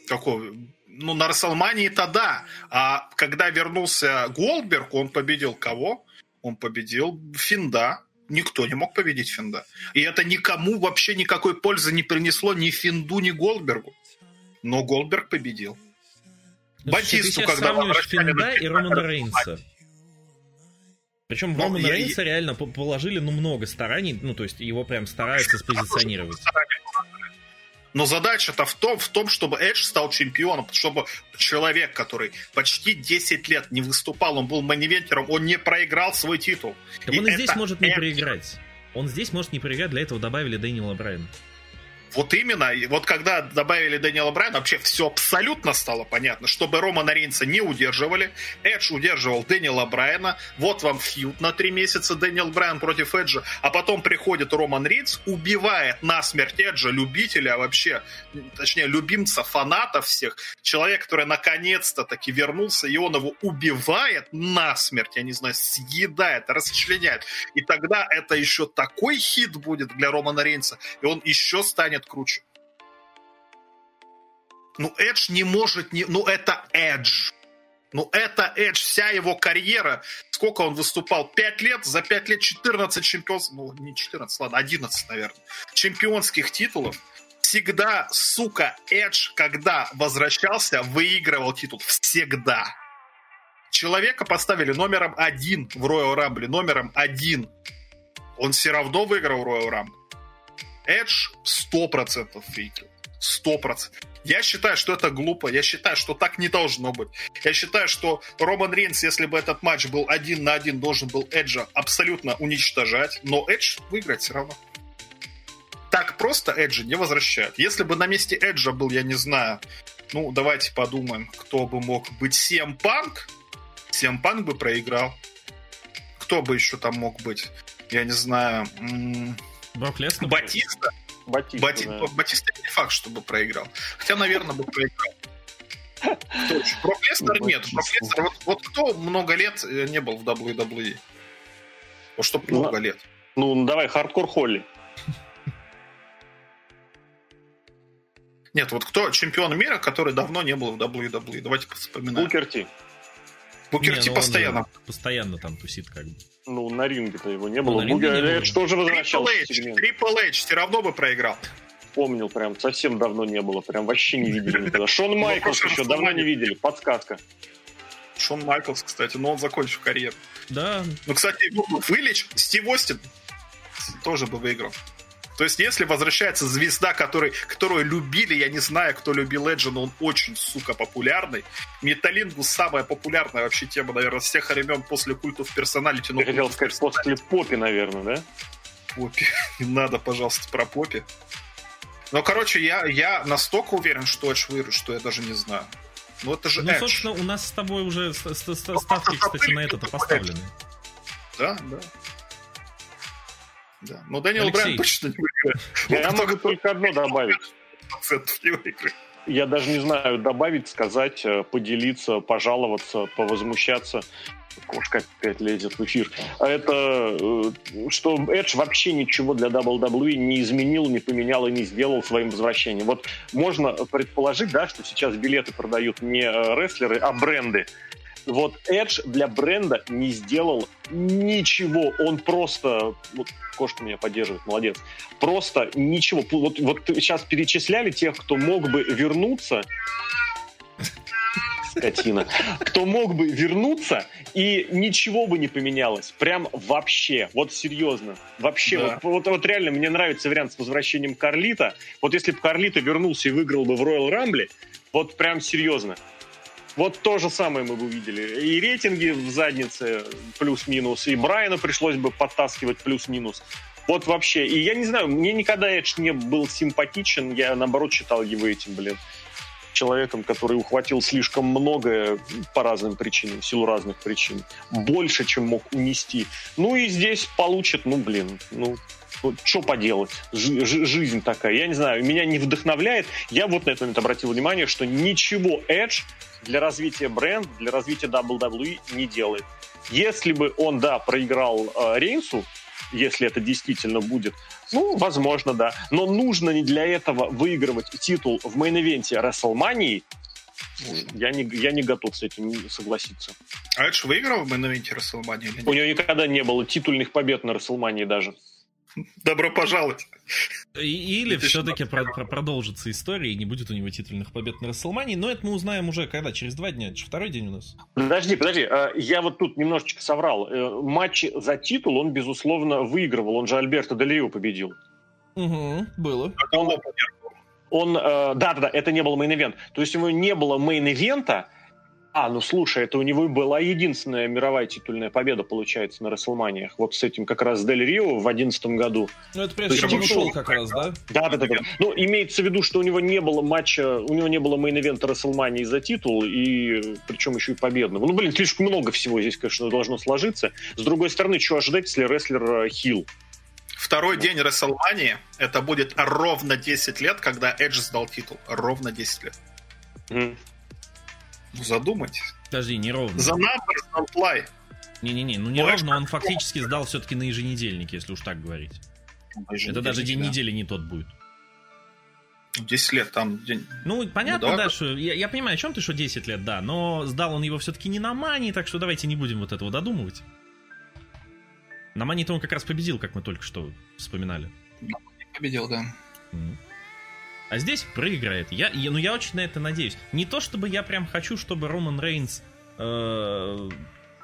Speaker 1: Какого? Ну, на Расселмании-то да. А когда вернулся Голдберг, он победил кого? Он победил Финда. Никто не мог победить Финда. И это никому вообще никакой пользы не принесло ни Финду, ни Голдбергу. Но Голдберг победил.
Speaker 4: Ну, ты
Speaker 1: Батисту,
Speaker 4: сейчас
Speaker 1: когда
Speaker 4: Финда и Романа Рейнса. Причем
Speaker 1: Ну,
Speaker 4: Романа
Speaker 1: я-
Speaker 4: Рейнса реально по- положили ну много стараний, ну то есть его прям стараются спозиционировать.
Speaker 1: Но задача-то в том, в том, чтобы Эдж стал чемпионом, чтобы человек, который почти 10 лет не выступал, он был манивентером, он не проиграл свой титул.
Speaker 4: Так он и
Speaker 1: И
Speaker 4: здесь может не
Speaker 1: Эдж.
Speaker 4: проиграть. Он здесь может не проиграть, для этого добавили Дэниела Брайана.
Speaker 1: Вот именно, и вот когда добавили Дэниела Брайана, вообще все абсолютно стало понятно, чтобы Романа Рейнса не удерживали, Эдж удерживал Дэниела Брайана, вот вам фьюд на три месяца Дэниел Брайан против Эджа, а потом приходит Роман Рейнс, убивает насмерть Эджа, любителя вообще, точнее, любимца, фанатов всех, человек, который наконец-то таки вернулся, и он его убивает насмерть, я не знаю, съедает, расчленяет. И тогда это еще такой хит будет для Романа Рейнса, и он еще станет круче. Ну, Эдж не может не... Ну, это Эдж. Ну, это Эдж, вся его карьера. Сколько он выступал? Пять лет? За пять лет 14 чемпионских... Ну, не 14, ладно, 11, наверное. Чемпионских титулов. Всегда, сука, Эдж, когда возвращался, выигрывал титул. Всегда. Человека поставили номером один в Royal Rumble. Номером один. Он все равно выиграл Royal Rumble. Эдж 100% выиграл. 100%. Я считаю, что это глупо. Я считаю, что так не должно быть. Я считаю, что Роман Рейнс, если бы этот матч был один на один, должен был Эджа абсолютно уничтожать. Но Эдж выиграть все равно. Так просто Эджа не возвращают. Если бы на месте Эджа был, я не знаю, ну, давайте подумаем, кто бы мог быть. Си Эм Панк? Си Эм Панк бы проиграл. Кто бы еще там мог быть? Я не знаю.
Speaker 3: Брок Леснер?
Speaker 1: Батиста?
Speaker 2: Батиста,
Speaker 1: Бати...
Speaker 2: да.
Speaker 1: Батиста не факт, чтобы проиграл. Хотя, наверное, бы проиграл. Брок Леснер нет. Брок Леснер, вот, вот кто много лет э, не был в WWE? Вот чтоб
Speaker 2: Ну,
Speaker 1: много лет.
Speaker 2: Ну, давай, хардкор Холли.
Speaker 1: Нет, вот кто чемпион мира, который давно не был в WWE? Давайте вспоминаем.
Speaker 2: Букер Ти.
Speaker 1: Букер
Speaker 3: Не,
Speaker 1: Ти
Speaker 3: ну он
Speaker 1: постоянно.
Speaker 3: же Постоянно там тусит как бы.
Speaker 2: Ну, на ринге-то его не
Speaker 3: Ну,
Speaker 2: было.
Speaker 3: ринге
Speaker 2: Букер
Speaker 3: не
Speaker 2: тоже
Speaker 1: Трипл
Speaker 2: возвращался.
Speaker 1: Трипл Эйдж все равно бы проиграл.
Speaker 2: Помнил прям, совсем давно не было. Прям вообще не видели никогда. Шон
Speaker 1: Ну,
Speaker 2: Майклс еще давно не видели. Подсказка.
Speaker 1: Шон Майклс, кстати, но он закончил карьеру.
Speaker 3: Да,
Speaker 1: Ну, кстати, вылечь Стив Остин тоже бы выиграл. То есть, если возвращается звезда, который, которую любили, я не знаю, кто любил Эджа, но он очень, сука, популярный. Металлингус самая популярная вообще тема, наверное, с тех времен после культов персоналити. Ну,
Speaker 2: Я хотел сказать, после Поппи, наверное, да?
Speaker 1: Поппи. Не надо, пожалуйста, про Поппи. Ну, короче, я, я настолько уверен, что Эдж выиграет, что я даже не знаю. Ну, это же
Speaker 3: ну,
Speaker 1: Эдж.
Speaker 3: собственно, у нас с тобой уже ст- ст- ст- ставки, кстати, на это поставлены.
Speaker 1: Да, да. Да. Но Дэниел. Брайан точно не выиграет.
Speaker 2: Я
Speaker 1: Он
Speaker 2: могу только одно добавить.
Speaker 1: 100% не выиграет.
Speaker 2: Я даже не знаю, добавить, сказать, э, поделиться, пожаловаться, повозмущаться. Кошка опять лезет в эфир. А это, э, что Эдж вообще ничего для WWE не изменил, не поменял и не сделал своим возвращением. Вот можно предположить, да, что сейчас билеты продают не э, рестлеры, а бренды. Вот Эдж для бренда не сделал ничего. Он просто... Вот кошка меня поддерживает, молодец. Просто ничего. Вот, вот сейчас перечисляли тех, кто мог бы вернуться. Скотина. Кто мог бы вернуться, и ничего бы не поменялось. Прям вообще. Вот серьезно. Вообще.
Speaker 1: Да.
Speaker 2: Вот, вот, вот реально мне нравится вариант с возвращением Карлита. Вот если бы Карлита вернулся и выиграл бы в Royal Rumble, вот прям серьезно. Вот то же самое мы бы увидели. И рейтинги в заднице плюс-минус, и Брайана пришлось бы подтаскивать плюс-минус. Вот вообще. И я не знаю, мне никогда Эдж не был симпатичен, я наоборот считал его этим, блин, человеком, который ухватил слишком многое по разным причинам, в силу разных причин. Больше, чем мог унести. Ну и здесь получит, ну блин, ну что поделать? Жи- жизнь такая. Я не знаю, меня не вдохновляет. Я вот на этот момент обратил внимание, что ничего Edge для развития бренда, для развития WWE не делает. Если бы он, да, проиграл э, Рейнсу, если это действительно будет, ну, возможно, да. Но нужно не для этого выигрывать титул в мейн-ивенте WrestleMania. Я не, я не готов с этим согласиться.
Speaker 1: А Эдж выиграл в мейн-ивенте WrestleMania или
Speaker 2: У него никогда не было титульных побед на WrestleMania даже.
Speaker 1: Добро пожаловать.
Speaker 3: Или
Speaker 1: 2016
Speaker 3: все-таки продолжится история и не будет у него титульных побед на Рестлмании, но это мы узнаем уже когда? Через два дня? Это же второй день у нас.
Speaker 2: Подожди, подожди, э, я вот тут немножечко соврал. Э, Матчи за титул он, безусловно, выигрывал. Он же Альберто Дель Рио победил.
Speaker 3: Угу, было.
Speaker 1: Он,
Speaker 2: Он, э, да-да-да, это не был main event. То есть у него не было мейн-ивента. А, ну слушай, это у него была единственная мировая титульная победа, получается, на Рестлманиях. Вот с этим как раз Дель Рио в одиннадцатом году.
Speaker 4: Ну, это
Speaker 2: То
Speaker 4: прежде чем он ушел как раз, да?
Speaker 2: Да, да, да, да. Ну, имеется в виду, что у него не было матча, у него не было мейн-ивента Рестлмании за титул, и причем еще и победного. Ну, блин, слишком много всего здесь, конечно, должно сложиться. С другой стороны, что ожидать, если рестлер э, heel?
Speaker 1: Второй день WrestleMania, это будет ровно 10 лет, когда Эдж сдал титул. Ровно 10 лет.
Speaker 2: Мгм.
Speaker 1: Ну, задумайтесь.
Speaker 3: Подожди, неровно.
Speaker 1: The numbers don't lie.
Speaker 3: Не-не-не, ну неровно он фактически сдал все-таки на еженедельник, если уж так говорить. Это даже день
Speaker 1: Да.
Speaker 3: недели не тот будет.
Speaker 1: 10 лет там...
Speaker 3: Ну, понятно, ну, да, что... Я, я понимаю, о чем ты, что 10 лет, да, но сдал он его все-таки не на Мани, так что давайте не будем вот этого додумывать. На Мани-то он как раз победил, как мы только что вспоминали.
Speaker 1: Победил, да.
Speaker 3: А здесь проиграет. Я, я, ну, я очень на это надеюсь. Не то, чтобы я прям хочу, чтобы Роман Рейнс э,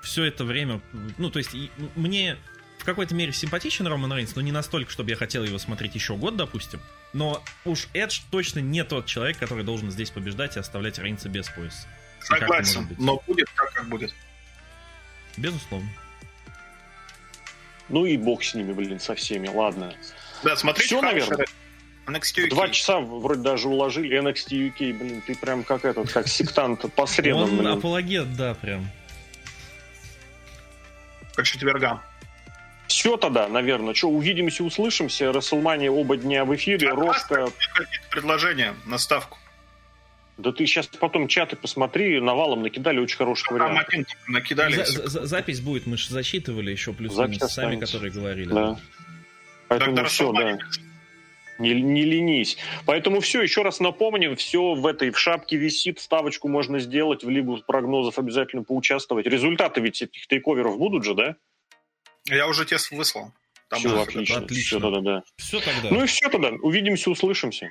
Speaker 3: все это время... Ну, то есть, мне в какой-то мере симпатичен Роман Рейнс, но не настолько, чтобы я хотел его смотреть еще год, допустим. Но уж Эдж точно не тот человек, который должен здесь побеждать и оставлять Рейнса без пояса.
Speaker 1: Согласен, но будет так, как будет.
Speaker 3: Безусловно.
Speaker 2: Ну и бог с ними, блин, со всеми, ладно.
Speaker 1: Да, смотрите,
Speaker 2: Все, наверное. NXT UK. Два часа вроде даже уложили. NXT UK, блин, ты прям как этот, как сектант по средам. Он
Speaker 3: блин. апологет, да, прям.
Speaker 1: Как четвергам.
Speaker 2: Все тогда, наверное. Что, увидимся, услышимся. Расселмания оба дня в эфире. Рожка...
Speaker 1: Предложение на ставку.
Speaker 2: Да ты сейчас потом чаты посмотри, навалом накидали очень хороший вариант.
Speaker 1: накидали.
Speaker 3: За, за, запись будет, мы же засчитывали еще плюс-минус сами, которые говорили.
Speaker 2: Да. Поэтому Доктор все, да. Не, не ленись. Поэтому все, еще раз напомним, все в этой в шапке висит, ставочку можно сделать, в лигу прогнозов обязательно поучаствовать. Результаты ведь этих тейковеров будут же, да?
Speaker 1: Я уже тест выслал.
Speaker 2: Там все, отлично. отлично. Все тогда, да.
Speaker 3: Все тогда.
Speaker 2: Ну и все тогда. Увидимся, услышимся.